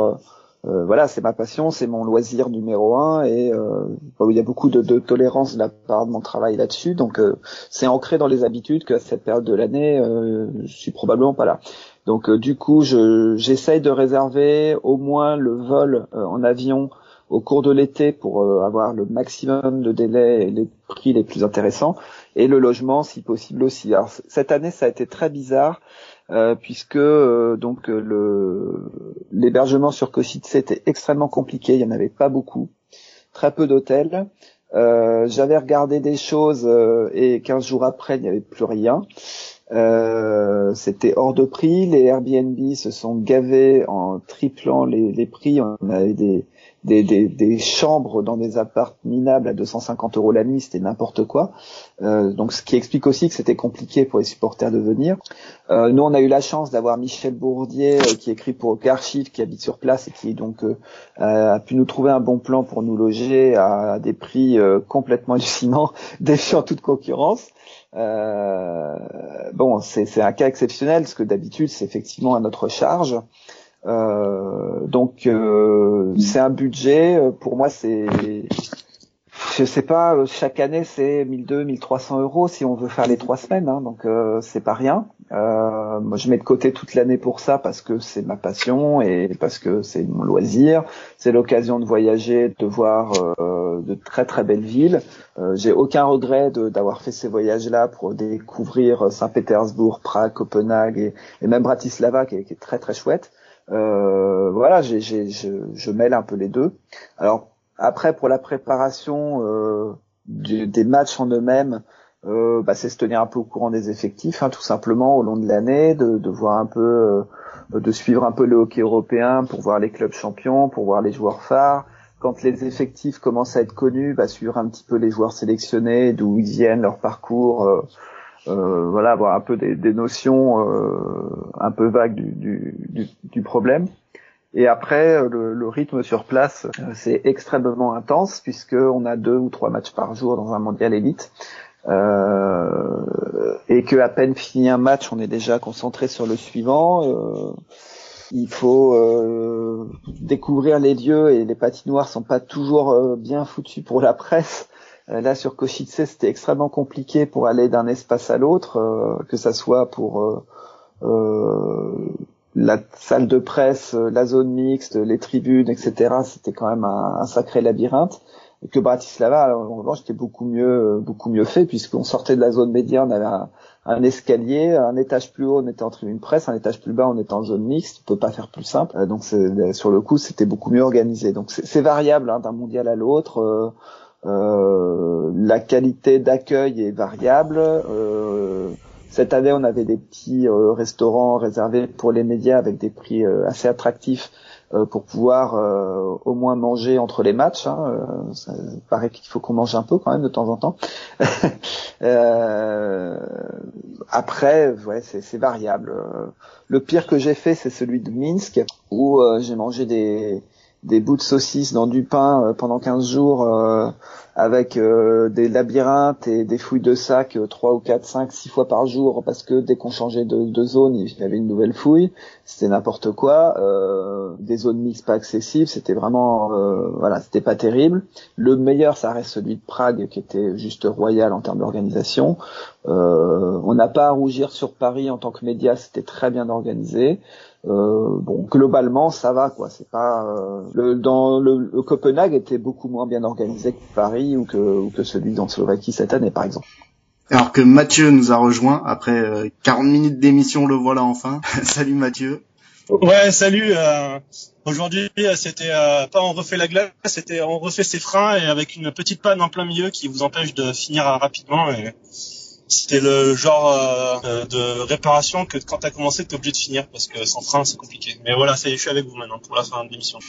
euh, voilà, c'est ma passion, c'est mon loisir numéro un et il y a beaucoup de, de, tolérance de la part de mon travail là-dessus. Donc c'est ancré dans les habitudes qu'à cette période de l'année, je suis probablement pas là. Donc du coup, j'essaye de réserver au moins le vol en avion au cours de l'été pour avoir le maximum de délais et les prix les plus intéressants et le logement si possible aussi. Alors cette année ça a été très bizarre euh, puisque euh, donc euh, l'hébergement sur Košice était extrêmement compliqué, il y en avait pas beaucoup, très peu d'hôtels. J'avais regardé des choses et 15 jours après il n'y avait plus rien. C'était hors de prix. Les Airbnb se sont gavés en triplant les, prix. On avait des, des, des, des, chambres dans des appartements minables à 250 euros la nuit, c'était n'importe quoi. Euh, donc ce qui explique aussi que c'était compliqué pour les supporters de venir. Euh, nous, on a eu la chance d'avoir Michel Bourdier euh, qui écrit pour Archive, qui habite sur place et qui donc euh, a pu nous trouver un bon plan pour nous loger à des prix euh, complètement <laughs> hallucinants, défiant toute concurrence. Bon, c'est un cas exceptionnel parce que d'habitude c'est effectivement à notre charge. Euh, donc euh, c'est un budget. Euh, pour moi, c'est je sais pas, chaque année c'est 1200, 1300 euros si on veut faire les trois semaines, hein, donc euh, c'est pas rien. Euh, moi je mets de côté toute l'année pour ça parce que c'est ma passion et parce que c'est mon loisir. C'est l'occasion de voyager, de voir euh, de très très belles villes. J'ai aucun regret d'avoir fait ces voyages-là pour découvrir Saint-Pétersbourg, Prague, Copenhague et, et, même Bratislava qui est, qui est très très chouette. Euh, voilà, j'ai, j'ai, je, je, mêle un peu les deux. Alors après, pour la préparation euh, des matchs en eux-mêmes, euh, bah, c'est se tenir un peu au courant des effectifs, hein, tout simplement au long de l'année, de, de voir un peu, euh, de suivre un peu le hockey européen pour voir les clubs champions, pour voir les joueurs phares. Quand les effectifs commencent à être connus, bah, suivre un petit peu les joueurs sélectionnés, d'où ils viennent, leur parcours. Euh, euh, voilà, avoir un peu des, des notions euh, un peu vagues du, du, du, problème. Et après, euh, le, le, rythme sur place, euh, c'est extrêmement intense puisque on a deux ou trois matchs par jour dans un mondial élite. Euh, et que à peine fini un match, on est déjà concentré sur le suivant. Euh, il faut euh, découvrir les lieux et les patinoires sont pas toujours bien foutus pour la presse. Euh, là, sur Košice, c'était extrêmement compliqué pour aller d'un espace à l'autre, euh, que ça soit pour euh, la salle de presse, la zone mixte, les tribunes, etc. C'était quand même un, sacré labyrinthe. Et que Bratislava, en revanche, était beaucoup mieux, beaucoup mieux fait puisqu'on sortait de la zone média, on avait un, escalier, un étage plus haut, on était en tribune presse, un étage plus bas, on était en zone mixte. On peut pas faire plus simple. donc sur le coup, c'était beaucoup mieux organisé. Donc c'est variable hein, d'un mondial à l'autre. Euh, la qualité d'accueil est variable. Euh, cette année, on avait des petits euh, restaurants réservés pour les médias avec des prix assez attractifs pour pouvoir au moins manger entre les matchs. Hein. ça paraît qu'il faut qu'on mange un peu quand même de temps en temps. <laughs> après, ouais, c'est variable. Le pire que j'ai fait, c'est celui de Minsk, où j'ai mangé des, des bouts de saucisses dans du pain pendant 15 jours avec euh, des labyrinthes et des fouilles de sacs euh, trois ou quatre, cinq, six fois par jour parce que dès qu'on changeait de, de, zone, il y avait une nouvelle fouille. C'était n'importe quoi. Euh, des zones mixtes pas accessibles, c'était vraiment, euh, voilà, c'était pas terrible. Le meilleur, ça reste celui de Prague qui était juste royal en termes d'organisation. on n'a pas à rougir sur Paris en tant que média, c'était très bien organisé. Euh, bon, globalement, ça va quoi. C'est pas euh, le, dans le, Copenhague était beaucoup moins bien organisé que Paris ou que, ou que celui dans Slovaquie cette année, par exemple. Alors que Mathieu nous a rejoint après euh, 40 minutes d'émission, le voilà enfin. <laughs> salut Mathieu. Ouais, salut. Euh, aujourd'hui, c'était pas on refait la glace, c'était on refait ses freins et avec une petite panne en plein milieu qui vous empêche de finir rapidement. Et c'était le genre euh, de réparation que quand t'as commencé t'es obligé de finir parce que sans frein c'est compliqué. Mais voilà, je suis avec vous maintenant pour la fin de l'émission.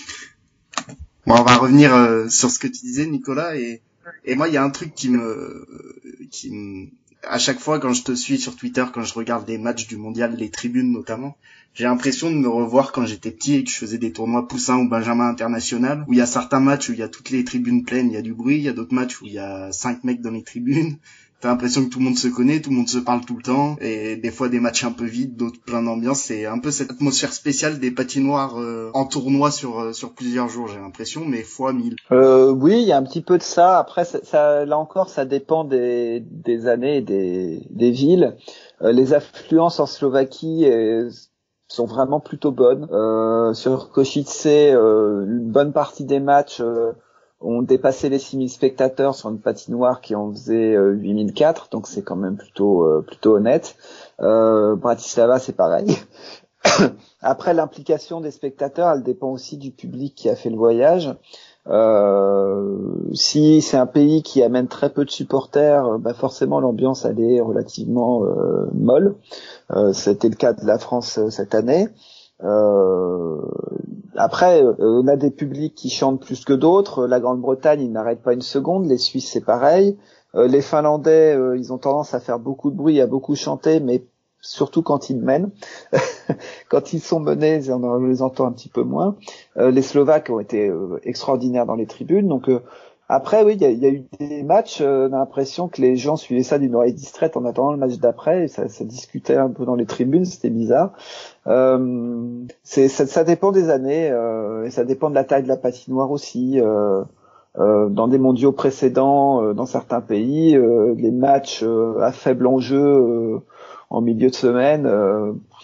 Bon, on va revenir euh, sur ce que tu disais Nicolas et et moi il y a un truc qui me qui me à chaque fois quand je te suis sur Twitter, quand je regarde des matchs du mondial, les tribunes notamment, j'ai l'impression de me revoir quand j'étais petit et que je faisais des tournois poussins ou Benjamin international, où il y a certains matchs où il y a toutes les tribunes pleines, il y a du bruit, il y a d'autres matchs où il y a cinq mecs dans les tribunes, t'as l'impression que tout le monde se connaît, tout le monde se parle tout le temps, et des fois des matchs un peu vides, d'autres plein d'ambiance. C'est un peu cette atmosphère spéciale des patinoires euh, en tournoi sur euh, sur plusieurs jours, j'ai l'impression, mais fois mille. Euh, oui, il y a un petit peu de ça. Après, ça, là encore, ça dépend des, des années, des, des villes. les affluences en Slovaquie sont vraiment plutôt bonnes. sur Košice, une bonne partie des matchs ont dépassé les 6000 spectateurs sur une patinoire qui en faisait 8004, euh, donc c'est quand même plutôt euh, plutôt honnête. Euh, Bratislava, c'est pareil. <coughs> Après, l'implication des spectateurs, elle dépend aussi du public qui a fait le voyage. Si c'est un pays qui amène très peu de supporters, bah forcément l'ambiance elle est relativement molle. C'était le cas de la France cette année. Euh, après, euh, on a des publics qui chantent plus que d'autres. La Grande-Bretagne, ils n'arrêtent pas une seconde. Les Suisses, c'est pareil. Euh, les Finlandais, euh, ils ont tendance à faire beaucoup de bruit, à beaucoup chanter, mais surtout quand ils mènent. <laughs> quand ils sont menés, on les entend un petit peu moins. les Slovaques ont été extraordinaires dans les tribunes. Donc après, oui, il y a, eu des matchs. on a l'impression que les gens suivaient ça d'une oreille distraite en attendant le match d'après. Et ça, ça discutait un peu dans les tribunes. C'était bizarre. Euh, ça, ça, dépend des années euh, et ça dépend de la taille de la patinoire aussi. Euh, euh dans des mondiaux précédents, euh, dans certains pays, les matchs à faible enjeu en milieu de semaine,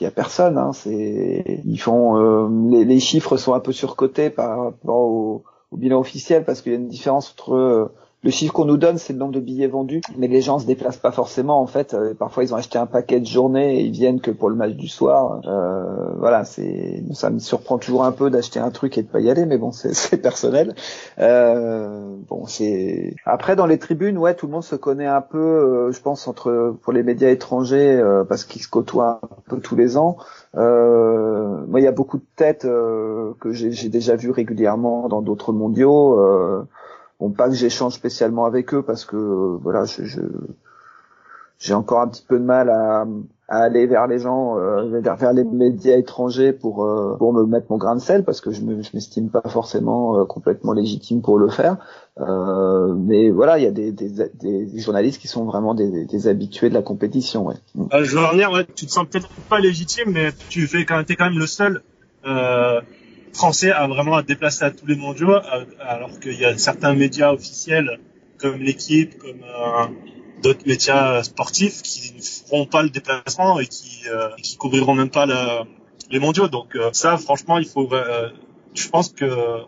il y a personne. Hein, c'est ils font les, les, chiffres sont un peu surcotés par rapport au, au bilan officiel parce qu'il y a une différence entre le chiffre qu'on nous donne, c'est le nombre de billets vendus, mais les gens se déplacent pas forcément. En fait, euh, parfois ils ont acheté un paquet de journée et ils viennent que pour le match du soir. Euh, voilà, ça me surprend toujours un peu d'acheter un truc et de pas y aller, mais bon, c'est <laughs> personnel. Euh, bon, c'est après dans les tribunes, ouais, tout le monde se connaît un peu. Je pense entre pour les médias étrangers parce qu'ils se côtoient un peu tous les ans. moi, il y a beaucoup de têtes que j'ai déjà vues régulièrement dans d'autres mondiaux. Bon, pas que j'échange spécialement avec eux parce que voilà, je, j'ai encore un petit peu de mal à, aller vers les gens, euh, vers, les médias étrangers pour euh, pour me mettre mon grain de sel parce que je me, je m'estime pas forcément euh, complètement légitime pour le faire. mais voilà, il y a des, des, journalistes qui sont vraiment des, habitués de la compétition. Ouais. je veux revenir, ouais, tu te sens peut-être pas légitime, mais tu fais quand même, es quand même le seul français a vraiment à déplacer à tous les mondiaux, alors qu'il y a certains médias officiels comme l'équipe, comme euh, d'autres médias sportifs qui ne feront pas le déplacement et qui euh, couvriront même pas les mondiaux. Donc euh, ça, franchement, il faut. je pense que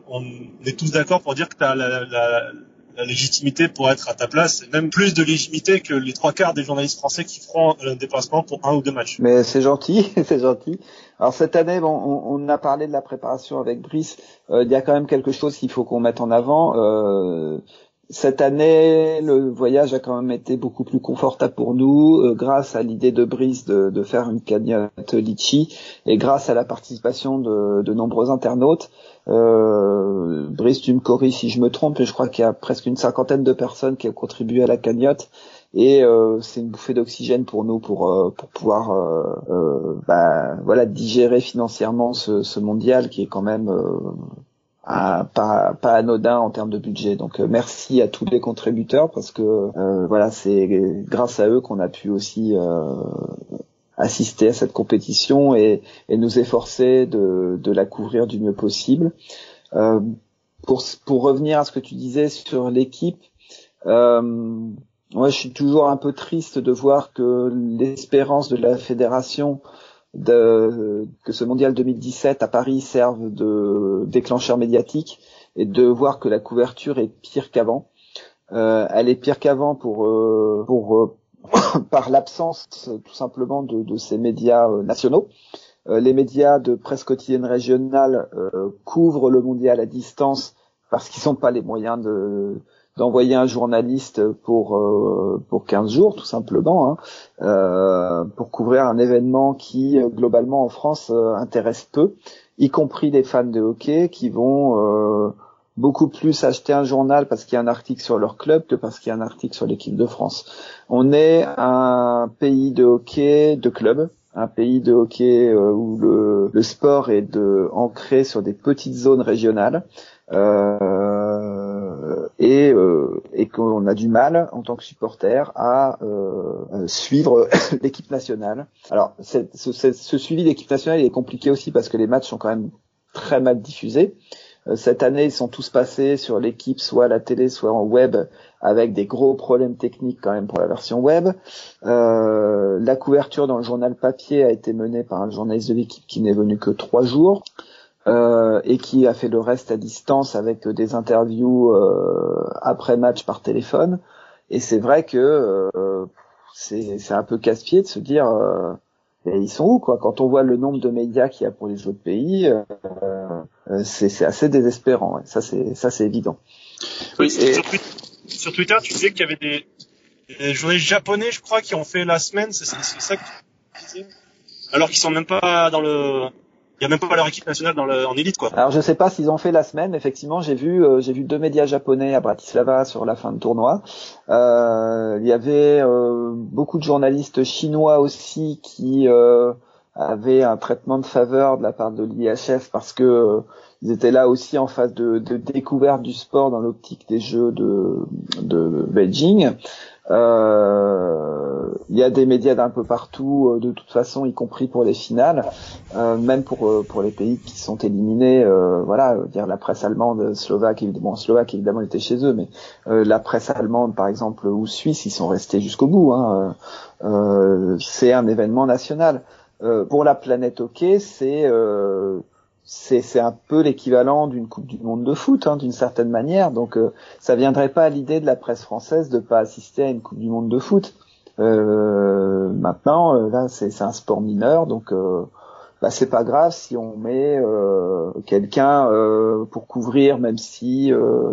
on est tous d'accord pour dire que tu as la, la, la légitimité pour être à ta place, même plus de légitimité que les trois quarts des journalistes français qui feront un déplacement pour un ou deux matchs. Mais c'est gentil, <laughs> c'est gentil. Alors cette année, on, a parlé de la préparation avec Brice. Euh, il y a quand même quelque chose qu'il faut qu'on mette en avant. Euh, cette année, le voyage a quand même été beaucoup plus confortable pour nous, euh, grâce à l'idée de Brice de, de, faire une cagnotte litchi et grâce à la participation de, de nombreux internautes. Brice, tu me corriges si je me trompe, mais je crois qu'il y a presque une cinquantaine de personnes qui ont contribué à la cagnotte. Et euh, c'est une bouffée d'oxygène pour nous pour euh, pour pouvoir euh, bah, voilà digérer financièrement ce, ce, mondial qui est quand même pas, pas anodin en termes de budget. Donc merci à tous les contributeurs parce que voilà c'est grâce à eux qu'on a pu aussi assister à cette compétition et, et nous efforcer de, de, la couvrir du mieux possible. Euh, pour, pour revenir à ce que tu disais sur l'équipe, euh, moi je suis toujours un peu triste de voir que l'espérance de la fédération de, que ce mondial 2017 à Paris serve de déclencheur médiatique et de voir que la couverture est pire qu'avant. Euh, elle est pire qu'avant pour euh, pour euh, <coughs> par l'absence tout simplement de, de ces médias euh, nationaux. Euh, les médias de presse quotidienne régionale euh, couvrent le mondial à distance parce qu'ils n'ont pas les moyens de d'envoyer un journaliste pour pour 15 jours tout simplement hein, euh, pour couvrir un événement qui globalement en France intéresse peu, y compris les fans de hockey qui vont beaucoup plus acheter un journal parce qu'il y a un article sur leur club que parce qu'il y a un article sur l'équipe de France. On est un pays de hockey de club, un pays de hockey euh, où le, sport est de, ancré sur des petites zones régionales. Euh, et, euh, et qu'on a du mal en tant que supporter à euh, suivre <laughs> l'équipe nationale. Alors ce, ce, suivi d'équipe nationale est compliqué aussi parce que les matchs sont quand même très mal diffusés. Cette année, ils sont tous passés sur l'équipe, soit à la télé, soit en web, avec des gros problèmes techniques quand même pour la version web. Euh, la couverture dans le journal papier a été menée par un journaliste de l'équipe qui n'est venu que trois jours. Euh, et qui a fait le reste à distance avec des interviews euh, après match par téléphone. Et c'est vrai que euh, c'est un peu casse-pied de se dire euh, ils sont où quoi? Quand on voit le nombre de médias qu'il y a pour les autres pays, c'est assez désespérant. Ça c'est ça c'est évident. Oui, sur, Twitter, tu disais qu'il y avait des, des, journalistes japonais, je crois, qui ont fait la semaine. C'est ça que tu disais? Alors qu'ils sont même pas dans le il y a même pas leur équipe nationale dans le, en élite quoi. Alors je sais pas s'ils ont fait la semaine. Effectivement, j'ai vu euh, j'ai vu deux médias japonais à Bratislava sur la fin de tournoi. Euh, il y avait euh, beaucoup de journalistes chinois aussi qui euh, avaient un traitement de faveur de la part de l'IHF parce que ils étaient là aussi en phase de, de découverte du sport dans l'optique des Jeux de, de Beijing. Euh, il y a des médias d'un peu partout, euh, de toute façon, y compris pour les finales, euh, même pour pour les pays qui sont éliminés. voilà, dire la presse allemande, slovaque, évidemment, slovaque évidemment était chez eux, mais la presse allemande, par exemple, ou suisse, ils sont restés jusqu'au bout. Hein. c'est un événement national. pour la planète hockey, c'est c'est un peu l'équivalent d'une Coupe du Monde de foot, hein, d'une certaine manière. Donc, euh, ça viendrait pas à l'idée de la presse française de pas assister à une Coupe du Monde de foot. Euh, maintenant, euh, là, c'est un sport mineur, donc euh, bah, c'est pas grave si on met euh, quelqu'un pour couvrir, même si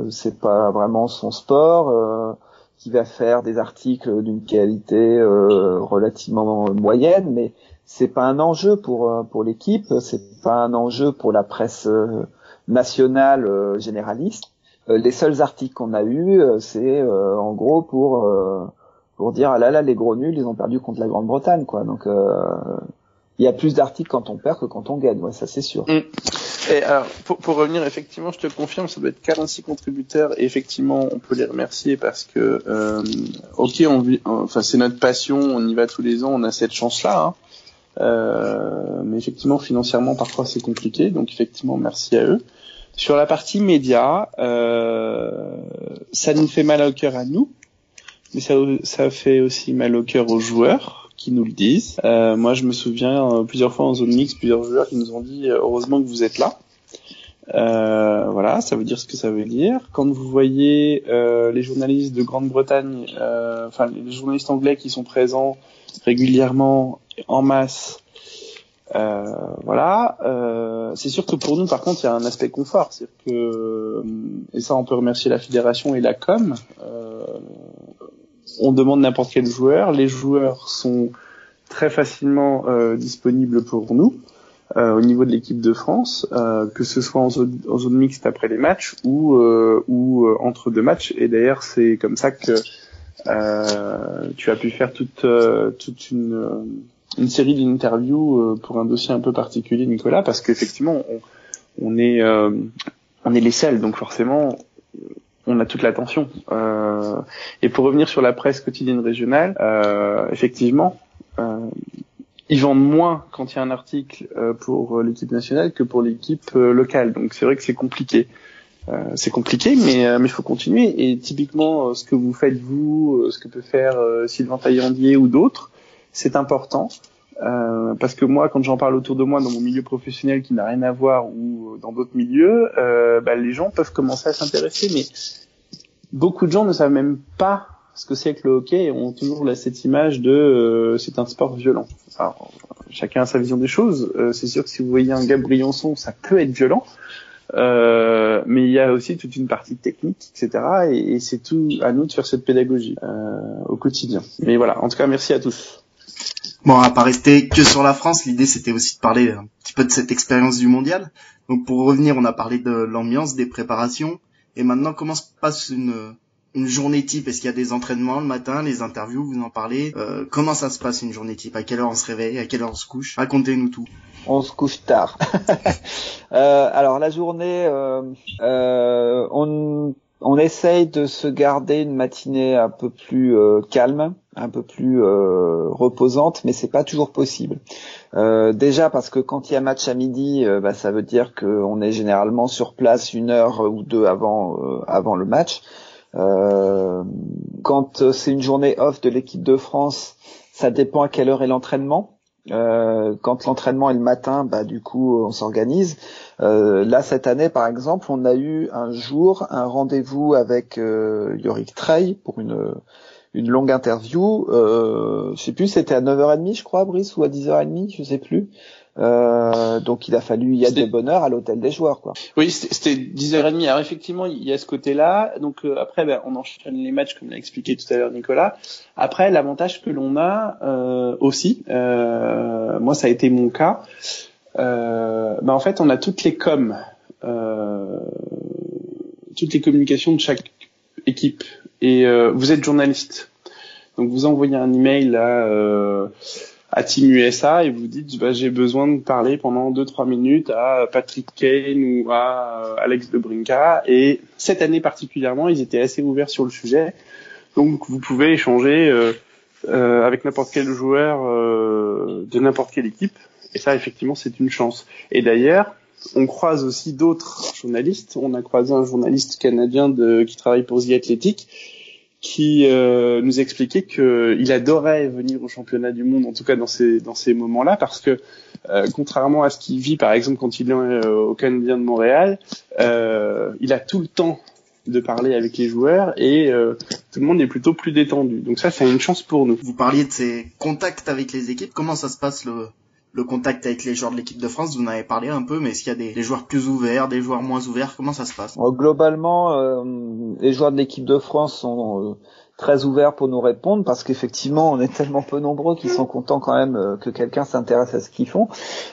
c'est pas vraiment son sport, qui va faire des articles d'une qualité relativement moyenne, mais c'est pas un enjeu pour euh, pour l'équipe, c'est pas un enjeu pour la presse euh, nationale euh, généraliste. Les seuls articles qu'on a eus, c'est en gros pour pour dire ah là là les gros nuls ils ont perdu contre la Grande-Bretagne quoi. Donc il y a plus d'articles quand on perd que quand on gagne, ouais, ça c'est sûr. Mm. Et alors, pour, pour, revenir, effectivement, je te confirme, ça doit être 46 contributeurs, et effectivement, on peut les remercier parce que, euh, ok, on vit, enfin, c'est notre passion, on y va tous les ans, on a cette chance-là, hein, euh, mais effectivement, financièrement, parfois c'est compliqué. Donc effectivement, merci à eux. Sur la partie média, euh, ça nous fait mal au cœur à nous, mais ça, ça fait aussi mal au cœur aux joueurs qui nous le disent. Euh, moi, je me souviens euh, plusieurs fois en zone mix, plusieurs joueurs qui nous ont dit euh, heureusement que vous êtes là. Euh, voilà, ça veut dire ce que ça veut dire. Quand vous voyez euh, les journalistes de Grande-Bretagne, euh, enfin les journalistes anglais qui sont présents régulièrement en masse. Euh, voilà. Euh, c'est sûr que pour nous, par contre, il y a un aspect confort, c'est que euh, et ça, on peut remercier la fédération et la com. Euh, on demande n'importe quel joueur, les joueurs sont très facilement euh, disponibles pour nous. Euh, au niveau de l'équipe de France, que ce soit en zone, en zone, mixte après les matchs ou, ou entre deux matchs. Et d'ailleurs, c'est comme ça que tu as pu faire toute, euh, toute une, euh, une série d'interviews pour un dossier un peu particulier, Nicolas, parce qu'effectivement, on, on est on est les seuls, donc forcément, on a toute l'attention. Euh, et pour revenir sur la presse quotidienne régionale, euh, effectivement, euh, ils vendent moins quand il y a un article pour l'équipe nationale que pour l'équipe locale. Donc c'est vrai que c'est compliqué. Euh, c'est compliqué, mais euh, il faut continuer. Et typiquement, euh, ce que vous faites vous, ce que peut faire Sylvain Taillandier ou d'autres, c'est important. Euh, parce que moi, quand j'en parle autour de moi dans mon milieu professionnel qui n'a rien à voir ou dans d'autres milieux, euh, bah, les gens peuvent commencer à s'intéresser, mais beaucoup de gens ne savent même pas ce que c'est que le hockey et ont toujours cette image de c'est un sport violent. Alors, chacun a sa vision des choses. c'est sûr que si vous voyez un gars Briançon, ça peut être violent. Euh, mais il y a aussi toute une partie technique, etc. Et, c'est tout à nous de faire cette pédagogie euh, au quotidien. Mais voilà, en tout cas, merci à tous. Bon, on va pas rester que sur la France. L'idée, c'était aussi de parler un petit peu de cette expérience du mondial. Donc, pour revenir, on a parlé de l'ambiance, des préparations. Et maintenant, comment se passe une, une journée type Est-ce qu'il y a des entraînements le matin, les interviews, vous en parlez euh, Comment ça se passe une journée type? À quelle heure on se réveille? À quelle heure on se couche? Racontez-nous tout. On se couche tard. <laughs> euh, alors la journée, euh, euh, on, on essaye de se garder une matinée un peu plus euh, calme, un peu plus reposante, mais c'est pas toujours possible. déjà parce que quand il y a match à midi, bah, ça veut dire qu'on est généralement sur place une heure ou deux avant avant le match. Euh, quand c'est une journée off de l'équipe de France, ça dépend à quelle heure est l'entraînement. Euh, quand l'entraînement est le matin, bah du coup on s'organise. Euh, là cette année par exemple, on a eu un jour un rendez-vous avec euh, Yorick Trey pour une une longue interview. Euh, je sais plus, c'était à 9h30 je crois, Brice, ou à 10h30, je sais plus. Euh, donc il a fallu y aller de bonheur à l'hôtel des joueurs quoi. Oui, c'était 10h30. Alors effectivement, il y a ce côté-là. Donc euh, après ben, on enchaîne les matchs comme l'a expliqué tout à l'heure Nicolas. Après l'avantage que l'on a euh, aussi euh, moi ça a été mon cas. Ben, en fait, on a toutes les coms toutes les communications de chaque équipe et vous êtes journaliste. Donc vous envoyez un email à à Team USA et vous dites bah, j'ai besoin de parler pendant 2-3 minutes à Patrick Kane ou à euh, Alex Debrinka et cette année particulièrement ils étaient assez ouverts sur le sujet. Donc vous pouvez échanger euh, euh, avec n'importe quel joueur euh, de n'importe quelle équipe. Et ça effectivement c'est une chance. Et d'ailleurs on croise aussi d'autres journalistes. On a croisé un journaliste canadien de, qui travaille pour The Athletic qui euh, nous expliquait qu'il adorait venir au championnat du monde, en tout cas dans ces dans ces moments-là, parce que euh, contrairement à ce qu'il vit par exemple quand il est euh, au Canadien de Montréal, il a tout le temps de parler avec les joueurs et tout le monde est plutôt plus détendu. Donc ça, c'est une chance pour nous. Vous parliez de ces contacts avec les équipes. Comment ça se passe le, le contact avec les joueurs de l'équipe de France, vous en avez parlé un peu, mais est-ce qu'il y a des, joueurs plus ouverts, des joueurs moins ouverts? Comment ça se passe? Globalement, euh, les joueurs de l'équipe de France sont euh, très ouverts pour nous répondre parce qu'effectivement, on est tellement peu nombreux qu'ils sont contents quand même euh, que quelqu'un s'intéresse à ce qu'ils font.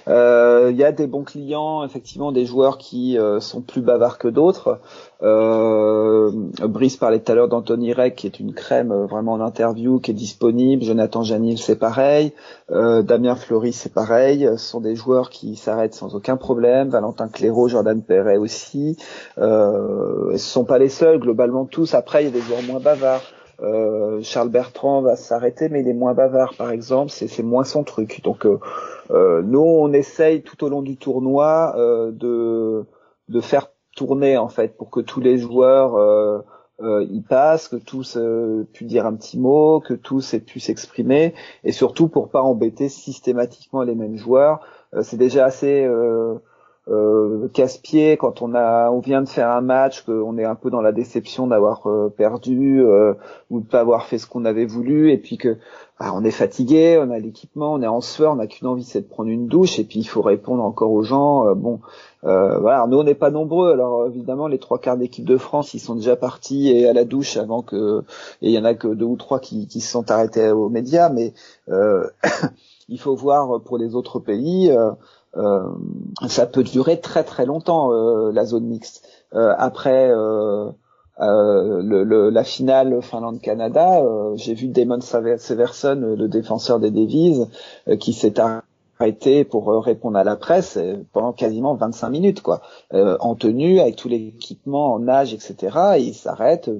Il y a des bons clients, effectivement, des joueurs qui sont plus bavards que d'autres. Euh, Brice parlait tout à l'heure d'Anthony Rec, qui est une crème euh, vraiment en interview, qui est disponible. Jonathan Janil, c'est pareil. Euh, Damien Fleury, c'est pareil. Ce sont des joueurs qui s'arrêtent sans aucun problème. Valentin Cléraud, Jordan Perret aussi. Euh, ce sont pas les seuls, globalement tous. Après, il y a des joueurs moins bavards. Euh, Charles Bertrand va s'arrêter, mais il est moins bavard, par exemple. C'est moins son truc. Donc, euh, nous, on essaye tout au long du tournoi de de faire tourner en fait pour que tous les joueurs euh, euh, y passent, que tous euh, puissent dire un petit mot, que tous aient pu s'exprimer, et surtout pour pas embêter systématiquement les mêmes joueurs. Euh, c'est déjà assez euh, euh, casse-pied quand on a, on vient de faire un match, qu'on est un peu dans la déception d'avoir perdu ou de pas avoir fait ce qu'on avait voulu, et puis que bah, on est fatigué, on a l'équipement, on est en sueur, on n'a qu'une envie, c'est de prendre une douche, et puis il faut répondre encore aux gens. bon, euh, voilà, nous on n'est pas nombreux. Alors évidemment, les trois quarts d'équipe de France, ils sont déjà partis et à la douche avant que. Et il y en a que deux ou trois qui, se sont arrêtés aux médias, mais euh, <coughs> il faut voir pour les autres pays. Euh, euh ça peut durer très très longtemps la zone mixte. après. Euh, le, la finale Finlande-Canada, j'ai vu Damon Severson, le défenseur des Devises, qui s'est arrêté pour euh, répondre à la presse euh, pendant quasiment 25 minutes, quoi, euh, en tenue, avec tout l'équipement, en nage, etc. Et il s'arrête.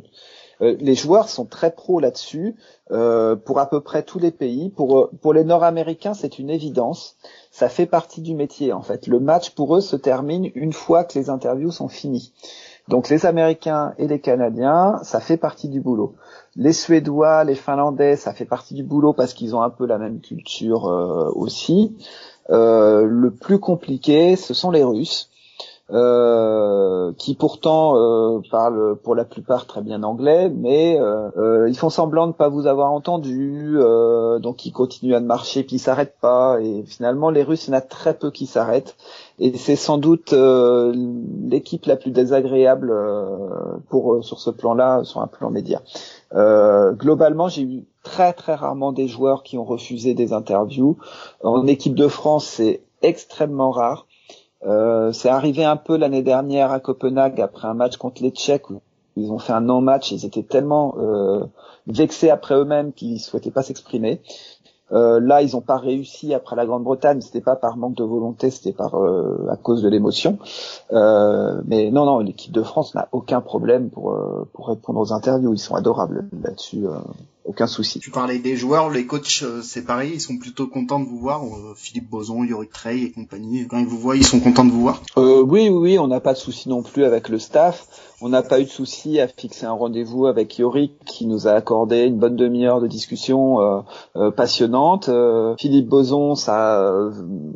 les joueurs sont très pros là-dessus, pour à peu près tous les pays. Pour pour les Nord-Américains, c'est une évidence. Ça fait partie du métier, en fait. Le match pour eux se termine une fois que les interviews sont finies. Donc les Américains et les Canadiens, ça fait partie du boulot. Les Suédois, les Finlandais, ça fait partie du boulot parce qu'ils ont un peu la même culture euh, aussi. Euh, le plus compliqué, ce sont les Russes. Euh, qui pourtant euh, parlent pour la plupart très bien anglais, mais euh, ils font semblant de ne pas vous avoir entendu, donc ils continuent à marcher, puis ils s'arrêtent pas, et finalement les Russes, il y en a très peu qui s'arrêtent, et c'est sans doute l'équipe la plus désagréable pour sur ce plan-là, sur un plan média. globalement, j'ai eu très très rarement des joueurs qui ont refusé des interviews. En équipe de France, c'est extrêmement rare. Euh, c'est arrivé un peu l'année dernière à Copenhague après un match contre les Tchèques où ils ont fait un non-match, ils étaient tellement vexés après eux-mêmes qu'ils souhaitaient pas s'exprimer. Euh, là, ils n'ont pas réussi après la Grande-Bretagne. C'était pas par manque de volonté, c'était par euh, à cause de l'émotion. Euh, mais non, non, l'équipe de France n'a aucun problème pour pour répondre aux interviews. Ils sont adorables là-dessus aucun souci. Tu parlais des joueurs, les coachs, euh, c'est pareil, ils sont plutôt contents de vous voir. Euh, Philippe Boson, Yorick Trey et compagnie, quand ils vous voient, ils sont contents de vous voir? Euh, oui, oui, on n'a pas de souci non plus avec le staff. On n'a pas eu de souci à fixer un rendez-vous avec Yorick qui nous a accordé une bonne demi-heure de discussion euh, passionnante. Philippe Boson, ça,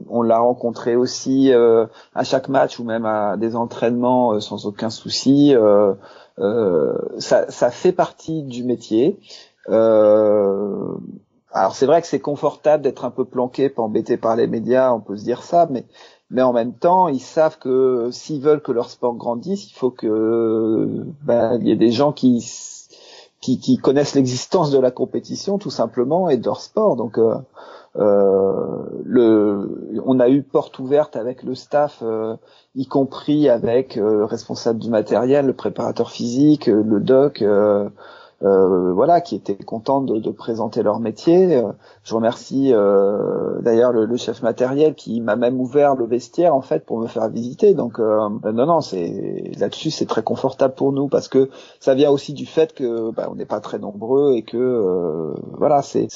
on l'a rencontré aussi à chaque match ou même à des entraînements sans aucun souci. ça, ça fait partie du métier. Euh, alors c'est vrai que c'est confortable d'être un peu planqué, pas embêté par les médias, on peut se dire ça, mais mais en même temps, ils savent que s'ils veulent que leur sport grandisse, il faut que ben, il y ait des gens qui qui, qui connaissent l'existence de la compétition tout simplement et de leur sport. Donc euh, euh, le, on a eu porte ouverte avec le staff, euh, y compris avec euh, le responsable du matériel, le préparateur physique, le doc. Euh, voilà, qui étaient contents de, de, présenter leur métier. Euh, je remercie euh, d'ailleurs le, le, chef matériel qui m'a même ouvert le vestiaire en fait pour me faire visiter. Donc non, non, c'est là-dessus c'est très confortable pour nous parce que ça vient aussi du fait que bah, on n'est pas très nombreux et que voilà, c'est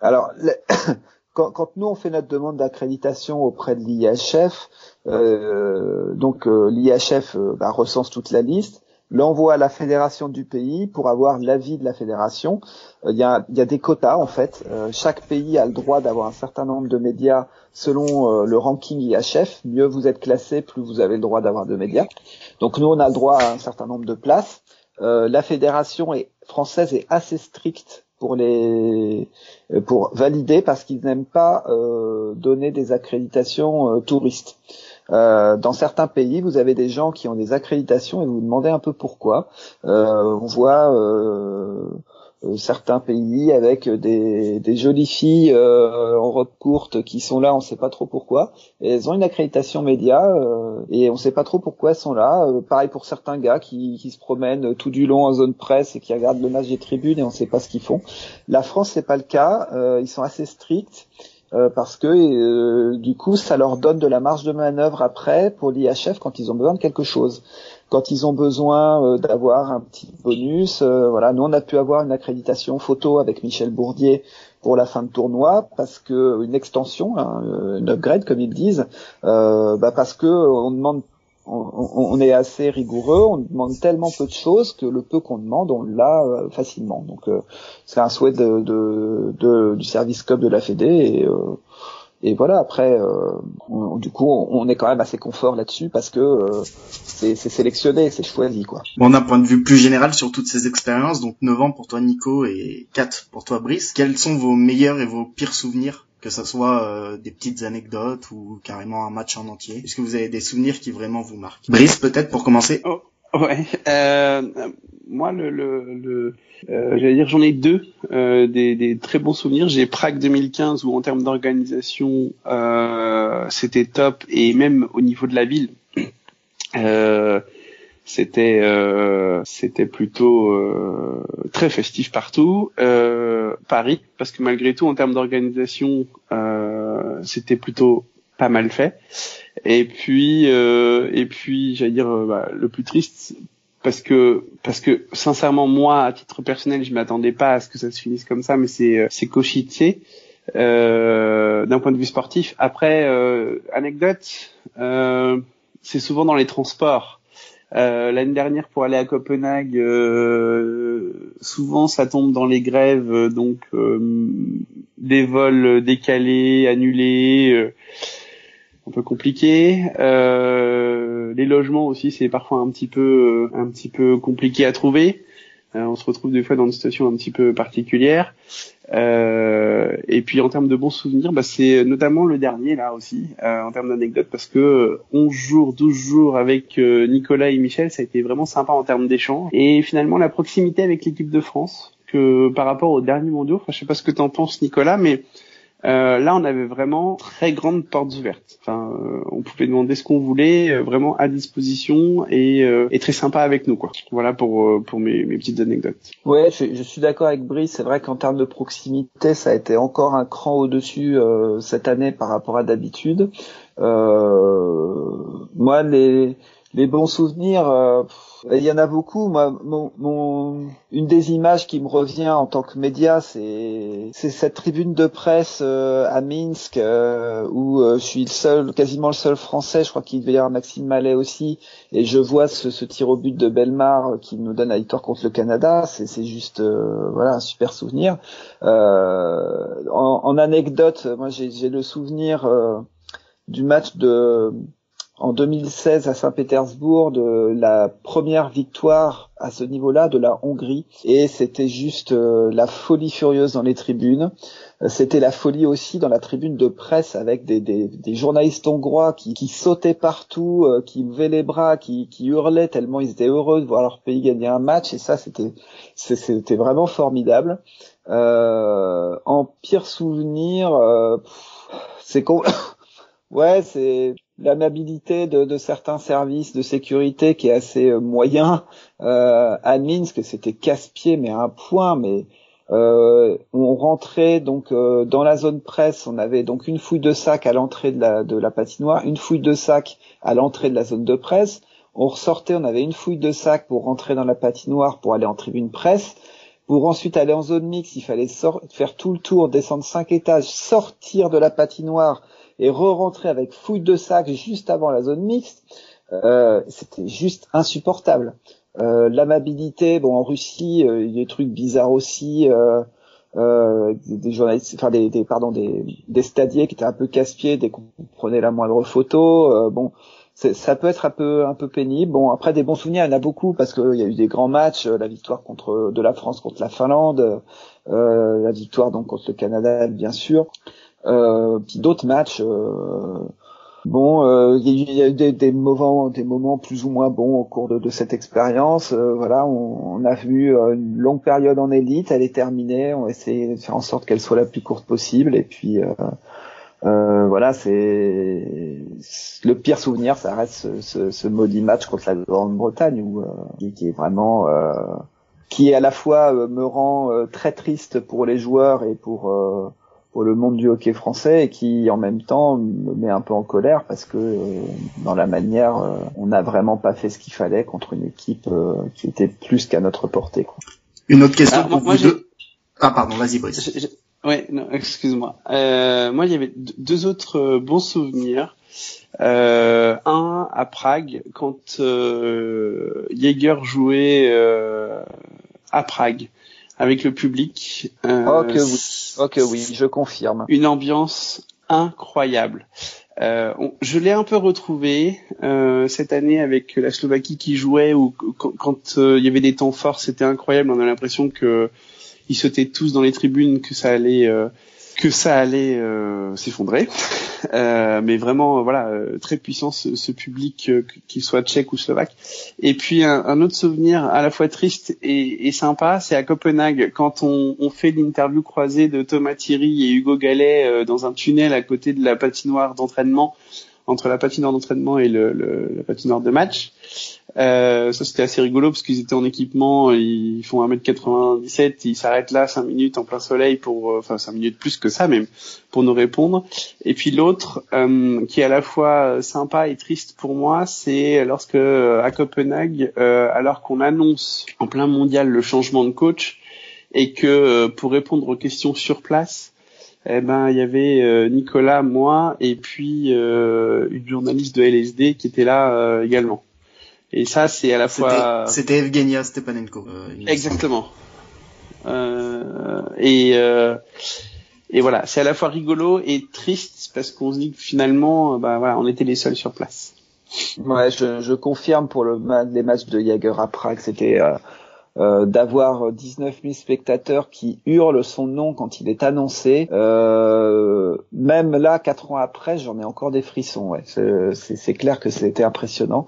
alors. <coughs> Quand, quand, nous on fait notre demande d'accréditation auprès de l'IHF, euh, donc l'IHF bah, recense toute la liste l'envoie à la fédération du pays pour avoir l'avis de la fédération. Euh, il y, a, des quotas en fait. Euh, chaque pays a le droit d'avoir un certain nombre de médias selon euh, le ranking IHF. Mieux vous êtes classé, plus vous avez le droit d'avoir de médias. Donc nous, on a le droit à un certain nombre de places. la fédération française est assez stricte pour les pour valider parce qu'ils n'aiment pas donner des accréditations touristes. Euh, dans certains pays, vous avez des gens qui ont des accréditations et vous vous demandez un peu pourquoi. Euh, on voit euh, certains pays avec des, des jolies filles en robe courte qui sont là, on ne sait pas trop pourquoi. Elles ont une accréditation média et on ne sait pas trop pourquoi elles sont là. pareil pour certains gars qui, qui, se promènent tout du long en zone presse et qui regardent le match des tribunes et on ne sait pas ce qu'ils font. La France, c'est pas le cas. ils sont assez stricts. Euh, parce que euh, du coup ça leur donne de la marge de manœuvre après pour l'IHF quand ils ont besoin de quelque chose. Quand ils ont besoin euh, d'avoir un petit bonus, voilà, nous on a pu avoir une accréditation photo avec Michel Bourdier pour la fin de tournoi parce que une extension, hein, une upgrade comme ils disent, bah parce que on demande on, est assez rigoureux, on demande tellement peu de choses que le peu qu'on demande, on l'a euh, facilement. Donc euh, c'est un souhait de, du service club de la Fédé et, euh, et voilà. Après, du coup, on, est quand même assez confort là-dessus parce que c'est sélectionné, c'est choisi quoi. Bon, d'un point de vue plus général sur toutes ces expériences, donc 9 ans pour toi Nico et 4 pour toi Brice, quels sont vos meilleurs et vos pires souvenirs? Que ça soit euh, des petites anecdotes ou carrément un match en entier Est-ce que vous avez des souvenirs qui vraiment vous marquent? Brice, peut-être pour commencer oh, Ouais, euh, moi le, le, le euh, j'allais dire j'en ai deux euh, des, des, très bons souvenirs. J'ai Prague 2015 où en termes d'organisation euh, c'était top et même au niveau de la ville. Euh, c'était euh, c'était plutôt euh, très festif partout. Euh, Paris, parce que malgré tout en termes d'organisation, c'était plutôt pas mal fait. Et puis et puis j'allais dire bah, le plus triste parce que parce que sincèrement moi à titre personnel je m'attendais pas à ce que ça se finisse comme ça mais c'est c'est Košice euh, d'un point de vue sportif après anecdote c'est souvent dans les transports euh, l'année dernière, pour aller à Copenhague, euh, souvent ça tombe dans les grèves, euh, donc des vols décalés, annulés, un peu compliqué. les logements aussi, c'est parfois un petit peu un petit peu compliqué à trouver. On se retrouve des fois dans une situation un petit peu particulière. Euh, et puis en termes de bons souvenirs, bah, c'est notamment le dernier là aussi, euh, en termes d'anecdotes, parce que 11 jours, 12 jours avec euh, Nicolas et Michel, ça a été vraiment sympa en termes d'échange. Et finalement la proximité avec l'équipe de France, que par rapport au dernier mondiaux, enfin je sais pas ce que t'en penses Nicolas, mais Euh, là, on avait vraiment très grandes portes ouvertes. Enfin, euh, on pouvait demander ce qu'on voulait, euh, vraiment à disposition et, et, très sympa avec nous, quoi. Voilà pour pour mes, mes petites anecdotes. Ouais, je, je suis d'accord avec Brice. C'est vrai qu'en termes de proximité, ça a été encore un cran au-dessus cette année par rapport à d'habitude. moi, les les bons souvenirs, euh, il y en a beaucoup. Moi, une des images qui me revient en tant que média, c'est cette tribune de presse euh, à Minsk euh, où je suis le seul, quasiment le seul Français. Je crois qu'il devait y avoir Maxime Mallet aussi, et je vois ce, ce, tir au but de Belmar qui nous donne la victoire contre le Canada. C'est juste voilà un super souvenir. En, en, anecdote, moi j'ai le souvenir du match de en 2016 à Saint-Pétersbourg de la première victoire à ce niveau-là de la Hongrie et c'était juste euh, la folie furieuse dans les tribunes. Euh, c'était la folie aussi dans la tribune de presse avec des, des, des journalistes hongrois qui, qui, sautaient partout, euh, qui levaient les bras, qui, qui, hurlaient tellement ils étaient heureux de voir leur pays gagner un match et ça c'était c'était vraiment formidable. en pire souvenir, c'est <laughs> ouais c'est l'amabilité de, de, certains services de sécurité qui est assez euh, moyen euh, à Minsk. C'était casse-pied mais à un point mais euh, on rentrait donc euh, dans la zone presse. On avait donc une fouille de sac à l'entrée de la, de la patinoire une fouille de sac à l'entrée de la zone de presse. On ressortait on avait une fouille de sac pour rentrer dans la patinoire pour aller en tribune presse. Pour ensuite aller en zone mixte, il fallait faire tout le tour, descendre cinq étages, sortir de la patinoire et re-rentrer avec fouille de sac juste avant la zone mixte, euh, c'était juste insupportable. Euh, L'amabilité, bon en Russie, euh, il y a des trucs bizarres aussi. Euh, euh, des, journalistes, enfin des, des, pardon, des, des stadiers qui étaient un peu casse-pieds dès qu'on prenait la moindre photo. Euh, bon, ça peut être un peu un peu pénible. Bon, après des bons souvenirs, il y en a beaucoup parce qu'il y a eu des grands matchs, la victoire contre de la France contre la Finlande, euh, la victoire donc contre le Canada, bien sûr. Euh, puis d'autres matchs. Euh, bon, euh, il y a eu des, des, moments, des moments plus ou moins bons au cours de, de cette expérience. voilà, on, on, a vu une longue période en élite, elle est terminée. On va essayer de faire en sorte qu'elle soit la plus courte possible. Et puis euh, voilà, c'est le pire souvenir, ça reste ce, ce, ce, maudit match contre la Grande-Bretagne, où qui, qui, est vraiment, euh, qui à la fois me rend très triste pour les joueurs et pour pour le monde du hockey français et qui en même temps me met un peu en colère parce que euh, dans la manière euh, on n'a vraiment pas fait ce qu'il fallait contre une équipe euh, qui était plus qu'à notre portée. Quoi. Une autre question pour vous deux. Ah pardon, vas-y Brice. Ouais, non, excuse-moi. moi, il y avait deux autres bons souvenirs. un à Prague quand Jaeger jouait à Prague avec le public. Euh, oh que oui, oh que oui, je confirme. Une ambiance incroyable. Euh, je l'ai un peu retrouvé euh, cette année avec la Slovaquie qui jouait ou quand, euh, il y avait des temps forts, c'était incroyable. On a l'impression que ils sautaient tous dans les tribunes, que ça allait euh, que ça allait euh, s'effondrer. Euh, mais vraiment, voilà, euh, très puissant ce, ce public, qu'il soit tchèque ou slovaque. Et puis un, un, autre souvenir à la fois triste et, et sympa, c'est à Copenhague quand on, on fait l'interview croisée de Thomas Thierry et Hugo Gallet dans un tunnel à côté de la patinoire d'entraînement entre la patinoire d'entraînement et le, le, la patinoire de match. Euh, ça c'était assez rigolo parce qu'ils étaient en équipement, ils font 1m97, ils s'arrêtent là 5 minutes en plein soleil pour, euh, enfin 5 minutes plus que ça même, pour nous répondre. Et puis l'autre, euh, qui est à la fois sympa et triste pour moi, c'est lorsque à Copenhague, euh, alors qu'on annonce en plein mondial le changement de coach et que pour répondre aux questions sur place, eh ben il y avait Nicolas, moi et puis une journaliste de LSD qui était là également. Et ça, c'est à la fois. C'était Evgenia Stepanenko. Euh, Exactement. Euh, et euh, et voilà, c'est à la fois rigolo et triste parce qu'on se dit que finalement, bah voilà, on était les seuls sur place. Ouais, je, je confirme pour le les matchs de Jaeger à Prague, c'était euh, euh, d'avoir 19 000 spectateurs qui hurlent son nom quand il est annoncé. Euh, même là, quatre ans après, j'en ai encore des frissons. Ouais. C'est clair que c'était impressionnant.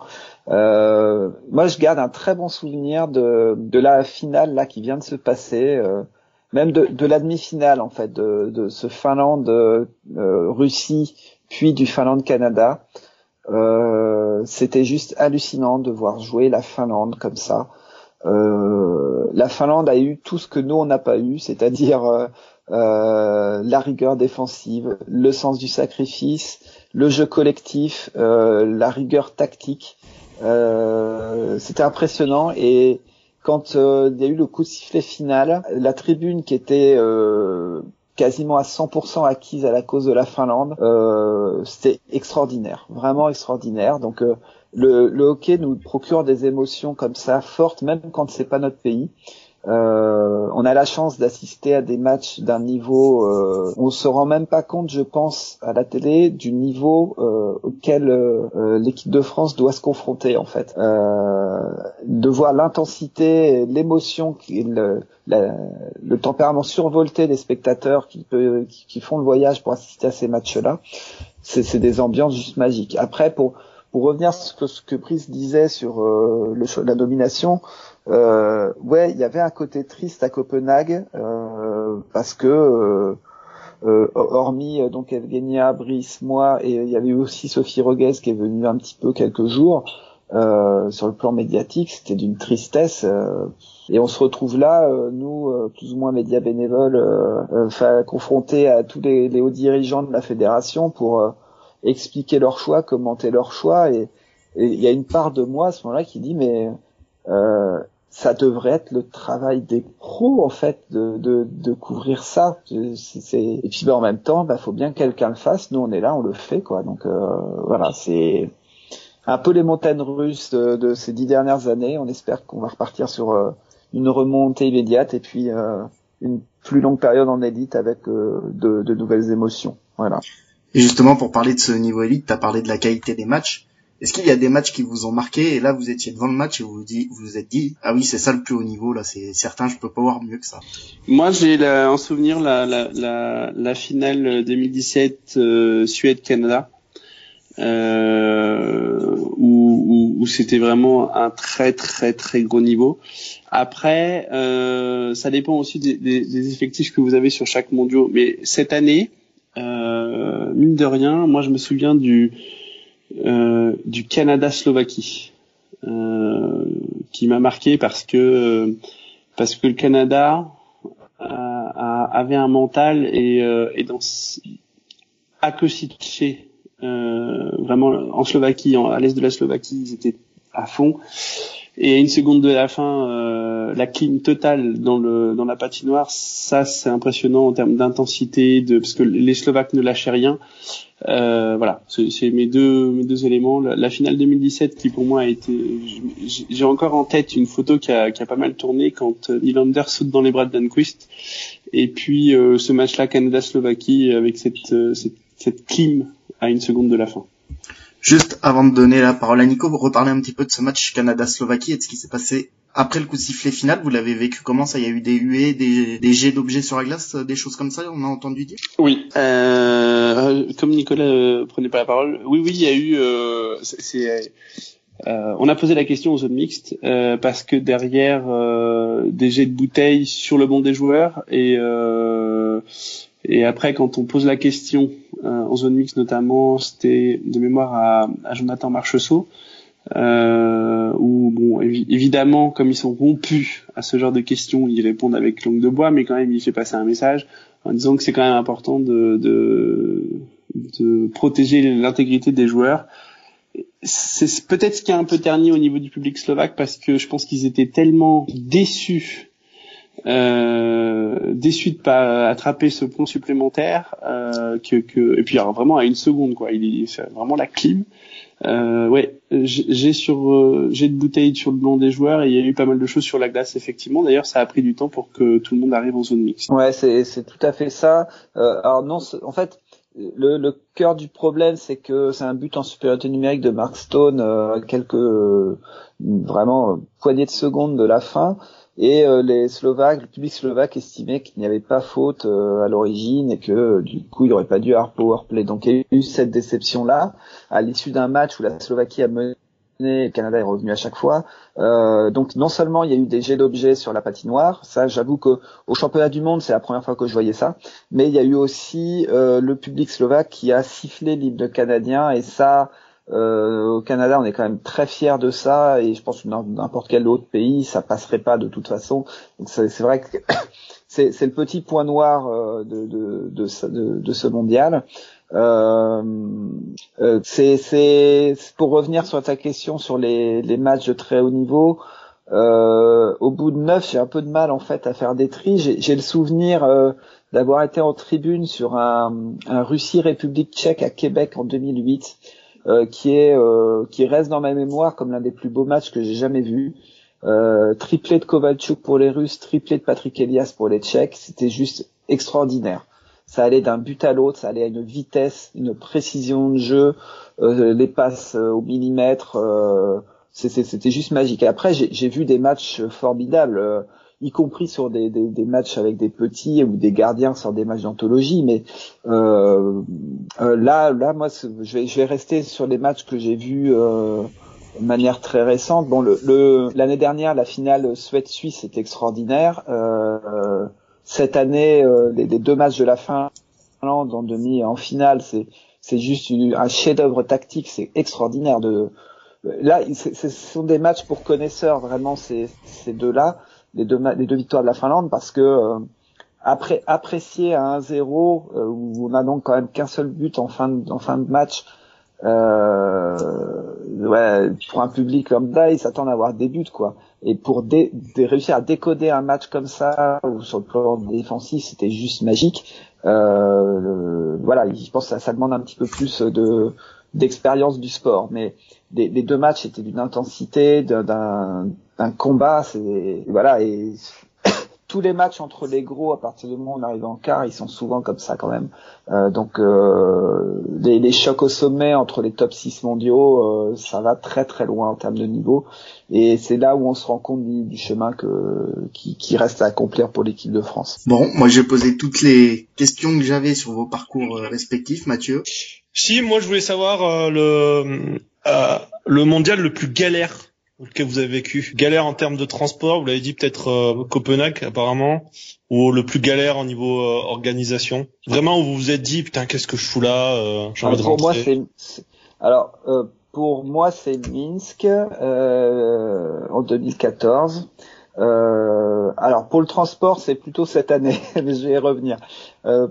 Euh, moi, je garde un très bon souvenir de, de la finale là qui vient de se passer. même de, de la demi-finale en fait, de, de ce Finlande-Russie, puis du Finlande-Canada. Euh, c'était juste hallucinant de voir jouer la Finlande comme ça. Euh, la Finlande a eu tout ce que nous on n'a pas eu, c'est-à-dire euh, euh, la rigueur défensive, le sens du sacrifice, le jeu collectif, euh, la rigueur tactique. C'était impressionnant et quand il y a eu le coup de sifflet final, la tribune qui était quasiment à 100% acquise à la cause de la Finlande. Euh, C'était extraordinaire, vraiment extraordinaire. Donc euh, le, le, hockey nous procure des émotions comme ça fortes, même quand c'est pas notre pays. Euh, on a la chance d'assister à des matchs d'un niveau, euh, on se rend même pas compte, je pense, à la télé, du niveau euh, auquel euh, l'équipe de France doit se confronter en fait. Euh, de voir l'intensité, l'émotion, le, le tempérament survolté des spectateurs qui, peut, qui, font le voyage pour assister à ces matchs-là, c'est des ambiances juste magiques. Après, pour pour revenir sur ce que, ce que Brice disait sur euh, le, la domination, euh, ouais, il y avait un côté triste à Copenhague euh, parce que euh, euh hormis euh, donc Evgenia, Brice, moi et il y avait aussi Sophie Roguez qui est venue un petit peu quelques jours. sur le plan médiatique, c'était d'une tristesse. et on se retrouve là, nous, plus ou moins médias bénévoles, confrontés à tous les, les, hauts dirigeants de la fédération pour expliquer leur choix, commenter leur choix. Et il y a une part de moi à ce moment-là qui dit mais euh, ça devrait être le travail des pros en fait de, de, de couvrir ça. C'est, et puis ben, en même temps, bah faut bien que quelqu'un le fasse. Nous on est là, on le fait quoi. Donc euh, voilà, c'est un peu les montagnes russes de, de, ces dix dernières années. On espère qu'on va repartir sur euh, une remontée immédiate et puis euh, une plus longue période en élite avec de, de, nouvelles émotions. Voilà. Et justement, pour parler de ce niveau élite, tu as parlé de la qualité des matchs. Est-ce qu'il y a des matchs qui vous ont marqué et là vous étiez devant le match et vous vous, dit, vous, êtes dit ah oui c'est ça le plus haut niveau là c'est certain je peux pas voir mieux que ça. Moi j'ai en souvenir la, la, la, la finale 2017 euh, Suède Canada euh, où, où, c'était vraiment un très très très gros niveau. Après euh, ça dépend aussi des, des, des, effectifs que vous avez sur chaque mondial mais cette année euh, mine de rien moi je me souviens du euh, du Canada-Slovaquie, euh, qui m'a marqué parce que parce que le Canada avait un mental et, euh, et dans à euh, vraiment en Slovaquie, à l'est de la Slovaquie, ils étaient à fond. Et à une seconde de la fin, euh, la clim totale dans le dans la patinoire, ça c'est impressionnant en termes d'intensité, de parce que les Slovaques ne lâchaient rien. Euh, voilà, c'est mes deux mes deux éléments. La, finale 2017 qui pour moi a été, j'ai encore en tête une photo qui a, qui a pas mal tourné quand euh, Nylander saute dans les bras de Danquist. Et puis euh, ce match-là Canada-Slovaquie avec cette, euh, cette cette clim à une seconde de la fin. Juste avant de donner la parole à Nico, vous reparlez un petit peu de ce match Canada-Slovaquie et de ce qui s'est passé après le coup de sifflet final. Vous l'avez vécu comment ça? Il y a eu des huées, des, jets d'objets sur la glace, des choses comme ça On a entendu dire? Oui. Euh, comme Nicolas euh, prenait pas la parole, oui, oui, il y a eu. Euh, c'est, euh, on a posé la question aux zones mixtes euh, parce que derrière des jets de bouteilles sur le banc des joueurs et et après, quand on pose la question euh, en zone mixte notamment, c'était de mémoire à, à Jonathan Marcheseau, euh, où bon, évidemment, comme ils sont rompus à ce genre de questions, ils répondent avec langue de bois, mais quand même, il fait passer un message en disant que c'est quand même important de, de, de protéger l'intégrité des joueurs. C'est peut-être ce qui a un peu terni au niveau du public slovaque parce que je pense qu'ils étaient tellement déçus euh, déçu de pas attraper ce pont supplémentaire euh, que, que et puis alors, vraiment à une seconde quoi. Il vraiment la clim. Euh, ouais j'ai sur euh, j'ai de bouteilles sur le blanc des joueurs et il y a eu pas mal de choses sur la glace effectivement. D'ailleurs ça a pris du temps pour que tout le monde arrive en zone mixte. Ouais c'est c'est tout à fait ça. Euh, alors non en fait le, le cœur du problème, c'est que c'est un but en supériorité numérique de Mark Stone, euh, quelques vraiment poignées de secondes de la fin. Et euh, les Slovaques, le public slovaque estimait qu'il n'y avait pas faute euh, à l'origine et que du coup il n'aurait pas dû avoir power play. Donc il y a eu cette déception là à l'issue d'un match où la Slovaquie a mené Canada est revenu à chaque fois. Euh, donc non seulement il y a eu des jets d'objets sur la patinoire, ça j'avoue que au championnat du monde c'est la première fois que je voyais ça, mais il y a eu aussi euh, le public slovaque qui a sifflé l'hymne canadien et ça au Canada on est quand même très fier de ça et je pense que dans n'importe quel autre pays ça passerait pas de toute façon. Donc c'est vrai que <coughs> c'est le petit point noir euh, de, de, de, de, ce mondial. Euh, euh, c'est pour revenir sur ta question sur les, les matchs de très haut niveau. Euh, au bout de neuf, j'ai un peu de mal en fait à faire des tris. J'ai le souvenir euh, d'avoir été en tribune sur un, un Russie-République tchèque à Québec en 2008, euh, qui est qui reste dans ma mémoire comme l'un des plus beaux matchs que j'ai jamais vus. triplé de Kovalchuk pour les Russes, triplé de Patrick Elias pour les Tchèques, c'était juste extraordinaire ça allait d'un but à l'autre, ça allait à une vitesse, une précision de jeu, euh, les passes euh, au millimètre, euh, c'était juste magique. après, j'ai vu des matchs formidables, y compris sur des, des, matchs avec des petits ou des gardiens sur des matchs d'anthologie. Mais là, là, moi, je vais, je vais rester sur les matchs que j'ai vus de manière très récente. Bon, l'année le, l'année dernière, la finale Suède-Suisse était extraordinaire. Euh, cette année, euh, les, deux matchs de la Finlande en demi et en finale, c'est c'est juste un chef-d'œuvre tactique, c'est extraordinaire. De là, ce sont des matchs pour connaisseurs vraiment ces, ces deux-là, les deux les deux victoires de la Finlande, parce que euh, après apprécier à 1-0 euh, où on a donc quand même qu'un seul but en fin de, en fin de match. Euh, ouais, pour un public comme ça, ils s'attendent à avoir des buts quoi. Et pour dé, réussir à décoder un match comme ça, ou sur le plan défensif, c'était juste magique. Euh, voilà, je pense que ça, demande un petit peu plus de d'expérience du sport. Mais les, les deux matchs étaient d'une intensité, d'un combat. C'est voilà et <coughs> tous les matchs entre les gros, à partir du moment où on arrive en quart, ils sont souvent comme ça quand même. Euh, donc euh, les, les, chocs au sommet entre les top 6 mondiaux, euh, ça va très très loin en termes de niveau. Et c'est là où on se rend compte du, chemin que, qui, qui, reste à accomplir pour l'équipe de France. Bon, moi j'ai posé toutes les questions que j'avais sur vos parcours euh, respectifs, Mathieu. Si, moi je voulais savoir euh, le, le mondial le plus galère que vous avez vécu Galère en termes de transport, vous l'avez dit peut-être euh, Copenhague apparemment, ou le plus galère en niveau euh, organisation. Vraiment où vous vous êtes dit putain qu'est-ce que je fous là euh, J'ai envie de pour moi c'est alors pour moi c'est Minsk en 2014. alors pour le transport c'est plutôt cette année, <laughs> mais je vais y revenir.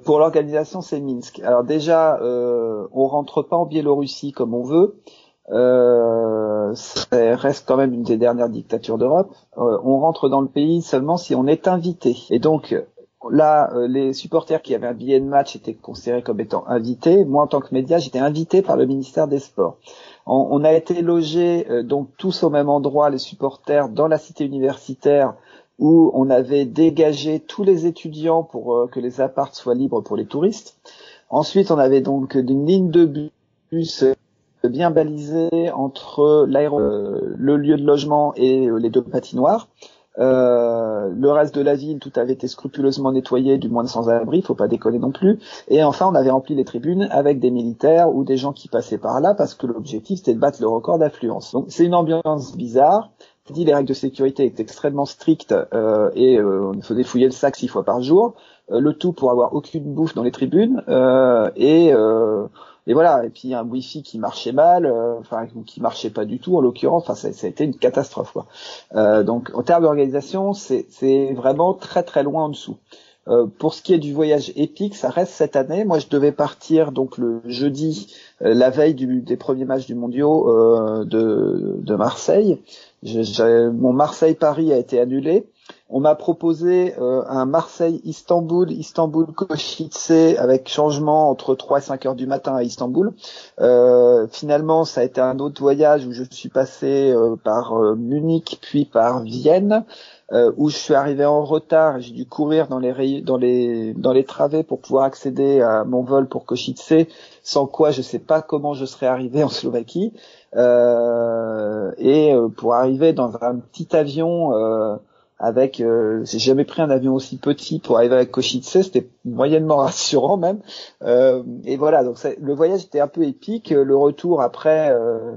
pour l'organisation c'est Minsk. Alors déjà on rentre pas en Biélorussie comme on veut. Euh, ça reste quand même une des dernières dictatures d'Europe. Euh, on rentre dans le pays seulement si on est invité. Et donc là, euh, les supporters qui avaient un billet de match étaient considérés comme étant invités. Moi, en tant que média, j'étais invité par le ministère des Sports. On, a été logés donc tous au même endroit, les supporters, dans la cité universitaire où on avait dégagé tous les étudiants pour que les apparts soient libres pour les touristes. Ensuite, on avait donc une ligne de bus bien balisé entre euh, le lieu de logement et euh, les deux patinoires. Euh, le reste de la ville, tout avait été scrupuleusement nettoyé, du moins sans abri, faut pas déconner non plus. Et enfin, on avait rempli les tribunes avec des militaires ou des gens qui passaient par là parce que l'objectif c'était de battre le record d'affluence. Donc c'est une ambiance bizarre. Dis les règles de sécurité étaient extrêmement strictes euh, et euh, on faisait fouiller le sac six fois par jour. le tout pour avoir aucune bouffe dans les tribunes et et voilà. Et puis un Wi-Fi qui marchait mal, euh, enfin qui marchait pas du tout en l'occurrence. Enfin, ça, ça, a été une catastrophe. Quoi. Euh, donc en termes d'organisation, c'est vraiment très très loin en dessous. Euh, pour ce qui est du voyage épique, ça reste cette année. Moi, je devais partir donc le jeudi, euh, la veille du, des premiers matchs du mondiaux euh, de, de Marseille. mon Marseille-Paris a été annulé on m'a proposé euh, un Marseille-Istanbul, Istanbul-Košice avec changement entre 3 et 5 heures du matin à Istanbul. Euh, finalement, ça a été un autre voyage où je suis passé euh, par Munich puis par Vienne. où je suis arrivé en retard, j'ai dû courir dans les travées pour pouvoir accéder à mon vol pour Košice, sans quoi je ne sais pas comment je serais arrivé en Slovaquie. et pour arriver dans un petit avion avec euh, j'ai jamais pris un avion aussi petit pour arriver à Košice, c'était moyennement <laughs> rassurant même. Euh, et voilà, donc le voyage était un peu épique. Le retour après, euh,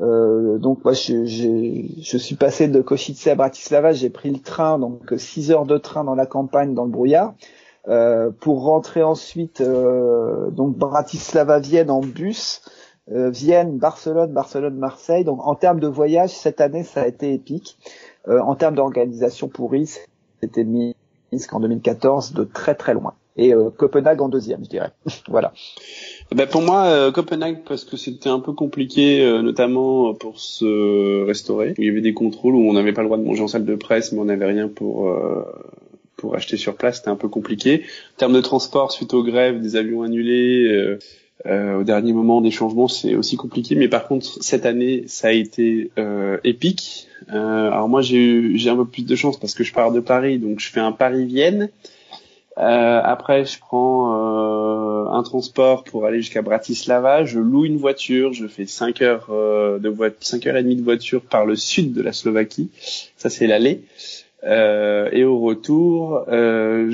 Euh, donc moi je, je, suis passé de Košice à Bratislava, j'ai pris le train, donc 6 heures de train dans la campagne, dans le brouillard, euh, pour rentrer ensuite euh, donc Bratislava-Vienne en bus, Vienne, Barcelone, Barcelone-Marseille. Donc en termes de voyage, cette année ça a été épique. Euh, en termes d'organisation pour IS, c'était Minsk en 2014 de très très loin. Et Copenhague en deuxième, je dirais. <laughs> voilà. Ben pour moi, euh, Copenhague, parce que c'était un peu compliqué, euh, notamment pour se restaurer. il y avait des contrôles où on n'avait pas le droit de manger en salle de presse, mais on n'avait rien pour euh, pour acheter sur place. C'était un peu compliqué. En termes de transport, suite aux grèves, des avions annulés, au dernier moment, des changements, c'est aussi compliqué. Mais par contre, cette année, ça a été épique. alors moi, j'ai j'ai un peu plus de chance parce que je pars de Paris, donc je fais un Paris-Vienne. Euh, après, je prends euh, un transport pour aller jusqu'à Bratislava. Je loue une voiture. Je fais 5 heures euh, de voiture, 5 heures et demie de voiture par le sud de la Slovaquie. Ça, c'est l'aller. Euh, et au retour, euh,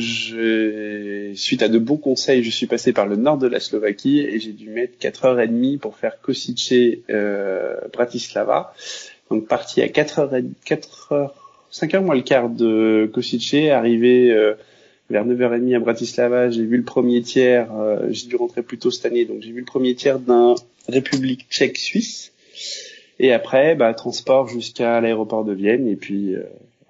suite à de bons conseils, je suis passé par le nord de la Slovaquie et j'ai dû mettre 4 heures et demie pour faire Kosice euh, Bratislava. Donc parti à 4 heures, 4 heures, 5 heures moins le quart de Kosice, arrivé euh, vers 9h30 à Bratislava, j'ai vu le premier tiers, euh, j'ai dû rentrer plus tôt cette année, donc j'ai vu le premier tiers d'un République tchèque-suisse. Et après, bah, transport jusqu'à l'aéroport de Vienne et puis euh,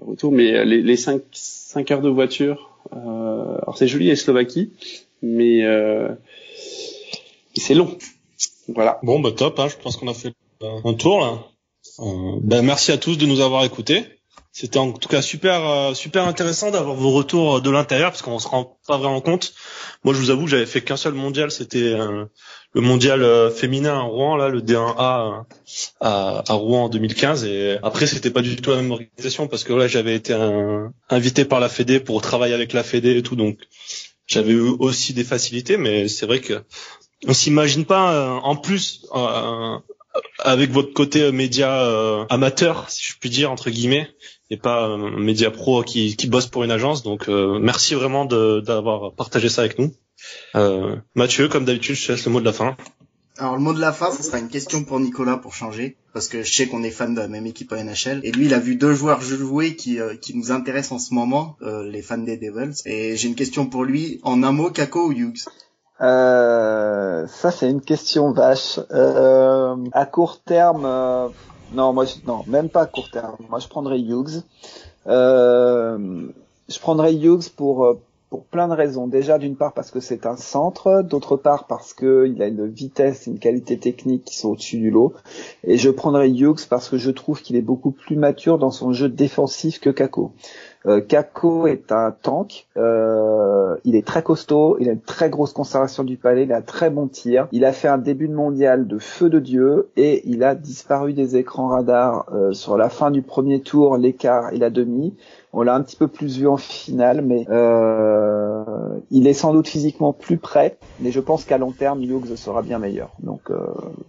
retour. Mais euh, les, les 5, 5 heures de voiture, euh, alors c'est joli la Slovaquie, mais, c'est long. Voilà. Bon, bah top, hein, je pense qu'on a fait un tour là. ben, merci à tous de nous avoir écoutés. C'était en tout cas super euh, super intéressant d'avoir vos retours de l'intérieur parce qu'on se rend pas vraiment compte. Moi, je vous avoue j'avais fait qu'un seul mondial, c'était euh, le mondial euh, féminin à Rouen là, le D1A à, à, Rouen en 2015 et après c'était pas du tout la même organisation parce que là j'avais été invité par la Fédé pour travailler avec la Fédé et tout donc j'avais eu aussi des facilités mais c'est vrai que on s'imagine pas en plus avec votre côté média amateur, si je puis dire entre guillemets, et pas un média pro qui, qui bosse pour une agence. Donc euh, merci vraiment d'avoir partagé ça avec nous. Euh, Mathieu, comme d'habitude, je te laisse le mot de la fin. Alors le mot de la fin, ce sera une question pour Nicolas pour changer, parce que je sais qu'on est fan de la même équipe à NHL. Et lui, il a vu deux joueurs jouer qui, euh, qui nous intéressent en ce moment, euh, les fans des Devils. Et j'ai une question pour lui. En un mot, Kako ou Hughes? Euh, Ça, c'est une question vache. à court terme non, moi, non, même pas à court terme. Moi, je prendrais Hughes. Euh, je prendrais Hughes pour euh, pour plein de raisons. Déjà, d'une part parce que c'est un centre, d'autre part parce qu'il a une vitesse et une qualité technique qui sont au-dessus du lot. Et je prendrais Hughes parce que je trouve qu'il est beaucoup plus mature dans son jeu défensif que Kako. Euh, Kako est un tank. Euh, il est très costaud. Il a une très grosse conservation du palais. Il a un très bon tir. Il a fait un début de mondial de feu de dieu et il a disparu des écrans radars euh, sur la fin du premier tour, l'écart et la demi. On l'a un petit peu plus vu en finale, mais euh, il est sans doute physiquement plus prêt. Mais je pense qu'à long terme, Hughes sera bien meilleur. Donc euh,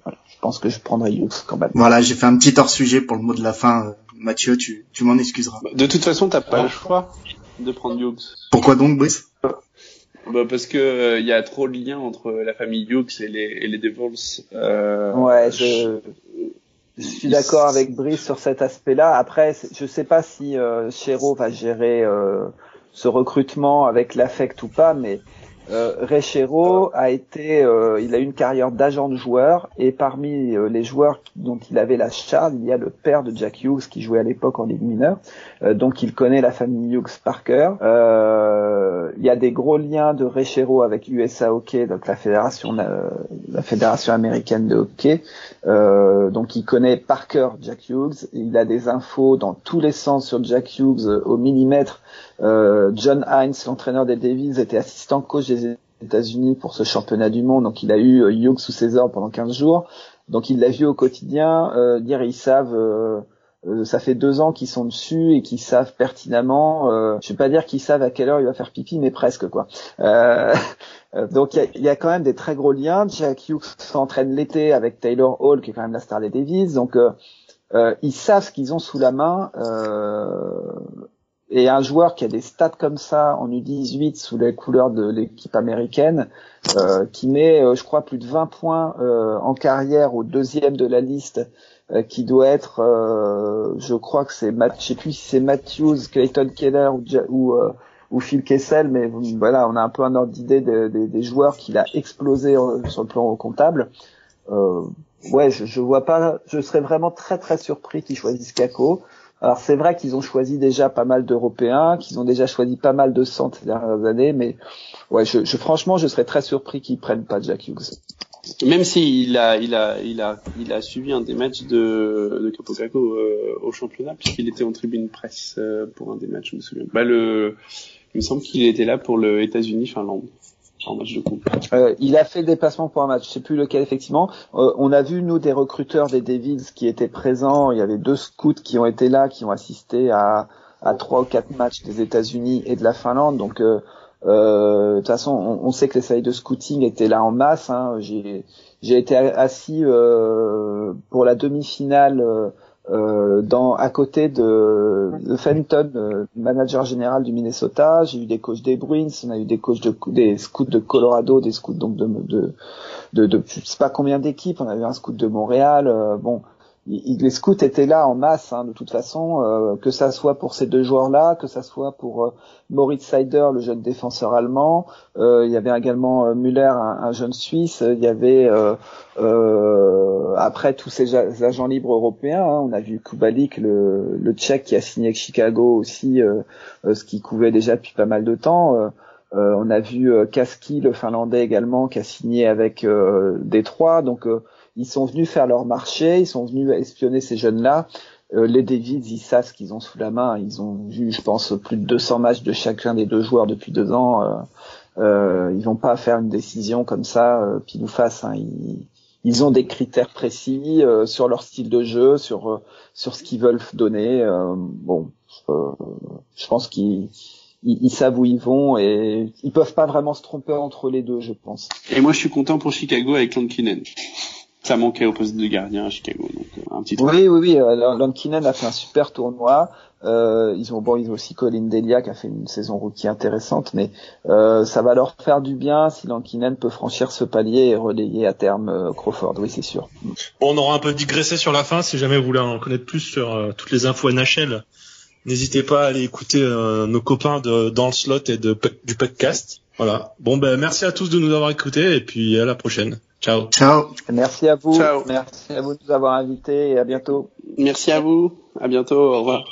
voilà, je pense que je prendrai Hughes quand même. Voilà, j'ai fait un petit hors sujet pour le mot de la fin. Mathieu, tu, tu m'en excuseras. Bah, de toute façon, t'as pas le choix de prendre Hughes. Pourquoi donc, Brice? Bah parce que il euh, y a trop de liens entre la famille Hughes et les, et les Devils. Euh, ouais, je, je suis d'accord avec Brice sur cet aspect-là. Après, je sais pas si euh, va gérer euh, ce recrutement avec l'affect ou pas, mais euh, Rechero a été, euh, il a eu une carrière d'agent de joueur et parmi euh, les joueurs dont il avait la charge, il y a le père de Jack Hughes qui jouait à l'époque en Ligue mineure, euh, donc il connaît la famille Hughes par cœur. il y a des gros liens de Rechero avec USA Hockey, donc la fédération, américaine de hockey. donc il connaît par cœur Jack Hughes. Il a des infos dans tous les sens sur Jack Hughes au millimètre John Hines, l'entraîneur des Davies, était assistant coach des États-Unis pour ce championnat du monde, donc il a eu euh, Hughes sous ses ordres pendant 15 jours. Donc il l'a vu au quotidien. Euh, dire ils savent, euh, ça fait deux ans qu'ils sont dessus et qu'ils savent pertinemment. je vais pas dire qu'ils savent à quelle heure il va faire pipi, mais presque quoi. <laughs> donc il y a, quand même des très gros liens. Jack Hughes s'entraîne l'été avec Taylor Hall, qui est quand même la star des Davies. Donc ils savent ce qu'ils ont sous la main. Et un joueur qui a des stats comme ça en U18 sous les couleurs de l'équipe américaine, euh, qui met, euh, je crois, plus de 20 points euh, en carrière au deuxième de la liste qui doit être, je crois que c'est, je sais plus si c'est Matthews, Clayton Keller ou, ou ou Phil Kessel, mais voilà, on a un peu un ordre d'idée des joueurs qu'il a explosé sur le plan comptable. Euh, ouais, je, je vois pas, je serais vraiment très très surpris qu'ils choisissent Kako. Alors c'est vrai qu'ils ont choisi déjà pas mal d'Européens, qu'ils ont déjà choisi pas mal de centres ces dernières années, mais ouais, je, je franchement, je serais très surpris qu'ils prennent pas Jack Hughes. Même s'il a, il a, il a, il a suivi un des matchs de, de Capo Kako euh, au championnat, puisqu'il était en tribune presse euh, pour un des matchs, je me souviens. Bah le, il me semble qu'il était là pour le États-Unis-Finlande. Euh, il a fait déplacement pour un match, je sais plus lequel effectivement. Euh, on a vu nous des recruteurs des Devils qui étaient présents. Il y avait deux scouts qui ont été là, qui ont assisté à trois ou quatre matchs des États-Unis et de la Finlande. Donc euh, euh de toute façon, on, sait que les salles de scouting étaient là en masse. Hein. J'ai j'ai été assis euh, pour la demi-finale euh, dans à côté de, de Fenton, euh, manager général du Minnesota. J'ai eu des coachs des Bruins, on a eu des coachs de des scouts de Colorado, des scouts donc de de de, de, je sais pas combien d'équipes. On a eu un scout de Montréal. Euh, bon, les scouts étaient là en masse hein, de toute façon, euh, que ça soit pour ces deux joueurs-là, que ça soit pour euh, Moritz Seider, le jeune défenseur allemand. Euh, il y avait également Müller, un, jeune Suisse. Il y avait après tous ces agents libres européens. Hein, on a vu Kubalik, le, le Tchèque qui a signé avec Chicago aussi, ce qui couvait déjà depuis pas mal de temps. on a vu Kaski, le Finlandais également, qui a signé avec Détroit. Donc ils sont venus faire leur marché, ils sont venus espionner ces jeunes-là. Euh, les Davids, ils savent ce qu'ils ont sous la main. Ils ont vu, je pense, plus de 200 matchs de chacun des deux joueurs depuis deux ans. Euh, euh, ils vont pas faire une décision comme ça, euh, pile ou. Hein. Ils, ont des critères précis euh, sur leur style de jeu, sur sur ce qu'ils veulent donner. bon, je pense qu'ils ils, savent où ils vont et ils peuvent pas vraiment se tromper entre les deux, je pense. Et moi, je suis content pour Chicago avec Lankinen ça manquait au poste de gardien à Chicago. Donc euh, un petit oui, oui, oui. Euh, Lankinen a fait un super tournoi. Euh, ils ont bon, ils ont aussi Colin Delia qui a fait une saison rookie intéressante, mais euh, ça va leur faire du bien si Lankinen peut franchir ce palier et relayer à terme euh, Crawford. Oui, c'est sûr. Bon, on aura un peu digressé sur la fin. Si jamais vous voulez en connaître plus sur toutes les infos NHL, n'hésitez pas à aller écouter nos copains de dans le slot et de du podcast. Voilà. Bon, ben merci à tous de nous avoir écoutés et puis à la prochaine. Ciao. Ciao. Merci à vous. Ciao. Merci à vous de nous avoir invités et à bientôt. Merci à vous. À bientôt. Au revoir.